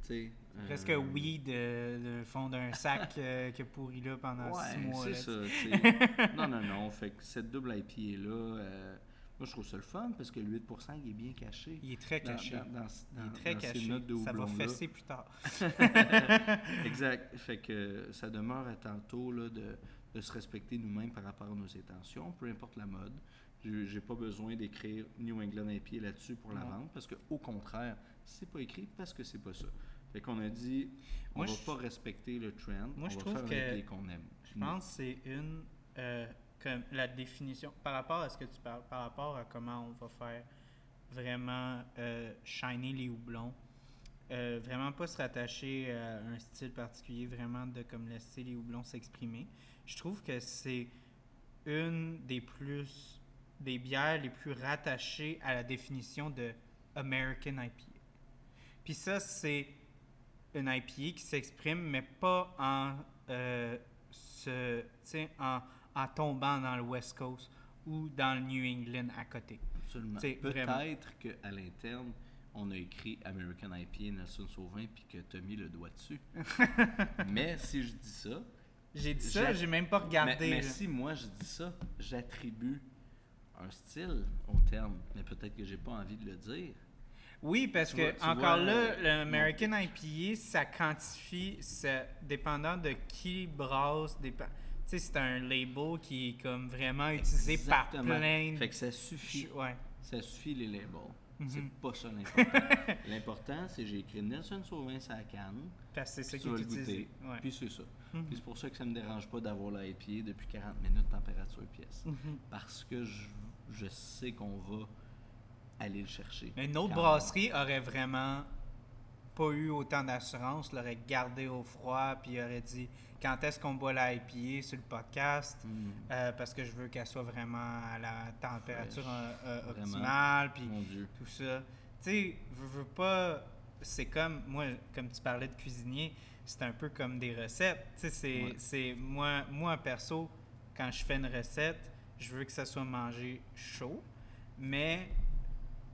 tu sais. Presque euh, weed euh, le fond d'un sac euh, qui a pourri là pendant six mois. c'est ça. non, non, non. Fait que cette double IPA-là, euh, moi, je trouve ça le fun parce que le 8%, il est bien caché. Il est très dans- caché. dans- dans- il est dans- très dans caché. Ça va fesser plus tard. exact. Fait que ça demeure à tantôt là, de, de se respecter nous-mêmes par rapport à nos intentions, peu importe la mode. Je j'ai pas besoin d'écrire New England IPA là-dessus pour la Non. vente parce que au contraire, c'est pas écrit parce que c'est pas ça. Fait qu'on a dit, on Moi, va je- pas respecter le trend, Moi, on je va trouve faire que- qu'on aime. Je pense que c'est une. euh, comme la définition. Par rapport à ce que tu parles, par rapport à comment on va faire vraiment euh, shiner les houblons, euh, vraiment pas se rattacher à un style particulier, vraiment de comme laisser les houblons s'exprimer. Je trouve que c'est une des plus. des bières les plus rattachées à la définition de American IPA. Puis ça, c'est une IPA qui s'exprime, mais pas en, euh, se, en, en tombant dans le West Coast ou dans le New England à côté. Absolument. Peut-être qu'à l'interne, on a écrit American IPA Nelson Sauvin puis que tu as mis le doigt dessus. mais si je dis ça, J'ai dit ça, J'ai- même pas regardé. mais, mais si moi je dis ça, j'attribue un style au terme, mais peut-être que j'ai pas envie de le dire. Oui, parce Tu que vois- encore vois, là, euh, l'American IPA, ça quantifie, ça, dépendant de qui brasse, tu sais, c'est un label qui est comme vraiment utilisé Exactement. par plein de... Fait que ça suffit. Ouais. Ça suffit les labels. Mhm. C'est pas ça l'important. l'important, c'est j'ai écrit Nelson Sauvin sa canne, Parce que c'est ça qui est utilisé. Ouais. Puis c'est ça. Mhm. Puis c'est pour ça que ça me dérange pas d'avoir la IPA depuis 40 minutes température pièce. Mhm. Parce que je, je sais qu'on va aller le chercher. Une autre brasserie aurait vraiment pas eu autant d'assurance, l'aurait gardé au froid, puis aurait dit quand est-ce qu'on boit la IPA sur le podcast? Mhm. euh, parce que je veux qu'elle soit vraiment à la température euh, euh, optimale, puis tout ça. Tu sais, veux, veux pas. C'est comme, moi, comme tu parlais de cuisinier, c'est un peu comme des recettes. Tu sais, c'est, Ouais. c'est moi, moi, perso, quand je fais une recette, je veux que ça soit mangé chaud. Mais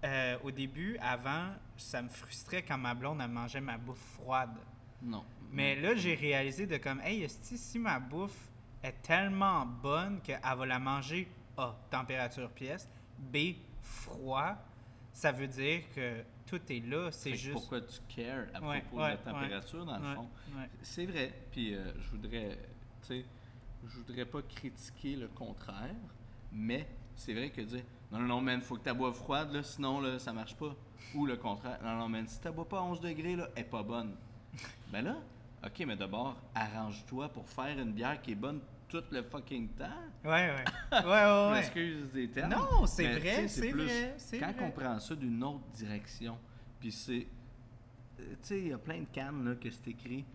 euh, au début, avant, ça me frustrait quand ma blonde, elle mangeait ma bouffe froide. Non. Mais là, j'ai réalisé de comme, hey, si ma bouffe est tellement bonne qu'elle va la manger A, température pièce, B, froid, ça veut dire que tout est là, c'est juste. Pourquoi tu cares à Ouais, propos ouais, de la température, dans le fond? C'est vrai. Puis euh, je voudrais, tu sais, je voudrais pas critiquer le contraire, mais c'est vrai que dire non, non, non, man, faut que ta bois froide, là, sinon, là, ça marche pas. Ou le contraire, non, non, man, si ta bois pas à 11 degrés, là, elle est pas bonne. ben là, ok, mais d'abord, arrange-toi pour faire une bière qui est bonne tout le fucking temps. Ouais, ouais. Ouais, ouais, ouais. des termes. Non, c'est vrai, c'est vrai, Quand vrai. on prend ça d'une autre direction, puis c'est. euh, Tu sais, il y a plein de cannes là, que c'est écrit.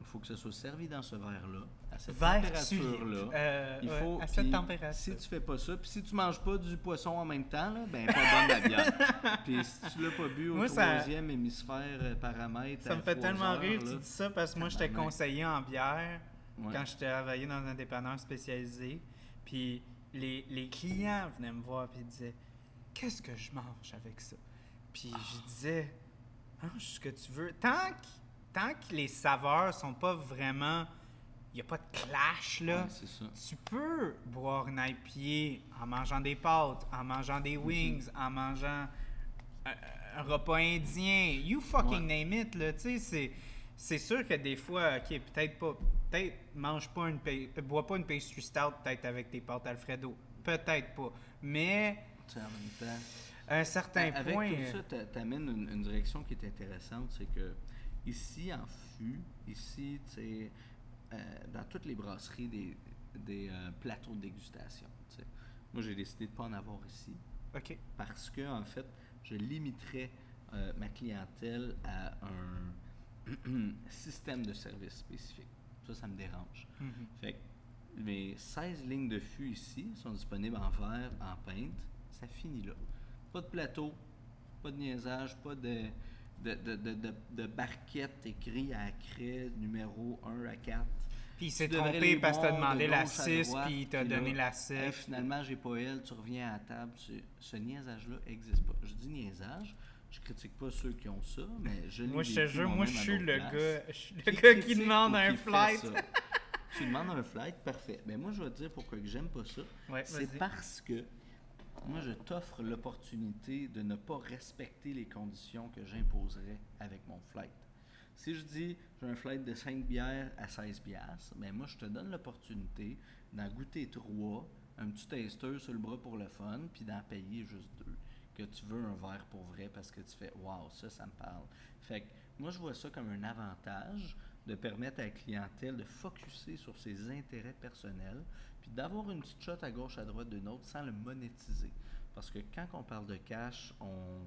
Il faut que ce soit servi dans ce verre-là, à cette température-là. tulipe, euh, Il ouais, faut, à cette température. Si tu fais pas ça, puis si tu manges pas du poisson en même temps, là, ben pas bonne la bière. puis si tu l'as pas bu au Moi, ça- troisième hémisphère euh, paramètre, Ça me fait tellement heures, rire que là, tu dis ça parce que moi, j'étais conseiller en bière ouais. quand je travaillais dans un dépanneur spécialisé. Puis les, les clients venaient me voir et disaient Qu'est-ce que je mange avec ça Puis je disais Mange ce que tu veux. Tant que, tant que les saveurs sont pas vraiment. Il n'y a pas de clash là. Ouais. Tu peux boire une IPA en mangeant des pâtes, en mangeant des Mhm. wings, en mangeant un, un repas indien. You fucking name it, là. Tu sais, c'est, c'est sûr que des fois, OK, peut-être pas. Peut-être mange pas une. euh, bois pas une pastry stout, peut-être avec tes pâtes Alfredo. Peut-être pas. Mais Tu sais, en même temps. à un certain Avec point. tout euh, ça, t'a- t'amènes une, une direction qui est intéressante, c'est que ici en fût, ici, tu sais, euh, dans toutes les brasseries, des, des euh, plateaux de dégustation. Moi, j'ai décidé de ne pas en avoir ici OK. parce que en fait, je limiterais euh, ma clientèle à un système de service spécifique. Ça, ça me dérange. Mhm. Fait que mes 16 lignes de fût ici sont disponibles en verre, en peinte. Ça finit là. Pas de plateau, pas de niaisage, pas de, de, de, de, de, de barquette écrit à craie numéro 1 à 4. Puis il s'est trompé parce que t'as de demandé la gauche à 6 droite, puis il t'a là, donné la Hey, 6. finalement, j'ai pas elle, tu reviens à la table. Tu- ce niaisage-là n'existe pas. Je dis niaisage, je critique pas ceux qui ont ça, mais je Moi, je te jure, moi, je suis le gars, je suis le Qui gars qui demande un qui flight. tu demandes un flight, parfait. Mais moi, je vais te dire pourquoi j'aime pas ça. Ouais, C'est parce que moi, je t'offre l'opportunité de ne pas respecter les conditions que j'imposerais avec mon flight. Si je dis j'ai un flight de 5 bières à 16 piastres, ben moi, je te donne l'opportunité d'en goûter 3, un petit taster sur le bras pour le fun, puis d'en payer juste deux. Que tu veux un verre pour vrai parce que tu fais Waouh, ça, ça me parle. Fait que moi, je vois ça comme un avantage de permettre à la clientèle de focuser sur ses intérêts personnels, puis d'avoir une petite shot à gauche, à droite d'une autre sans le monétiser. Parce que quand on parle de cash, on,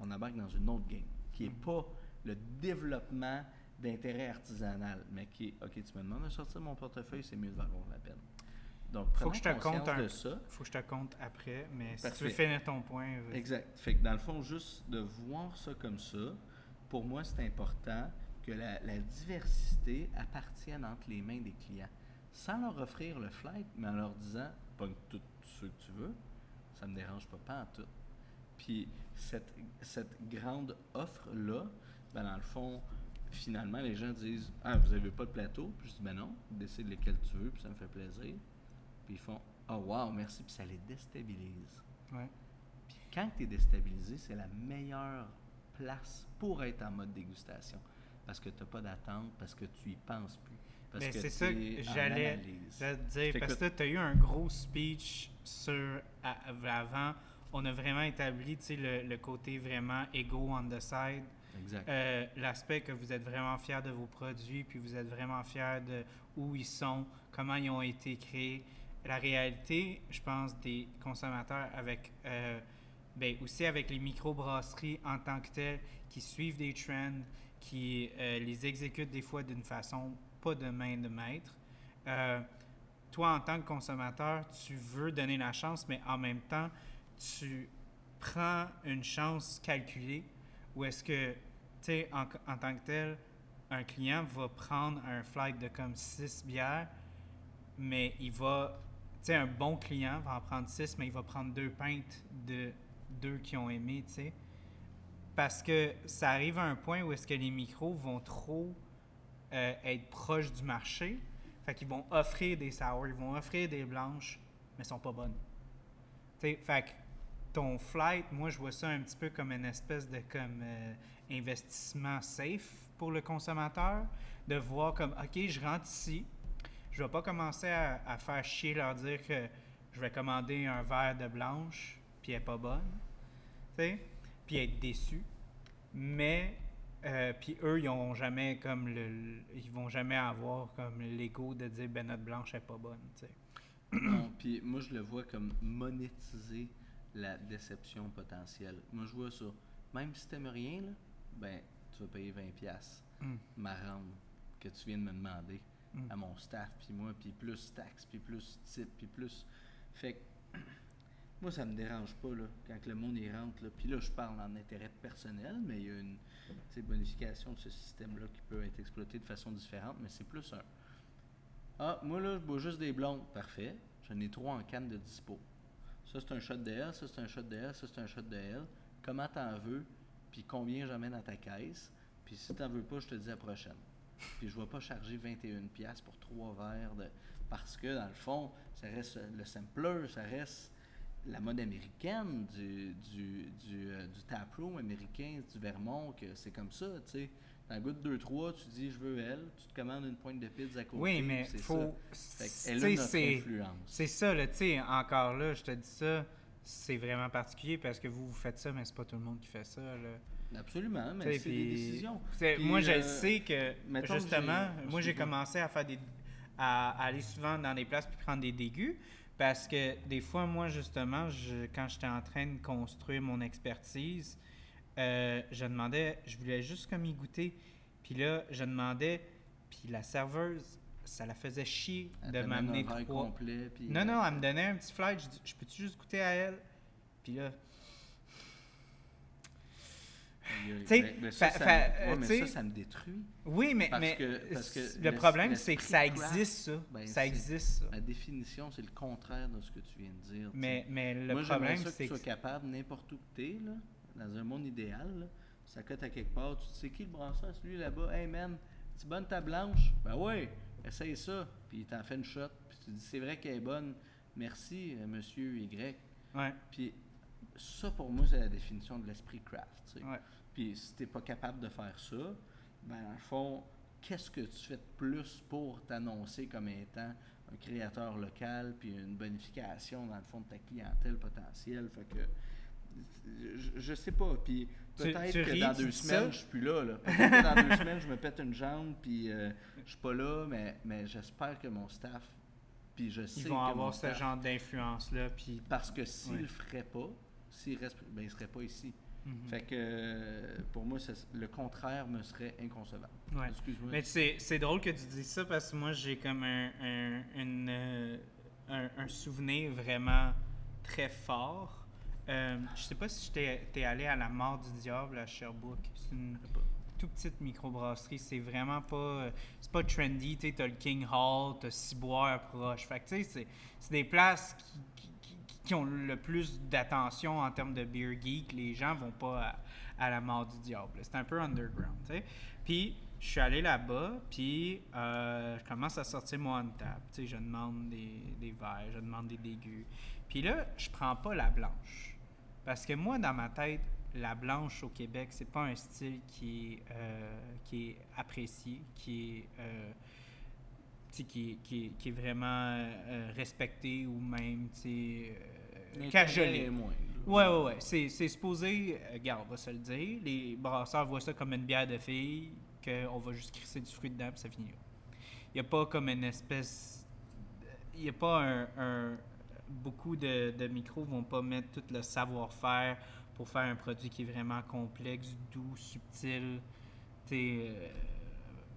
on embarque dans une autre game, qui n'est pas le développement d'intérêt artisanal, mais qui est, OK, tu me demandes de sortir mon portefeuille, c'est mieux de valoir la peine. Donc, Faut que je te compte un- de ça. Faut que je te compte après, mais si tu veux finir ton point. vas-y. Exact. Fait que dans le fond, juste de voir ça comme ça, pour moi, c'est important que la, la diversité appartienne entre les mains des clients, sans leur offrir le flight, mais en leur disant, pogne tout ce que tu veux, ça me dérange pas, pas en tout. Puis cette, cette grande offre-là, ben dans le fond, finalement, les gens disent Ah, vous avez pas de plateau Puis je dis Ben non, décide lesquels tu veux, puis ça me fait plaisir. Puis ils font Oh, wow, merci, puis ça les déstabilise. Ouais. Puis quand tu es déstabilisé, c'est la meilleure place pour être en mode dégustation. Parce que tu n'as pas d'attente, parce que tu y penses plus. Parce c'est ça que j'allais te dire. Parce que- tu as eu un gros speech sur à- avant. On a vraiment établi le, le côté vraiment ego on the side. Euh, L'aspect que vous êtes vraiment fier de vos produits, puis vous êtes vraiment fier de où ils sont, comment ils ont été créés. La réalité, je pense, des consommateurs avec, euh, ben, aussi avec les microbrasseries en tant que telles, qui suivent des trends, qui euh, les exécutent des fois d'une façon de main de maître. Euh, toi, en tant que consommateur, tu veux donner la chance, mais en même temps, tu prends une chance calculée ou est-ce que, tu sais, en, en tant que tel, un client va prendre un flight de comme 6 bières, mais il va, tu sais, un bon client va en prendre 6, mais il va prendre deux pintes de deux qui ont aimé, tu sais. Parce que ça arrive à un point où est-ce que les micros vont trop euh, être proches du marché. Fait qu'ils vont offrir des sours, ils vont offrir des blanches, mais elles sont pas bonnes. Fait que ton flight, moi, je vois ça un petit peu comme une espèce de comme euh, investissement safe pour le consommateur, de voir comme, OK, je rentre ici, je vais pas commencer à, faire chier, leur dire que je vais commander un verre de blanche, puis elle est pas bonne, puis être déçu. Mais, euh, puis eux, ils ont jamais comme le, ils vont jamais avoir comme l'ego de dire, ben notre blanche est pas bonne, tu sais. Non, puis moi, je le vois comme monétiser la déception potentielle. Moi, je vois ça. Même si t'aimes rien, là, ben, tu vas payer 20$ piastres Mm. ma rente que tu viens de me demander Mm. à mon staff, puis moi, puis plus taxes, puis plus type, puis plus. Fait que, moi, ça me dérange pas, là, quand le monde y rentre, là. Puis là, je parle en intérêt personnel, mais il y a une tu sais, bonification de ce système-là qui peut être exploité de façon différente, mais c'est plus un. Ah, moi, là, je bois juste des blondes. Parfait. J'en ai trois en canne de dispo. Ça, c'est un shot de L, ça, c'est un shot de L, ça, c'est un shot de L. Comment t'en veux, puis combien j'amène à ta caisse? Puis si t'en veux pas, je te dis à la prochaine. Puis je vais pas charger 21$ piastres pour trois verres de... Parce que, dans le fond, ça reste le sampler, ça reste la mode américaine du, du, du, euh, du taproom américain, du Vermont, que c'est comme ça, tu sais. Dans goût de 2-3, tu dis je veux elle, tu te commandes une pointe de pizza à côté. Oui, mais faut. ça. Qu'elle a notre c'est- influence. C'est ça, là, tu sais, encore là, je te dis ça, c'est vraiment particulier parce que vous, vous faites ça, mais c'est pas tout le monde qui fait ça, là. Absolument, mais c'est des décisions. Puis, moi, je euh, sais que, justement, moi, j'ai commencé à faire des. à aller souvent dans des places puis prendre des dégus parce que des fois, moi, justement, je- quand j'étais en train de construire mon expertise, euh, je demandais, je voulais juste comme y goûter. Puis là, je demandais, puis la serveuse, ça la faisait chier Elle de m'amener trois. complet, puis, Non, non, elle me donnait un petit flight. Je dis, je peux-tu juste goûter à elle? Puis là, Tu ça, fa- fa- ouais, mais tu sais- ça, ça me détruit. oui, mais, Parce mais que- parce que le problème, c'est que ça existe, ça. ben, ça c'est- existe, ça. Ma définition, c'est le contraire de ce que tu viens de dire. tu. Mais, mais le Moi, problème, ça que c'est tu sois capable, n'importe où que t'es, là, dans un monde idéal, là, ça cote à quelque part, tu te sais qui le brasseur, celui là-bas, hey man, tu bonne ta blanche? Ben ouais, essaye ça. Puis il t'en fait une shot, puis tu dis, c'est vrai qu'elle est bonne, merci, euh, monsieur Y. Ouais, Puis ça, pour moi, c'est la définition de l'esprit craft. tu ouais. Puis si t'es pas capable de faire ça, ben dans le fond, qu'est-ce que tu fais de plus pour t'annoncer comme étant un créateur local, puis une bonification dans le fond de ta clientèle potentielle? Fait que je, je sais pas. Puis Tu- peut-être tu que ris, dans tu deux semaines, je suis plus là. là. Peut-être que dans deux semaines, je me pète une jambe, puis euh, je suis pas là, mais, mais j'espère que mon staff, puis je sais Ils vont avoir ce genre d'influence-là. Puis. Parce que s'ils Ouais. le feraient pas, s'ils restent, ben seraient pas ici. Mhm. Fait que pour moi, le contraire me serait inconcevable. Ouais. Excuse-moi. Mais c'est, drôle que tu dises ça parce que moi, j'ai comme un, un, une, euh, un, un souvenir vraiment très fort. Euh, je sais pas si t'es, t'es allé à la mort du diable à Sherbrooke. C'est une, tout petite microbrasserie. C'est vraiment pas. euh, C'est pas trendy. Tu t'as le King Hall, t'as Ciboire proche. Fait que, tu sais, c'est- c'est des places qui, qui- qui- ont le plus d'attention en termes de beer geek. Les gens vont pas à, la mort du diable. C'est un peu underground. Puis, je suis allé là-bas, puis euh, je commence à sortir mon on-tap. Tu sais, je demande des, verres, je demande des dégus. Puis là, je prends pas la blanche. Parce que moi, dans ma tête, la blanche au Québec, c'est pas un style qui est, euh, apprécié, qui est, euh, qui, qui, est- vraiment euh, respecté ou même cajolé. est moins. Ouais, ouais, ouais. C'est, c'est supposé, euh, regarde, on va se le dire, les brasseurs voient ça comme une bière de fille, qu'on va juste crisser du fruit dedans, puis ça finit là. Il n'y a pas comme une espèce. Il n'y a pas un. un- beaucoup de, de micros vont pas mettre tout le savoir-faire pour faire un produit qui est vraiment complexe, doux, subtil. Tu sais, euh,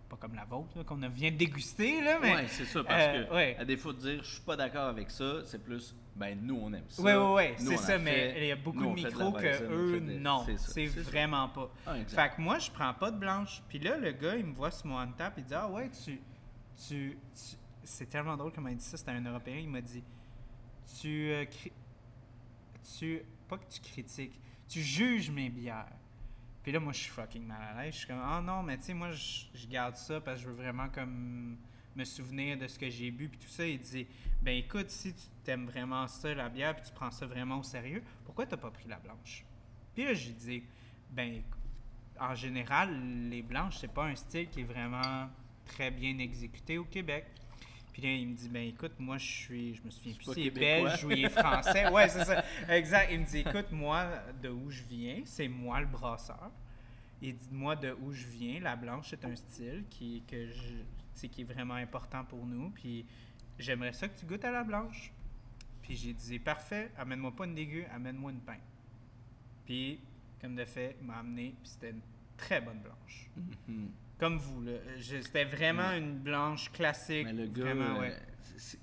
pas comme la vôtre, là, qu'on vient de déguster, là, mais. Ouais, c'est ça, parce Euh, que ouais. à défaut de dire je suis pas d'accord avec ça, c'est plus ben nous on aime ça. Oui, oui, oui, c'est ça, mais il y a beaucoup nous, de micros que eux, des- non. c'est ça. vraiment pas. Ah. Fait que moi, je prends pas de blanche. Puis là, le gars, il me voit sur mon on-tap, il dit Ah ouais, tu. tu, tu- C'est tellement drôle comment il dit ça, c'était un Européen, il m'a dit Tu. euh, cri- tu. Pas que tu critiques, tu juges mes bières. Puis là, moi, je suis fucking mal à l'aise. Je suis comme Ah non, mais tu sais, moi, je garde ça parce que je veux vraiment comme me souvenir de ce que j'ai bu. Puis tout ça, il dit Ben écoute, si tu t'aimes vraiment ça, la bière, puis tu prends ça vraiment au sérieux, pourquoi t'as pas pris la blanche Puis là, j'ai dit Ben en général, les blanches, c'est pas un style qui est vraiment très bien exécuté au Québec. Puis là, il me dit, ben écoute, moi, je suis, je me souviens plus si il est québécois. belge ou il est français. Ouais, c'est ça. Exact. Il me dit, écoute, moi, de où je viens, c'est moi le brasseur. Il dit, moi, de où je viens, la blanche, c'est un style qui, que je, qui est vraiment important pour nous. Puis j'aimerais ça que tu goûtes à la blanche. Puis j'ai dit, parfait, amène-moi pas une dégueu, amène-moi une pinte. Puis, comme de fait, il m'a amené, puis c'était une très bonne blanche. Mhm. Comme vous, C'était vraiment une blanche classique. Mais le gars, vraiment, euh, ouais.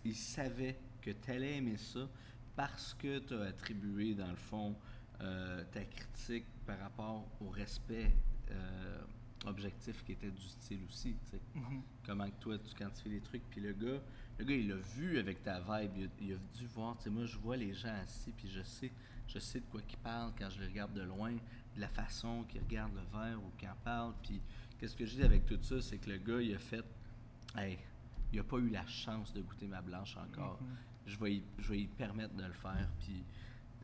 il savait que tu allais aimer ça parce que tu as attribué, dans le fond, euh, ta critique par rapport au respect euh, objectif qui était du style aussi. tu sais. Mhm. Comment que toi, tu quantifies les trucs. Puis le gars, le gars, il a vu avec ta vibe. Il a, il a dû voir. Tu sais, moi, je vois les gens assis, puis je sais, je sais de quoi qu'ils parlent quand je les regarde de loin, de la façon qu'ils regardent le verre ou qu'ils en parlent. Puis qu'est-ce que je dis avec tout ça, c'est que le gars, il a fait, hey, il a pas eu la chance de goûter ma blanche encore. Mhm. Je vais, y, je vais y permettre de le faire. Puis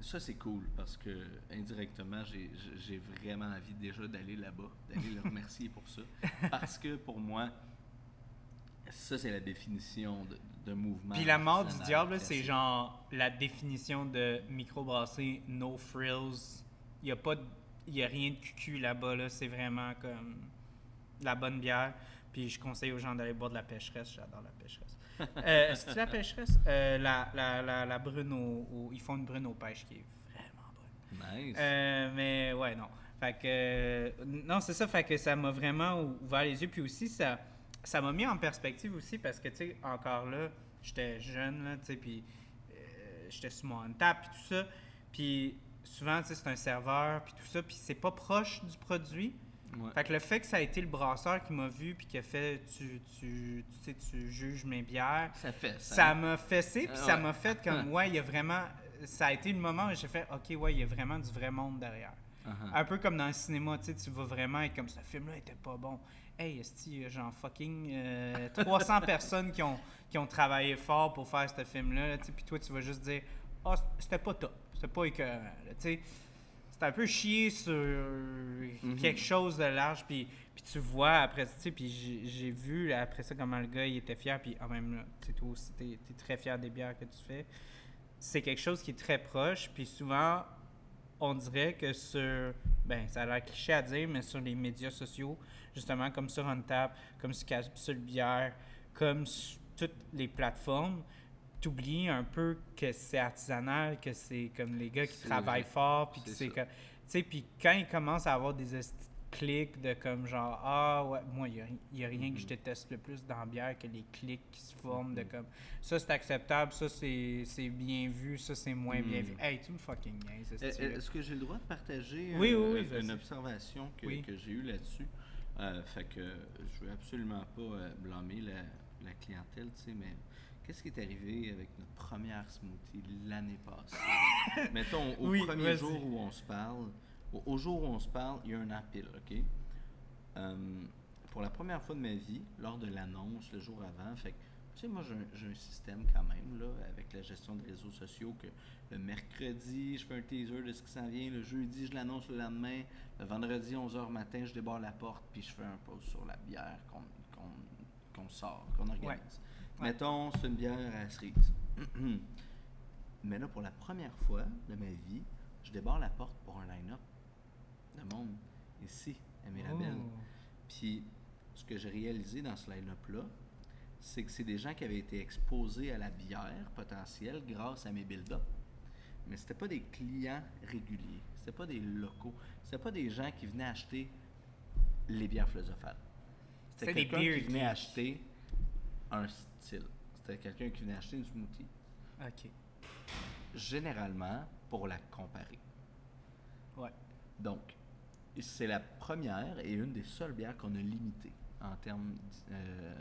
ça, c'est cool parce que indirectement, j'ai vraiment envie déjà d'aller là-bas, d'aller le remercier pour ça. Parce que pour moi, ça, c'est la définition de, de mouvement. Puis la mort du diable, c'est genre la définition de microbrasserie, no frills. Il n'y a pas de- il y a rien de cucu là-bas, là. c'est vraiment comme la bonne bière. Puis je conseille aux gens d'aller boire de la pêcheresse, j'adore la pêcheresse. Euh, c'est la pêcheresse? Euh, la, la, la, la brune au, au- Ils font une brune aux pêches qui est vraiment bonne. Nice. Euh, mais ouais, non. Fait que. euh, non, c'est ça. Fait que ça m'a vraiment ou- ouvert les yeux. Puis aussi, ça ça m'a mis en perspective aussi parce que, tu sais, encore là, j'étais jeune, là, tu sais, puis j'étais sur mon tap, puis tout ça. Puis souvent, tu sais, c'est un serveur, puis tout ça, puis c'est pas proche du produit. Ouais. Fait que le fait que ça a été le brasseur qui m'a vu, puis qui a fait tu, tu, tu sais, tu juges mes bières, Ça fait ça. ça m'a fessé, puis ça ouais. m'a fait comme, ouais, il y a vraiment. Ça a été le moment où j'ai fait, OK, ouais, il y a vraiment du vrai monde derrière. Uh-huh. Un peu comme dans le cinéma, tu sais, tu vas vraiment être comme ce film-là était pas bon. Hey, est il y a genre fucking euh, 300 personnes qui ont, qui ont travaillé fort pour faire ce film-là, là, tu sais, puis toi, tu vas juste dire, ah, c'était pas top, c'était pas écœurant, tu sais. C'est un peu chier sur quelque chose de large, puis, puis tu vois après, tu sais, puis j'ai vu après ça comment le gars il était fier, puis en même là, tu sais, toi aussi, t'es es très fier des bières que tu fais. C'est quelque chose qui est très proche, puis souvent, on dirait que sur, ben ça a l'air cliché à dire, mais sur les médias sociaux, justement comme sur Untap, comme sur Capsule Bière, comme sur toutes les plateformes, t'oublies un peu que c'est artisanal, que c'est comme les gars qui travaillent fort, puis que C'est que, tu sais, puis quand ils commencent à avoir des clics de comme genre ah ouais moi il y a, rien que je Mhm. déteste le plus dans la bière que les clics qui se forment de Mhm. comme ça c'est acceptable ça c'est bien vu ça c'est moins bien vu hey tu me fucking niaises, Euh, euh. Est-ce que j'ai le droit de partager Oui, euh, oui, oui, une observation que, que j'ai eue là-dessus? Euh, fait que je veux absolument pas blâmer la, la clientèle, tu sais, mais qu'est-ce qui est arrivé avec notre première smoothie l'année passée? Mettons, au Oui, premier jour où on se parle, au, au jour où on se parle, il y a un appel, OK? Euh, pour la première fois de ma vie, lors de l'annonce, le jour avant, fait que, tu sais, moi, j'ai un, système quand même, là, avec la gestion des réseaux sociaux, que le mercredi, je fais un teaser de ce qui s'en vient, le jeudi, je l'annonce le lendemain, le vendredi, 11h matin, je débarre la porte, puis je fais un post sur la bière qu'on sort, qu'on organise. Ouais. Mettons, c'est une bière à cerise. Mais là, pour la première fois de ma vie, je débarre la porte pour un line-up de monde ici, à Mirabel. Oh. Puis, ce que j'ai réalisé dans ce line-up-là, c'est que c'est des gens qui avaient été exposés à la bière potentielle grâce à mes build-up. Mais c'était pas des clients réguliers. C'était pas des locaux. C'était pas des gens qui venaient acheter les bières philosophales. C'était quelqu'un qui venait acheter un C'était quelqu'un qui venait acheter une smoothie. OK. Généralement, pour la comparer. Ouais. Donc, c'est la première et une des seules bières qu'on a limitées en termes d'i- euh,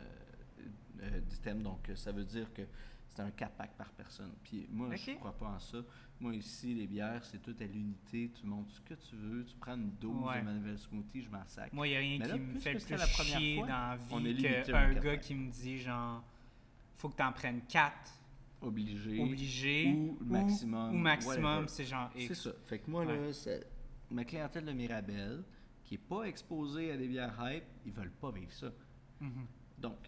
euh, d'items. Donc, ça veut dire que c'est un 4 pack par personne. Puis moi, je Ok. crois pas en ça. Moi, ici, les bières, c'est tout à l'unité. Tu montes ce que tu veux. Tu prends une dose Ouais. de Manuel Smoothie, je m'en sac. Moi, il n'y a rien là, qui me fait plus la première chier fois, dans la vie qu'un gars qui me dit, genre, faut que tu en prennes 4 Obligé. obligé ou maximum, Ou, maximum, c'est genre C'est X. ça. Fait que moi, Ouais. là, c'est- ma clientèle de Mirabel, qui est pas exposée à des bières hype, ils veulent pas vivre ça. Mhm. Donc,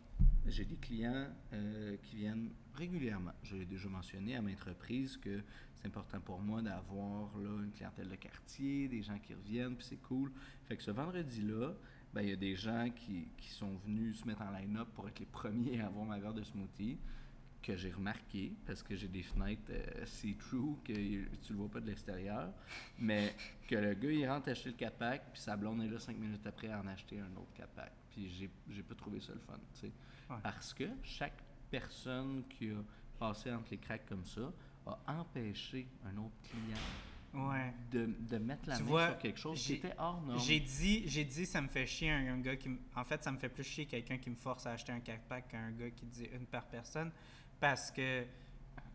j'ai des clients euh, qui viennent régulièrement. J'ai déjà mentionné à maintes reprises que c'est important pour moi d'avoir une clientèle de quartier, des gens qui reviennent, puis c'est cool. Fait que ce vendredi-là, ben, il y a des gens qui, qui sont venus se mettre en line-up pour être les premiers à avoir ma bière de smoothie que j'ai remarqué parce que j'ai des fenêtres euh, see-through que tu le vois pas de l'extérieur mais que le gars il rentre acheter le 4 pack puis sa blonde est là 5 minutes après à en acheter un autre 4 pack puis j'ai j'ai pas trouvé ça le fun tu sais Ouais. parce que chaque personne qui a passé entre les cracks comme ça a empêché un autre client Ouais. de, de mettre la Tu main vois, sur quelque chose qui j'ai- était hors norme J'ai dit, j'ai dit, ça me fait chier un, un gars qui. me- En fait, ça me fait plus chier quelqu'un qui me force à acheter un 4-pack qu'un gars qui dit une par personne. Parce que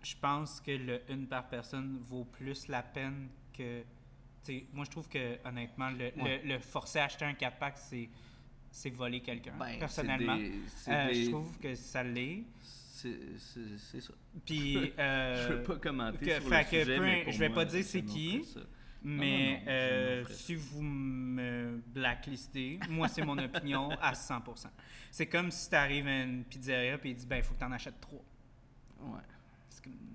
je pense que le une par personne vaut plus la peine que. moi, je trouve que, honnêtement, le, Ouais. le, le forcer à acheter un 4-pack, c'est, c'est voler quelqu'un. Ben, personnellement. des- Euh, des- Je trouve que ça l'est. C'est ça Puis. euh, je veux pas commenter que- sur fait le que sujet, mais pour je vais moi, pas dire c'est qui, ça. Mais non, euh, si vous me blacklistez, moi, c'est mon opinion à 100%. C'est comme si tu arrives à une pizzeria et il dit ben, il faut que tu en achètes trois. Ouais.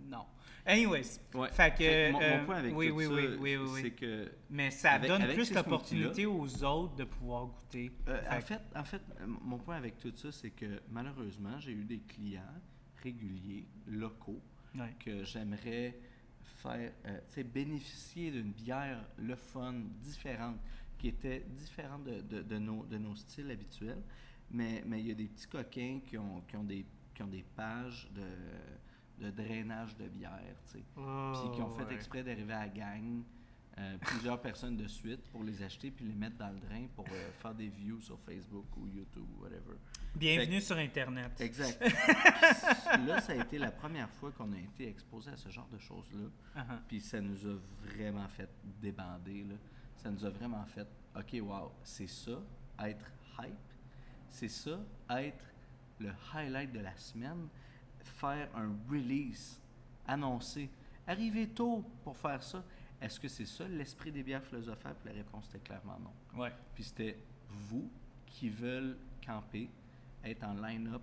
Non. Anyways, Ouais. fait que. Mon, euh, point avec oui, tout oui, ça, oui, oui, oui, oui. c'est que Mais ça avec- donne avec plus l'opportunité aux autres de pouvoir goûter. Euh, en Fait- en fait, euh, mon point avec tout ça, c'est que malheureusement, j'ai eu des clients réguliers, locaux, que j'aimerais faire, euh, tu sais, bénéficier d'une bière le fun, différente, qui était différente de, de, de nos, de nos styles habituels. Mais mais il y a des petits coquins qui ont, qui ont, des, qui ont des pages de, de drainage de bière, tu sais. Puis qui ont fait Oh, ouais. exprès d'arriver à la gang, euh, plusieurs personnes de suite, pour les acheter puis les mettre dans le drain pour euh, faire des views sur Facebook ou YouTube ou whatever. Bienvenue sur Internet. Exact. là, ça a été la première fois qu'on a été exposé à ce genre de choses-là. Uh-huh. Puis ça nous a vraiment fait débander. Là. Ça nous a vraiment fait, OK, wow, c'est ça, être hype. C'est ça, être le highlight de la semaine. Faire un release, annoncer. Arriver tôt pour faire ça. Est-ce que c'est ça l'esprit des bières philosophales? Puis la réponse était clairement non. Ouais. Puis c'était vous qui veulent camper, être en line-up,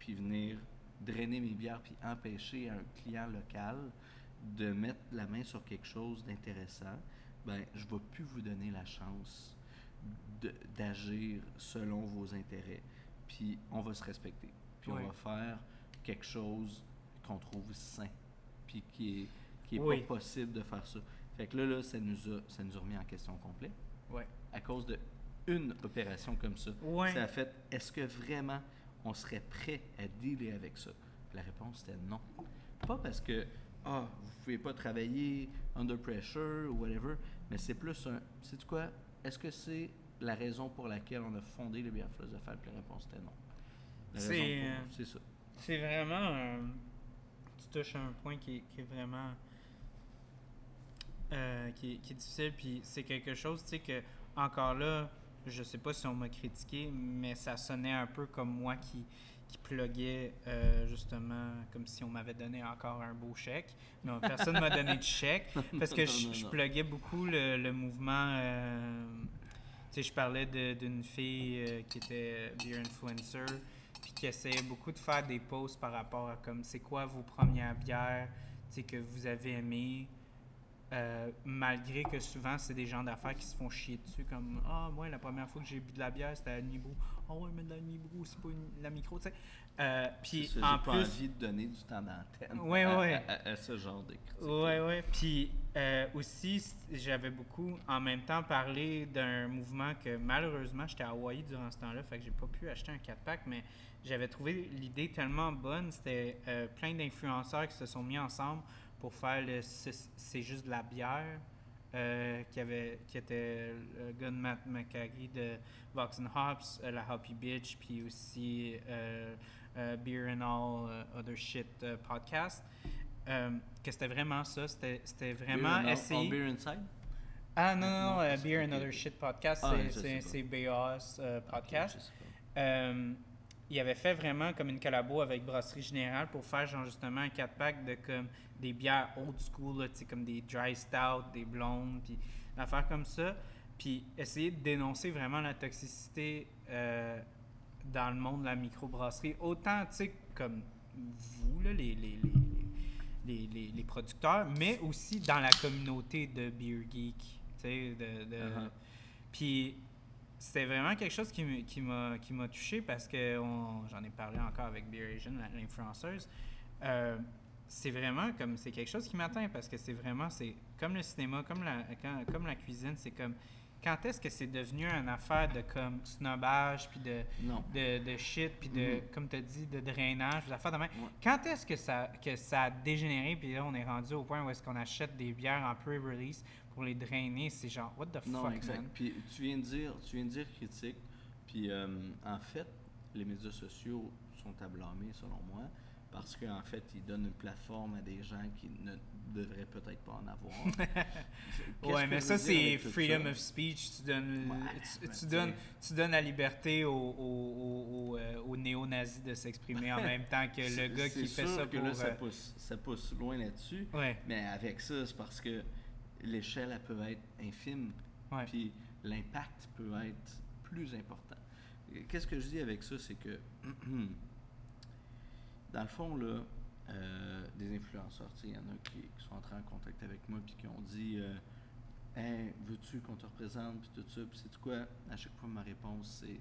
puis venir drainer mes bières, puis empêcher un client local de mettre la main sur quelque chose d'intéressant, ben je ne vais plus vous donner la chance d'agir selon vos intérêts. Puis on va se respecter. Puis on va faire quelque chose qu'on trouve sain, puis qui est, qui est Oui. pas possible de faire ça. Fait que là, là ça, nous a, ça nous a remis en question complet Ouais. à cause de une opération comme ça. Ouais. Ça a fait, est-ce que vraiment on serait prêt à dealer avec ça? Puis la réponse était non. Pas parce que, ah, vous pouvez pas travailler under pressure ou whatever, mais c'est plus un, c'est quoi? Est-ce que c'est la raison pour laquelle on a fondé les bières philosophales, puis la réponse était non. C'est, euh, C'est ça. C'est vraiment. euh, tu touches à un point qui, qui est vraiment. Euh, qui, est- qui est difficile. Puis c'est quelque chose, tu sais, que encore là, je sais pas si on m'a critiqué, mais ça sonnait un peu comme moi qui, qui pluguait euh, justement comme si on m'avait donné encore un beau chèque. Non, personne m'a donné de chèque parce que je, je pluguais beaucoup le, le mouvement. euh, tu sais, je parlais d'une fille euh, qui était beer influencer, puis qui essayait beaucoup de faire des posts par rapport à comme c'est quoi vos premières bières, tu sais, que vous avez aimées. Euh, malgré que souvent c'est des gens d'affaires qui se font chier dessus comme ah moi la première fois que j'ai bu de la bière c'était à Nibou ah ouais mais de la Nibou c'est pas une- la micro tu sais Euh, puis en pas plus envie de donner du temps d'antenne Ouais, à, ouais. à- à- à ce genre de critique. Ouais, ouais. Puis euh, aussi, j'avais beaucoup en même temps parlé d'un mouvement que malheureusement, j'étais à Hawaï durant ce temps-là, fait que j'ai pas pu acheter un 4-pack, mais j'avais trouvé l'idée tellement bonne. C'était euh, plein d'influenceurs qui se sont mis ensemble pour faire le C'est juste de la bière. euh, qui, avait, qui était le gars de Matt McCaggy de Vox and Hops, euh, la Hoppy Bitch, puis aussi euh, Beer and All Other Shit podcast. Que c'était vraiment ça, c'était Beer vraiment and All- essayer. All Beer Inside? Ah non, non, non, Non, c'est Beer and Other. Shit podcast, Ah, c'est- BAS podcast. Il avait fait vraiment comme une collabo avec Brasserie Générale pour faire genre justement un 4-pack de comme des bières old school, là, comme des dry stout, des blondes, puis affaires comme ça. Puis essayer de dénoncer vraiment la toxicité euh, dans le monde de la microbrasserie. Autant, tu sais, comme vous, là, les, les, les, les, les- les producteurs, mais aussi dans la communauté de Beer Geek, tu sais, de... de- Uh-huh. Puis c'était vraiment quelque chose qui m'a qui m'a touché parce que j'en ai parlé encore avec Beer Asian, l'influenceuse. Euh, c'est vraiment comme c'est quelque chose qui m'atteint parce que c'est vraiment c'est comme le cinéma, comme la quand- comme la cuisine, c'est comme quand est-ce que c'est devenu une affaire de comme snobage puis de Non. de, de shit, puis de, Mhm. comme tu dit, de drainage, des affaires de même. Ouais. Quand est-ce que ça, que ça a dégénéré, puis là, on est rendu au point où est-ce qu'on achète des bières en pre-release pour les drainer? C'est genre, what the Non, fuck, exact. man? Puis tu viens de dire, tu viens de dire critique. Puis euh, en fait, les médias sociaux sont à blâmer selon moi parce qu'en fait, ils donnent une plateforme à des gens qui ne devraient peut-être pas en avoir. Ouais, mais ça, c'est freedom ça? of speech. Tu donnes, Ouais, tu, donnes, tu donnes la liberté aux, aux, aux- aux, euh, néo-nazis de s'exprimer en même temps que le gars qui c'est fait sûr ça que pour... là, ça euh, pousse, ça pousse loin là-dessus. ouais, Mais avec ça, c'est parce que l'échelle, elle peut être infime. ouais. Puis l'impact peut être plus important. Qu'est-ce que je dis avec ça, c'est que dans le fond, là, euh, des influenceurs, il y en a qui, qui sont entrés en contact avec moi puis qui ont dit euh, Hey, veux-tu qu'on te représente puis tout ça, puis c'est quoi? À chaque fois ma réponse c'est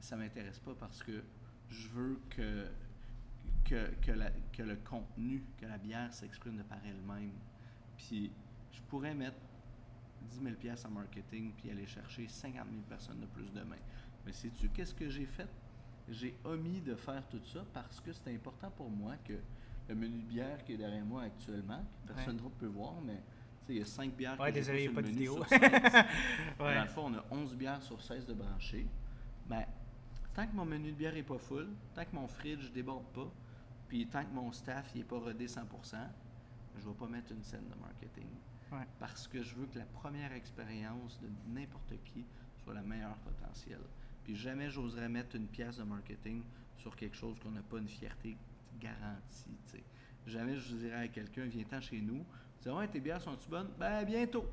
ça m'intéresse pas parce que je veux que que, que, la- que le contenu, que la bière s'exprime de par elle-même. Puis je pourrais mettre 10 000 pièces en marketing puis aller chercher 50 000 personnes de plus demain. Mais sais-tu qu'est-ce que j'ai fait? J'ai omis de faire tout ça parce que c'est important pour moi que le menu de bière qui est derrière moi actuellement, que personne d'autre peut voir, mais il y a 5 bières Ouais, que désolé, il y a sur pas le de menu vidéo. sur 16. Ouais. Dans le fond, on a 11 bières sur 16 de branchées. Ben, tant que mon menu de bière n'est pas full, tant que mon fridge ne déborde pas, puis tant que mon staff n'est pas rodé 100%, je ne vais pas mettre une scène de marketing. Ouais. Parce que je veux que la première expérience de n'importe qui soit la meilleure potentielle. Puis jamais j'oserais mettre une pièce de marketing sur quelque chose qu'on n'a pas une fierté garantie. tu sais. Jamais je dirais à quelqu'un, viens-t'en chez nous. Tu dis, ouais, tes bières sont-tu bonnes? Ben, bientôt.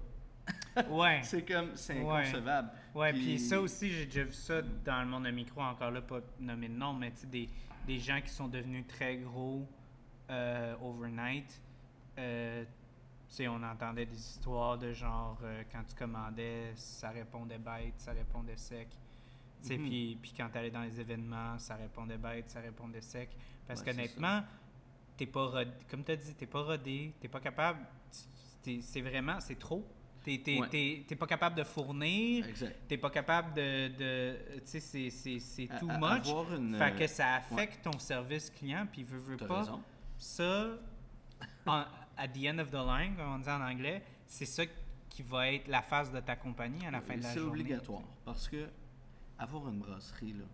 Ouais. C'est comme, c'est inconcevable. Ouais, puis ça aussi, j'ai déjà vu ça dans le monde de micro, encore là, pas nommé de nom, mais tu sais, des, des gens qui sont devenus très gros euh, overnight. Euh, sais, on entendait des histoires de genre, euh, quand tu commandais, ça répondait bête, ça répondait sec. Tu sais, Mhm. puis, puis quand tu allais dans les événements, ça répondait bête, ça répondait sec. Parce Ouais, qu'honnêtement, t'es pas rodé, comme tu as dit, t'es pas rodé, t'es pas capable, c'est vraiment, c'est trop. T'es Ouais. pas capable de fournir, t'es pas capable de. de tu sais, c'est- too à- much. une, fait que ça affecte ton service client, puis veut, veut pas. raison. Ça, en- at the end of the line, comme on dit en anglais, c'est ça qui va être la phase de ta compagnie à la fin de la C'est journée. obligatoire parce que avoir une brasserie, là,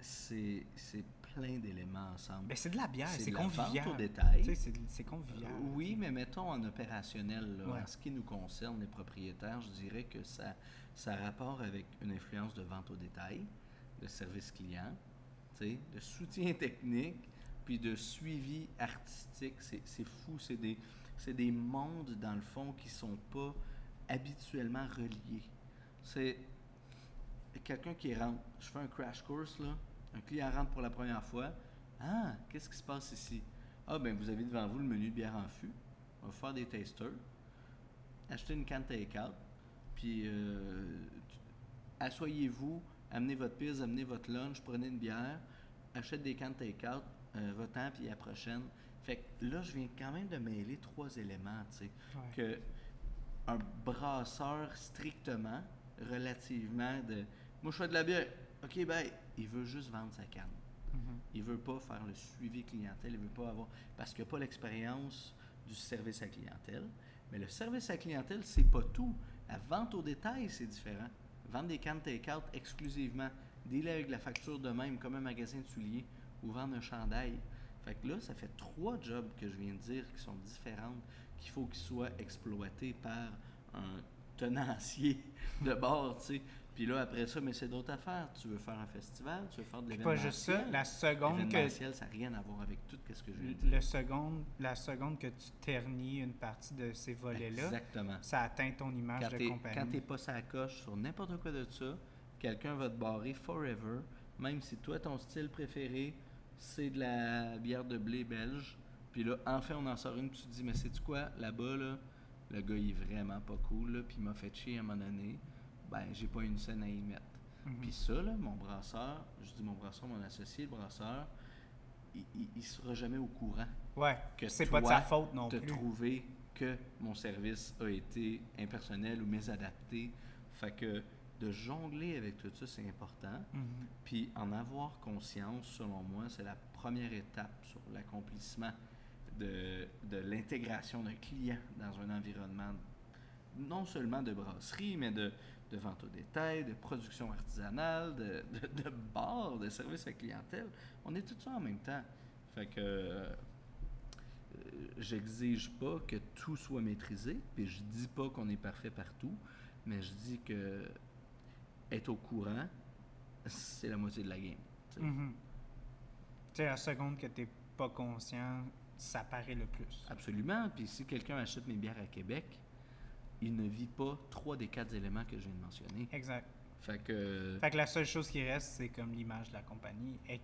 c'est c'est plein d'éléments ensemble. Ben, c'est de la bière, C'est c'est de la vente convivial. au détail. Tu sais, c'est- c'est convivial. Euh, Oui, mais mettons en opérationnel, là, Ouais. en ce qui nous concerne, les propriétaires, je dirais que ça, ça a rapport avec une influence de vente au détail, de service client, tu sais, de soutien technique, puis de suivi artistique. C'est fou, c'est des, des mondes, dans le fond, qui sont pas habituellement reliés. C'est quelqu'un qui rentre, je fais un crash course, là, un client rentre pour la première fois. Ah, qu'est-ce qui se passe ici? Ah, ben vous avez devant vous le menu de bière en fût. On va faire des tasters. Achetez une canne take-out. Puis, euh, asseyez-vous, amenez votre pizza, amenez votre lunch, prenez une bière, achetez des cannes take-out, euh, votre puis la prochaine. Fait que là, je viens quand même de mêler trois éléments, tu sais. Ouais. Que un brasseur strictement, relativement de. Moi, je fais de la bière. OK, ben, il veut juste vendre sa canne. Mhm. Il veut pas faire le suivi clientèle, il veut pas avoir parce qu'il n'a pas l'expérience du service à clientèle. Mais le service à clientèle, c'est pas tout. La vente au détail, c'est différent. Vendre des cannes take-out exclusivement, dealer avec la facture de même, comme un magasin de souliers, ou vendre un chandail. Fait que là, ça fait trois jobs que je viens de dire qui sont différentes, qu'il faut qu'ils soient exploités par un tenancier de bord, tu sais. Puis là, après ça, mais c'est d'autres affaires. Tu veux faire un festival, tu veux faire de Puis pas juste ça, la seconde que ça n'a rien à voir avec tout ce que je viens de dire. le seconde, la seconde que tu ternis une partie de ces volets-là, Exactement. ça atteint ton image Quand de compagnie. quand t'es pas sa coche sur n'importe quoi de ça, quelqu'un va te barrer forever, même si toi, ton style préféré, c'est de la bière de blé belge. Puis là, enfin, on en sort une, tu te dis, mais c'est quoi, là-bas, là, le gars, il est vraiment pas cool, là, puis il m'a fait chier à un moment donné. Ben, j'ai pas une scène à y mettre. Mhm. Puis ça, là, mon brasseur, je dis mon brasseur, mon associé, le brasseur, il, il, il sera jamais au courant ouais, que c'est pas de sa faute non de plus. trouver que mon service a été impersonnel ou mésadapté. Fait que de jongler avec tout ça, c'est important. Mhm. Puis en avoir conscience, selon moi, c'est la première étape sur l'accomplissement de, de l'intégration d'un client dans un environnement non seulement de brasserie, mais de, de vente au détail, de production artisanale, de, de, de bar, de service à clientèle. On est tout ça en même temps. Fait que euh, j'exige pas que tout soit maîtrisé, puis je dis pas qu'on est parfait partout, mais je dis que être au courant, c'est la moitié de la game. tu sais. Tu sais, la seconde que t'es pas conscient, ça paraît le plus. Absolument. Puis si quelqu'un achète mes bières à Québec, il ne vit pas trois des quatre éléments que je viens de mentionner. Exact. Fait que Fait que la seule chose qui reste, c'est comme l'image de la compagnie et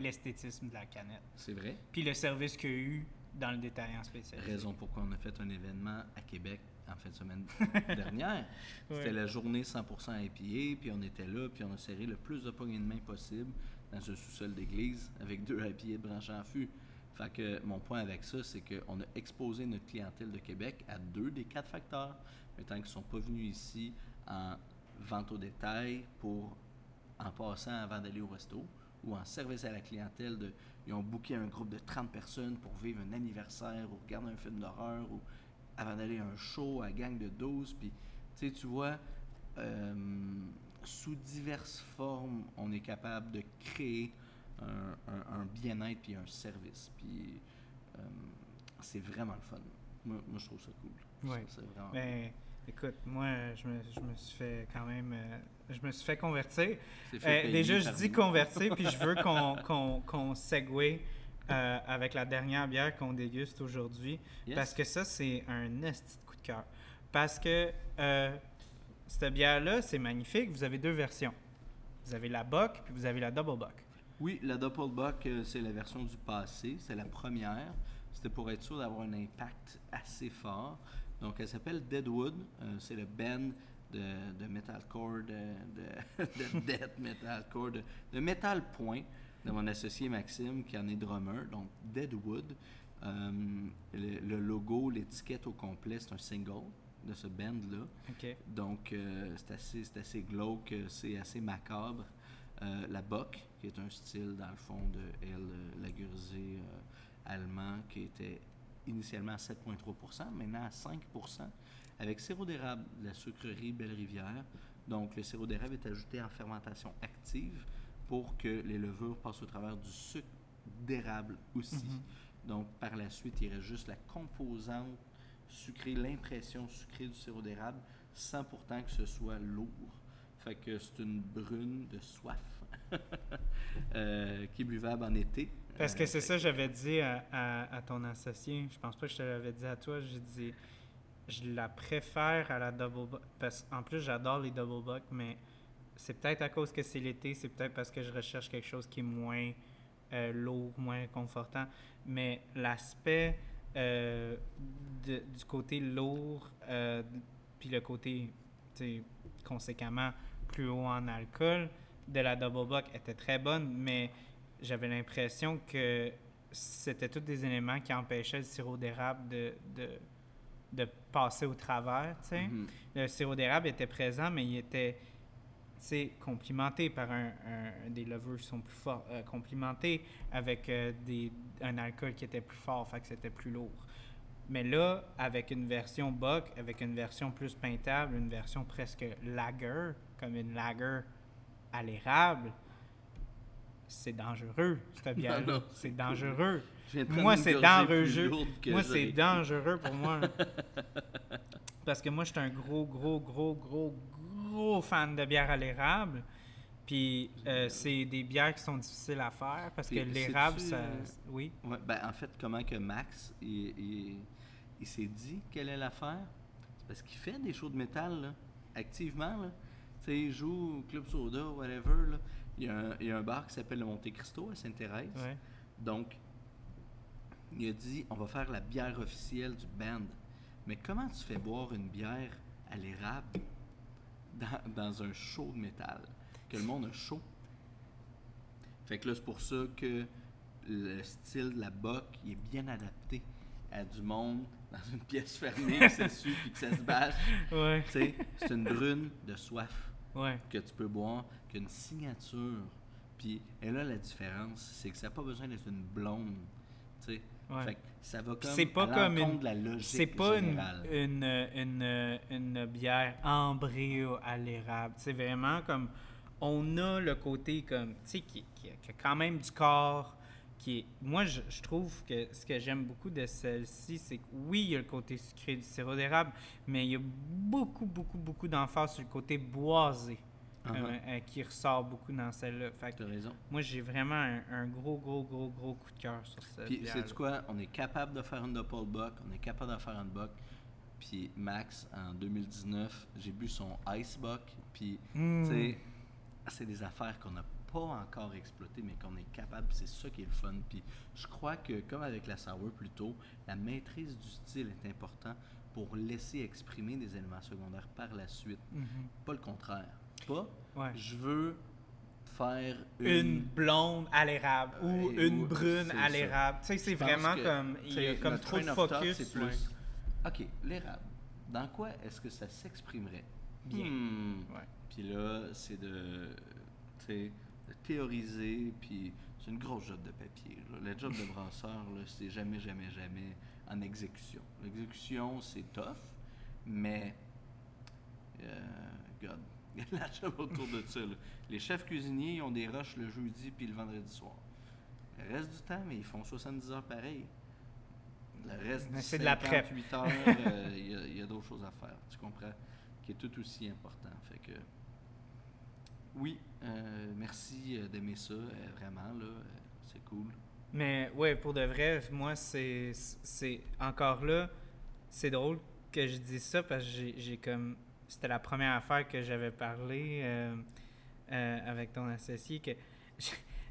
l'esthétisme de la canette. c'est vrai. Puis le service qu'il y a eu dans le détaillant spécialisé. Raison pourquoi on a fait un événement à Québec en fin de semaine dernière. C'était la journée 100% IPA, puis on était là, puis on a serré le plus de poignées de main possible dans un sous-sol d'église avec deux IPA branchés en fût. Fait que mon point avec ça, c'est qu'on a exposé notre clientèle de Québec à deux des quatre facteurs, mais tant qu'ils ne sont pas venus ici en vente au détail pour en passant avant d'aller au resto ou en service à la clientèle de ils ont booké un groupe de 30 personnes pour vivre un anniversaire ou regarder un film d'horreur ou avant d'aller à un show à gang de 12 puis tu sais tu vois euh, sous diverses formes on est capable de créer un, un- un bien-être puis un service puis euh, c'est vraiment le fun moi, moi, je trouve ça cool c'est vraiment Ben, écoute, moi, je me, je me suis fait quand même. euh, je me suis fait convertir. Fait déjà, je dis convertir, puis je veux qu'on qu'on qu'on segue euh, avec la dernière bière qu'on déguste aujourd'hui. Yes. Parce que ça, c'est un esti de coup de cœur. Parce que euh, cette bière-là, c'est magnifique. Vous avez deux versions. Vous avez la Buck, puis vous avez la Double Buck. Oui, la Doppelbock, euh, c'est la version du passé. C'est la première. C'était pour être sûr d'avoir un impact assez fort. Donc, elle s'appelle Deadwood. Euh, c'est le band de, de metalcore, de, de, de death metalcore, de, de metal point de mon associé Maxime, qui en est drummer. Donc, Deadwood. Euh, le, le logo, l'étiquette au complet, c'est un single de ce band-là. Donc, euh, c'est assez, assez glauque, euh, c'est assez macabre. Euh, la Bock, qui est un style, dans le fond, de euh, allemand, qui était initialement à 7,3% maintenant à 5% avec sirop d'érable de la sucrerie Belle-Rivière. Donc, le sirop d'érable est ajouté en fermentation active pour que les levures passent au travers du sucre d'érable aussi. Mhm. Donc, par la suite, il reste juste la composante sucrée, l'impression sucrée du sirop d'érable, sans pourtant que ce soit lourd. Fait que c'est une brune de soif euh, qui est buvable en été. Parce que Euh, c'est ça, j'avais dit à, à- à ton associé. Je pense pas que je te l'avais dit à toi. J'ai dit, je la préfère à la double buck. Parce qu'en plus, j'adore les double buck, mais c'est peut-être à cause que c'est l'été, c'est peut-être parce que je recherche quelque chose qui est moins euh, lourd, moins confortant. Mais l'aspect euh, du côté lourd, euh, puis le côté, conséquemment plus haut en alcool de la double buck était très bonne, mais j'avais l'impression que c'était tous des éléments qui empêchaient le sirop d'érable de, de, de passer au travers, sais. Mhm. Le sirop d'érable était présent, mais il était tu sais, complimenté par un, un- des levures qui sont plus forts, euh, complimenté avec euh, des, un alcool qui était plus fort, fait que c'était plus lourd. Mais là, avec une version Buck, avec une version plus peintable, une version presque lager, comme une lager à l'érable, c'est dangereux, cette C'est c'est dangereux. Moi, c'est dangereux. Moi, c'est dangereux pour moi. Parce que moi, je suis un gros, gros, gros, gros, gros fan de bière à l'érable. Puis, euh, c'est des bières qui sont difficiles à faire parce que l'érable, ça. euh, Oui? Ouais, ben, en fait, comment que Max, il, il- il s'est dit quelle est l'affaire? C'est parce qu'il fait des shows de métal, là, activement. Là. Tu sais, il joue au Club Soda, whatever. Là. Il, y a un, il y a un bar qui s'appelle le Monte Cristo à Sainte-Thérèse. Ouais. Donc, il a dit on va faire la bière officielle du band. Mais comment tu fais boire une bière à l'érable? Dans, dans un show de métal Que le monde a chaud. Fait que là, c'est pour ça que le style de la bock il est bien adapté à du monde dans une pièce fermée qui s'essuie puis que ça se bâche. Ouais. C'est une brune de soif Ouais. que tu peux boire, qui a une signature. Puis, et là, la différence, c'est que ça n'a pas besoin d'être une blonde. Sais, Ouais. fait que ça va comme C'est pas à comme une- de la logique C'est pas une, une, une, une bière ambrée à l'érable. C'est vraiment comme. On a le côté comme. Tu sais, qui, qui, qui a quand même du corps. Qui est, moi, je, je trouve que ce que j'aime beaucoup de celle-ci, c'est que oui, il y a le côté sucré du sirop d'érable, mais il y a beaucoup, beaucoup, beaucoup d'emphase sur le côté boisé Uh-huh. euh, euh, qui ressort beaucoup dans celle-là. T'as raison. moi, j'ai vraiment un, un gros, gros, gros, gros coup de cœur sur cette Puis, sais-tu quoi? On est capable de faire une double buck, on est capable de faire une buck. Puis, Max, en 2019, j'ai bu son Ice Buck. Puis, Mm. tu sais, c'est des affaires qu'on n'a pas encore exploitées, mais qu'on est capable. C'est ça qui est le fun. Puis, je crois que, comme avec la sour plus tôt, la maîtrise du style est important pour laisser exprimer des éléments secondaires par la suite. Mhm. Pas le contraire. Pas, Ouais. je veux faire une blonde à l'érable ou une ou- brune à l'érable. Tu sais, c'est vraiment comme. Il y a comme trop de focus. c'est ouais. plus, OK, l'érable. Dans quoi est-ce que ça s'exprimerait? Bien. Hmm. Ouais. Puis là, c'est de, tu sais, de théoriser, puis c'est une grosse job de papier. là. Le job de brasseur, là, c'est jamais, jamais, jamais en exécution. L'exécution, c'est tough, mais, euh, God, la job autour de ça. là. Les chefs cuisiniers, ils ont des rushs le jeudi puis le vendredi soir. Le reste du temps, mais ils font 70 heures pareil. Le reste Mais du c'est de la prep. 58 heures, euh, il y a- d'autres choses à faire. Tu comprends? Qui est tout aussi important. Fait que, oui, euh, merci euh, d'aimer ça, vraiment, là, c'est cool. Mais ouais, pour de vrai, moi, c'est. c'est Encore là, c'est drôle que je dise ça parce que j'ai comme. C'était la première affaire que j'avais parlé euh, euh, avec ton associé. que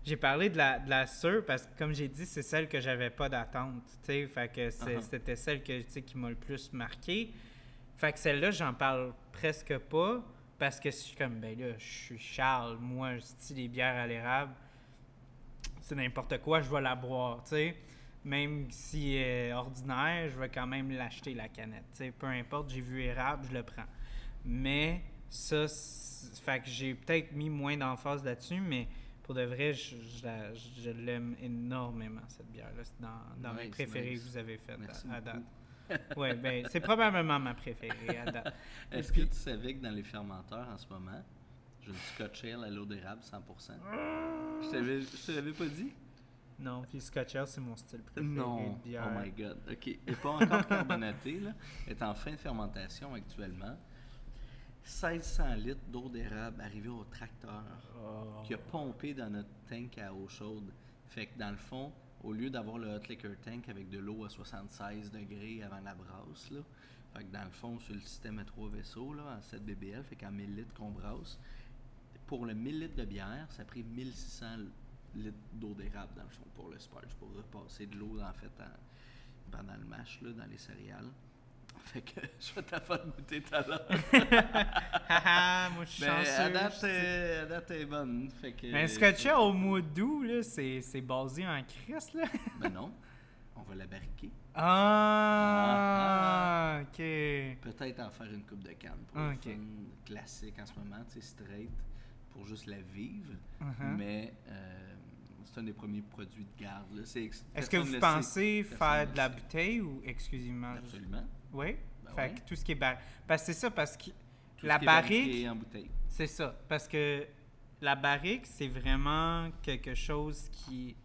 J'ai parlé de la, de la sûre parce que, comme j'ai dit, c'est celle que j'avais pas d'attente. tu sais. Fait que Uh-huh. c'était celle que, tu sais, qui m'a le plus marqué. Fait que celle-là, j'en parle presque pas parce que je suis comme, ben là, je suis Charles, moi, style les bières à l'érable, c'est n'importe quoi, je vais la boire, tu sais. Même si est ordinaire, je vais quand même l'acheter, la canette, tu sais. Peu importe, j'ai vu érable, je le prends. Mais ça, fait que j'ai peut-être mis moins d'emphase là-dessus, mais pour de vrai, je, je la- je l'aime énormément, cette bière-là. C'est dans, dans mes préférées nice. que vous avez faites à, à date. ouais, ben, c'est probablement ma préférée à date. Est-ce que tu savais que dans les fermenteurs en ce moment, j'ai une Scotch Ale à l'eau d'érable 100%? Je te l'avais pas dit? Non, puis Scotch Ale, c'est mon style préféré Non. de bière. Oh my god. OK. Elle n'est pas encore carbonatée, là. Elle est en fin de fermentation actuellement. 1600 litres d'eau d'érable arrivée au tracteur Oh. qui a pompé dans notre tank à eau chaude. Fait que dans le fond, au lieu d'avoir le hot liquor tank avec de l'eau à 76 degrés avant la brasse, là, fait que dans le fond, sur le système à trois vaisseaux, là, en 7 BBL, fait qu'en 1000 litres qu'on brasse, pour le 1000 litres de bière, ça a pris 1600 litres d'eau d'érable, dans le fond, pour le sparge, pour repasser de l'eau, en fait, en- pendant le mash, là, dans les céréales. Fait que je vais t'en faire goûter tout à l'heure. Moi je suis Ben, à chanceux. date, euh, à date, elle est bonne. Fait que, Un Scotch Ale au mois d'août, là, c'est c'est basé en Christ, là. Ben non, on va la barriquer. Ah, ok. Peut-être en faire une coupe de canne pour Ah, le ok. fun classique en ce moment, tu sais, straight, pour juste la vivre. Uh-huh. Mais euh, c'est un des premiers produits de garde. là. C'est ex- Est-ce que vous pensez faire de la bouteille ou exclusivement Absolument. Oui? Ben fait ouais. que tout ce qui est barrique. Parce que c'est ça, parce que Tout la ce barrique, c'est ça. Parce que la barrique, c'est vraiment quelque chose qui,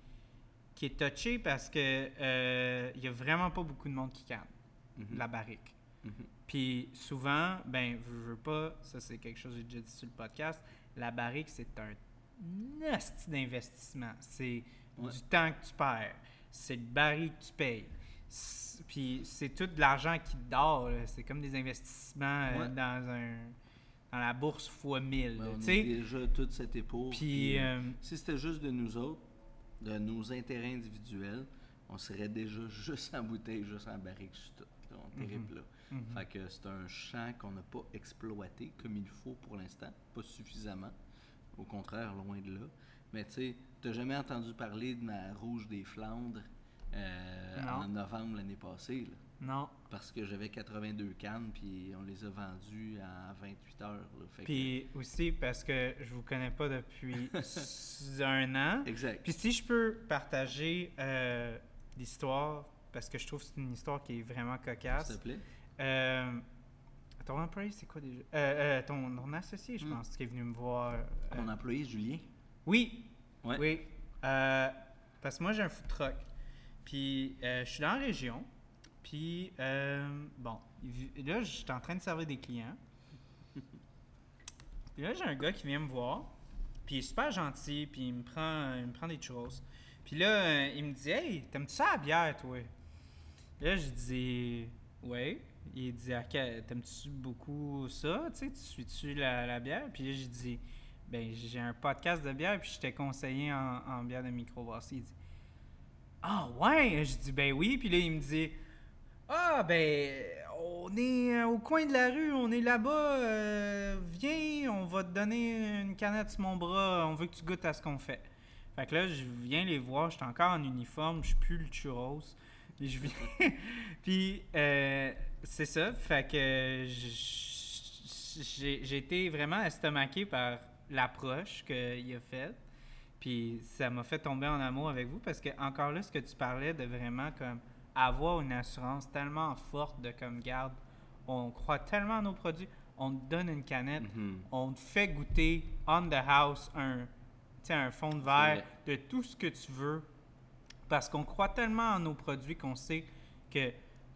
qui est touché parce que euh, il y a vraiment pas beaucoup de monde qui canne Mhm. la barrique. Mhm. Puis souvent, ben, je veux pas, ça c'est quelque chose que j'ai déjà dit sur le podcast, la barrique, c'est un nasty d'investissement. C'est Ouais. du temps que tu perds. C'est le baril que tu payes. Puis c'est tout de l'argent qui dort. C'est comme des investissements euh, dans un dans la bourse fois 1000. Ben, on est déjà toute cette épaule. Puis euh, Si c'était juste de nous autres, de nos intérêts individuels, on serait déjà juste en bouteille, juste en barrique, juste tout. là. On terrible là. mhm. Fait que c'est un champ qu'on n'a pas exploité comme il faut pour l'instant, pas suffisamment. Au contraire, loin de là. Mais tu sais, t'as jamais entendu parler de ma rouge des Flandres? Euh, en novembre l'année passée, là. non. parce que j'avais 82 cannes, puis on les a vendues en 28 heures. que- Puis aussi parce que je vous connais pas depuis un an. exact. Puis si je peux partager euh, l'histoire, parce que je trouve que c'est une histoire qui est vraiment S'il cocasse. te plaît. Euh, ton employé, c'est quoi déjà? Euh, ton, ton associé, je Hmm. pense, qui est venu me voir. Mon employé, Julien. Oui, Ouais. oui. Parce que moi, j'ai un food truck. Puis euh, je suis dans la région. Puis, euh, bon, là, je suis en train de servir des clients. Puis là, j'ai un gars qui vient me voir. Puis il est super gentil. Puis il me prend, il me prend des churros. Puis là, euh, il me dit Hey, t'aimes-tu ça la bière, toi? Là, je dis Ouais. Il dit T'aimes-tu beaucoup ça? Tu sais, tu suis-tu la, la bière? Puis là, j'ai dit Ben, j'ai un podcast de bière. Puis je t'ai conseillé en, en bière de microbrasserie. Il dit Ah, ouais Je dis Ben oui. Puis là, il me dit ah, ben, on est euh, au coin de la rue, on est là-bas. euh, viens, on va te donner une canette sur mon bras. On veut que tu goûtes à ce qu'on fait. Fait que là, je viens les voir. J'étais encore en uniforme. Je pue le churros. Puis je viens. Puis, euh, c'est ça. Fait que j'ai été vraiment estomaqué par l'approche qu'il a faite. Puis ça m'a fait tomber en amour avec vous parce que encore là, ce que tu parlais de vraiment comme avoir une assurance tellement forte de comme garde, on croit tellement à nos produits, on te donne une canette, Mhm. on te fait goûter on the house un, un fond de verre de tout ce que tu veux parce qu'on croit tellement en nos produits qu'on sait que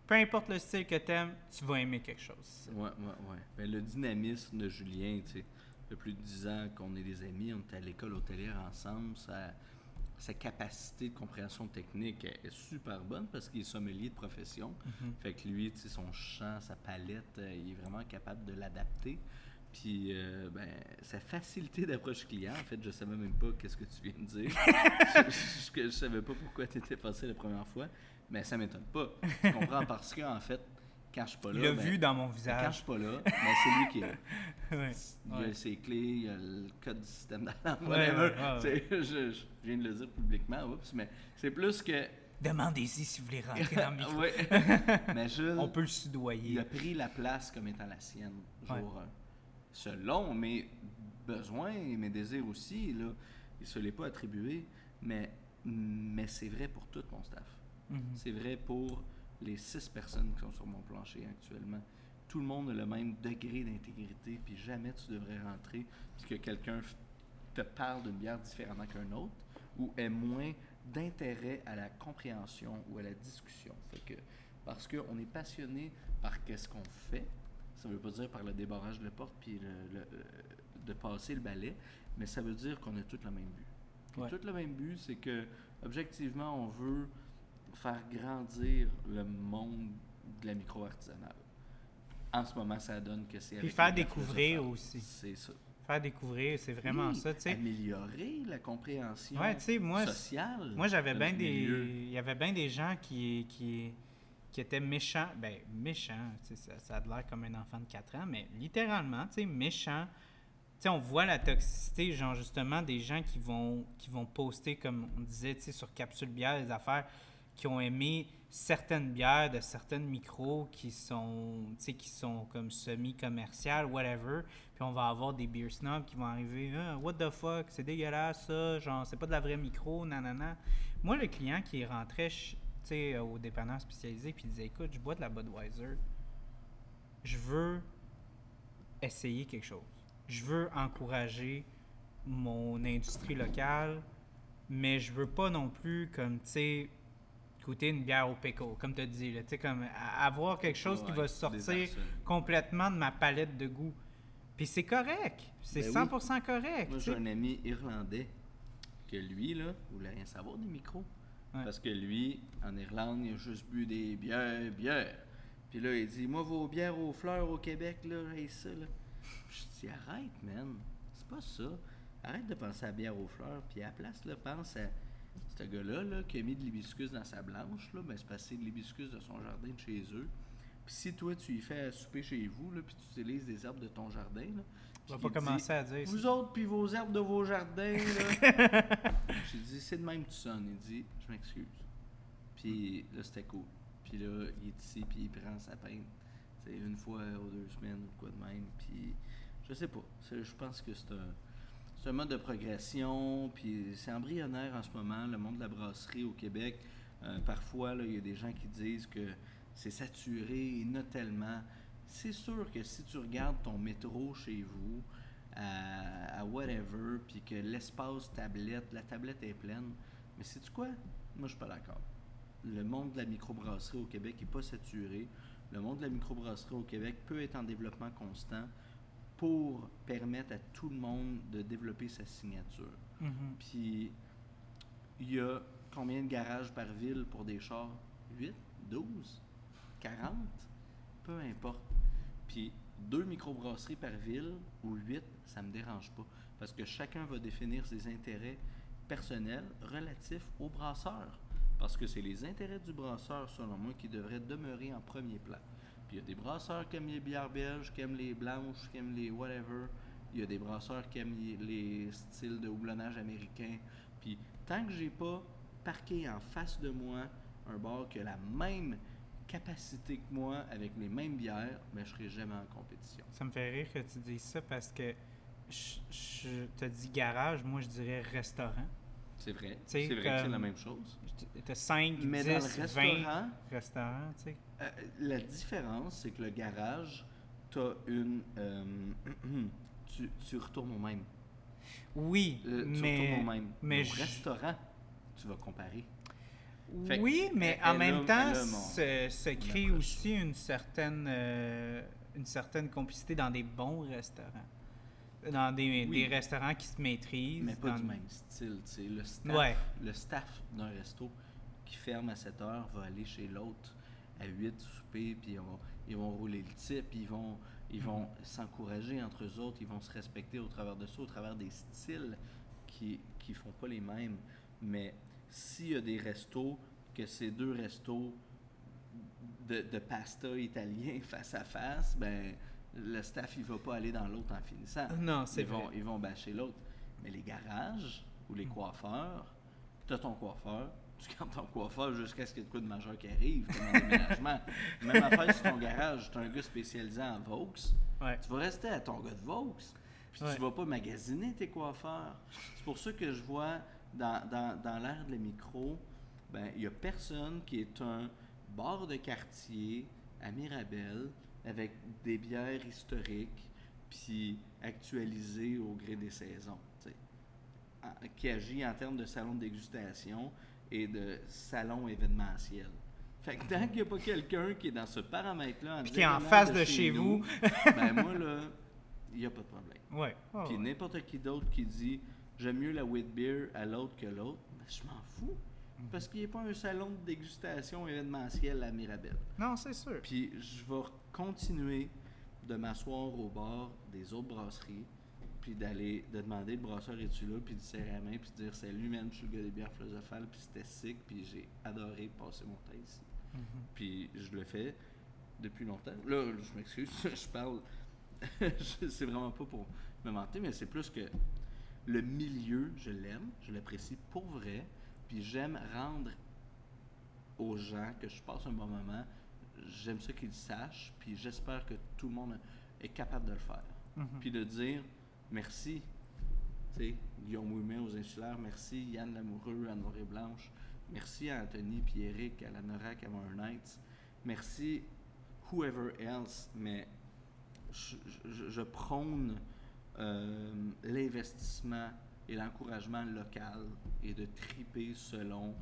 peu importe le style que tu aimes, tu vas aimer quelque chose. Ouais, ouais, ouais. Ben, le dynamisme de Julien, tu sais, depuis plus de 10 ans qu'on est des amis, on est à l'école hôtelière ensemble, sa, sa capacité de compréhension technique est, super bonne parce qu'il est sommelier de profession. Mhm. Fait que lui, son champ, sa palette, euh, il est vraiment capable de l'adapter. Puis, euh, ben, sa facilité d'approche client, en fait, je savais même pas qu'est-ce que tu viens de dire. je, je savais pas pourquoi tu étais passé la première fois, mais ça m'étonne pas. Je comprends parce que, en fait, suis pas là. Il l'a ben, vu dans mon visage. suis pas là, ben, c'est lui qui est. Ouais. Il a Ouais. ses clés, il a le code du système d'alarme, Ouais, whatever. ouais, ouais, Tu sais, Je, je viens de le dire publiquement, oups, mais c'est plus que. Demandez-y si vous voulez rentrer dans le micro. Mais Jules, On peut le il soudoyer. a pris la place comme étant la sienne, jour Ouais. un. Selon mes besoins et mes désirs aussi, là, il se l'est pas attribué, mais, mais c'est vrai pour tout mon staff. Mhm. C'est vrai pour les six personnes qui sont sur mon plancher actuellement. Tout le monde a le même degré d'intégrité, puis jamais tu devrais rentrer puis que quelqu'un te parle d'une bière différemment qu'un autre ou ait moins d'intérêt à la compréhension ou à la discussion. Fait que, parce qu'on est passionné par qu'est-ce qu'on fait, ça veut pas dire par le débarrage de porte puis le- le- de passer le balai, mais ça veut dire qu'on a tous le même but. Ouais. Tout le même but, c'est que objectivement, on veut faire grandir le monde de la micro-artisanale. En ce moment, ça donne que c'est Puis faire les découvrir aussi. C'est ça. Faire découvrir, c'est vraiment Oui, ça, tu sais. Améliorer la compréhension Ouais, moi, sociale. Moi, j'avais bien des. Il y avait bien des gens qui, qui, qui étaient méchants. Ben, méchants, ça, ça a l'air comme un enfant de 4 ans, mais littéralement, tu sais, méchants. Tu sais, on voit la toxicité, genre, justement, des gens qui vont, qui vont poster, comme on disait, tu sais, sur Capsule Bière, des affaires qui ont aimé certaines bières de certaines micros qui sont, qui sont comme semi-commerciales, whatever. Puis on va avoir des beer snobs qui vont arriver, Ah, what the fuck, c'est dégueulasse ça, genre, c'est pas de la vraie micro, nanana. Moi, le client qui rentrait, sais, au dépanneur spécialisé, puis il disait, écoute, je bois de la Budweiser, je veux essayer quelque chose. Je veux encourager mon industrie locale, mais je veux pas non plus, comme, tu sais, goûter une bière au pickle, comme tu as dit, là, tu sais, comme avoir quelque chose qui va sortir complètement de ma palette de goût. Puis c'est correct, c'est Ben oui. 100% correct. Moi, j'ai un ami irlandais que lui, là, voulait rien savoir des micros. Ouais. Parce que lui, en Irlande, il a juste bu des bières, bières. Puis là, il dit Moi, vos bières aux fleurs au Québec, là, j'ai ça, là. Je dis Arrête, man. C'est pas ça. Arrête de penser à la bière aux fleurs. Puis à la place, là, pense à ce gars-là, là, qui a mis de l'hibiscus dans sa blanche, là. Ben, c'est passé de l'hibiscus de son jardin de chez eux. Puis si toi, tu y fais à souper chez vous, là, puis tu utilises des herbes de ton jardin, là. On va pas commencer à dire ça. vous autres, puis vos herbes de vos jardins, là. J'ai dit, c'est de même que tu sonnes. Il dit, je m'excuse. Puis là, c'était cool. Puis là, il est ici, puis il prend sa peine. C'est une fois aux deux semaines ou quoi de même. Puis je sais pas. C'est- Je pense que c'est un, c'est mode de progression. Puis c'est embryonnaire en ce moment, le monde de la brasserie au Québec. Euh, parfois, il y a des gens qui disent que c'est saturé, a tellement. C'est sûr que si tu regardes ton métro chez vous, à, à whatever, puis que l'espace tablette, la tablette est pleine, mais c'est quoi? Moi, je suis pas d'accord. Le monde de la microbrasserie au Québec n'est pas saturé. Le monde de la microbrasserie au Québec peut être en développement constant pour permettre à tout le monde de développer sa signature. Mhm. Puis, il y a combien de garages par ville pour des chars? 8, 12, 40 Peu importe. Puis, deux microbrasseries par ville ou 8, ça me dérange pas. Parce que chacun va définir ses intérêts personnels relatifs au brasseur. Parce que c'est les intérêts du brasseur, selon moi, qui devraient demeurer en premier plan. Puis il y a des brasseurs qui aiment les bières belges, qui aiment les blanches, qui aiment les whatever. Il y a des brasseurs qui aiment les, les styles de houblonnage américain. Puis tant que j'ai pas parqué en face de moi un bar qui a la même capacité que moi avec les mêmes bières, mais je serai jamais en compétition. Ça me fait rire que tu dises ça parce que je, je te dis garage, moi je dirais restaurant. C'est vrai. C'est vrai que c'est comme- la même chose. Tu as 5, Mais 10, dans le 20 restaurant, restaurants, tu sais. Euh, la différence, c'est que le garage, tu as une. euh, tu, tu retournes au même. Oui, Euh, tu mais... retournes au même. mais au restaurant, tu vas comparer. Fait oui, mais en même temps, se, se crée aussi une certaine, euh, une certaine complicité dans des bons restaurants. Dans des, Oui. des restaurants qui se maîtrisent. Mais pas dans- du même style. tu sais. Le staff, Ouais. le staff d'un resto qui ferme à 7 heures va aller chez l'autre à 8 souper, puis ils vont, ils vont rouler le type, ils vont, ils vont Mhm. s'encourager entre eux autres, ils vont se respecter au travers de ça, au travers des styles qui qui font pas les mêmes. Mais s'il y a des restos, que ces deux restos de, de pasta italien face à face, ben le staff il va pas aller dans l'autre en finissant. Non, c'est ils vrai. vont, ils vont bâcher l'autre. Mais les garages ou les coiffeurs, tu as ton coiffeur, tu gardes ton coiffeur jusqu'à ce qu'il y ait de quoi de majeur qui arrive, comme un déménagement. Même affaire sur ton garage, tu as un gars spécialisé en Vaux, Ouais. tu vas rester à ton gars de Vaux. Puis Ouais. tu vas pas magasiner tes coiffeurs. C'est pour ça que je vois dans, dans, dans l'ère de la micro, ben il y a personne qui est un bar de quartier à Mirabel avec des bières historiques puis actualisées au gré des saisons. En- Qui agit en termes de salon de dégustation et de salon événementiel. Fait que tant qu'il n'y a pas quelqu'un qui est dans ce paramètre-là, en qui est en face de chez nous, vous. ben moi, là, il n'y a pas de problème. Ouais. ouais, Puis ouais. n'importe qui d'autre qui dit j'aime mieux la wheat beer à l'autre que l'autre, ben, je m'en fous. Mhm. Parce qu'il n'y a pas un salon de dégustation événementiel à Mirabel. Non, c'est sûr. Puis je vais continuer de m'asseoir au bord des autres brasseries, puis d'aller, de demander le brasseur es-tu là, puis de serrer la main, puis de dire salut, man, je suis le gars des bières philosophales, puis c'était sick, puis j'ai adoré passer mon temps ici. Mhm. Puis je le fais depuis longtemps. Là, je m'excuse, je parle. c'est vraiment pas pour me mentir, mais c'est plus que le milieu, je l'aime, je l'apprécie pour vrai, puis j'aime rendre aux gens que je passe un bon moment. J'aime ça qu'ils le sachent, puis j'espère que tout le monde est capable de le faire. Mhm. Puis de dire merci. Tu sais, Guillaume Ouimet aux Insulaires, merci Yann Lamoureux à Noir et Blanche, merci à Anthony puis Eric à la Norac à Modern Nights, merci whoever else, mais je, je- je prône euh, l'investissement et l'encouragement local et de triper selon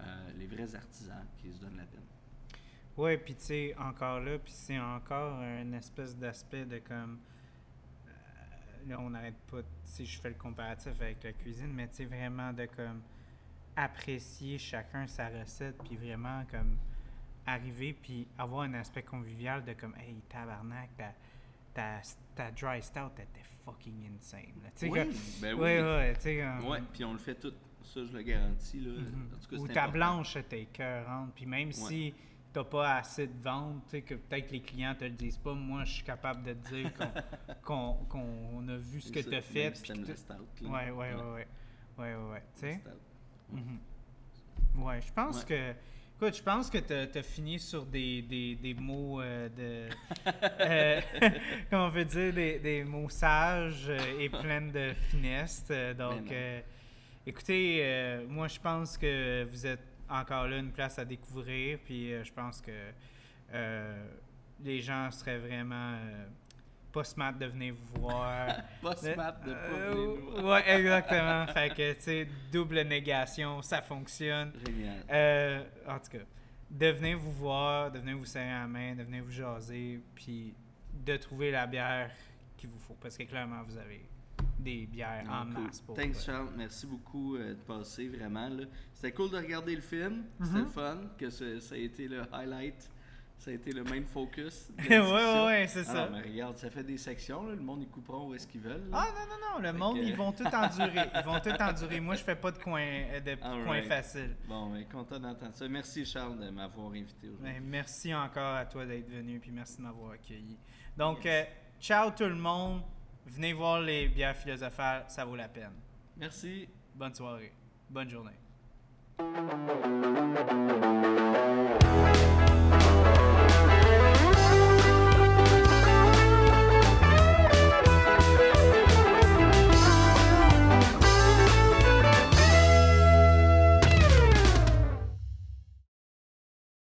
euh, les vrais artisans qui se donnent la peine. Ouais, puis tu sais, encore là, puis c'est encore une espèce d'aspect de comme. euh, là, on n'arrête pas, si je fais le comparatif avec la cuisine, mais tu sais, vraiment de comme apprécier chacun sa recette, puis vraiment comme arriver, puis avoir un aspect convivial de comme, hey, tabarnak, ta, ta, ta dry stout était fucking insane. là. Oui, ben ouais, oui. ouais, tu sais, Ouais, puis on le fait tout. Ça, je le garantis. Là. Mhm. En tout cas, Ou ta important. blanche était écœurante. Puis même si t'as pas assez de ventes, tu sais, que peut-être les clients te le disent pas, moi, je suis capable de te dire qu'on a vu ce que tu as fait. si le stout, là. Ouais, ouais, ouais, ouais. Ouais, ouais, ouais. Tu sais? Mhm. Ouais, je pense Ouais. que. Écoute, je pense que tu as, fini sur des, des, des mots euh, de. euh, comment on peut dire Des, des mots sages euh, et pleins de finesse. Donc, euh, écoutez, euh, moi, je pense que vous êtes encore là une place à découvrir. Puis, euh, je pense que euh, les gens seraient vraiment. euh, pas smart de venir vous voir. Pas smart de pas venir nous voir. ouais, exactement. fait que, tu sais, double négation, ça fonctionne. Génial. En tout cas, de venir vous voir, de venir vous serrer la main, de venir vous jaser, puis de trouver la bière qu'il vous faut. Parce que clairement, vous avez des bières en cool. masse pour Thanks, Charles. Merci beaucoup euh, de passer, vraiment. C'était cool de regarder le film. C'était Mhm. le fun. Que ce- ça a été le highlight. Ça a été le main focus. de la ouais, c'est Ah ça. mais regarde, ça fait des sections. là. Le monde, ils couperont où est-ce qu'ils veulent. là. Ah non, non, non, le Fait monde, que- ils vont tout endurer. Ils vont tout endurer. Moi, je fais pas de coin, euh, de All coin right. facile. Bon, content d'entendre ça. Merci, Charles, de m'avoir invité aujourd'hui. Ben, merci encore à toi d'être venu, puis merci de m'avoir accueilli. Donc, euh, ciao tout le monde. Venez voir les bières philosophales, ça vaut la peine. Merci. Bonne soirée. Bonne journée.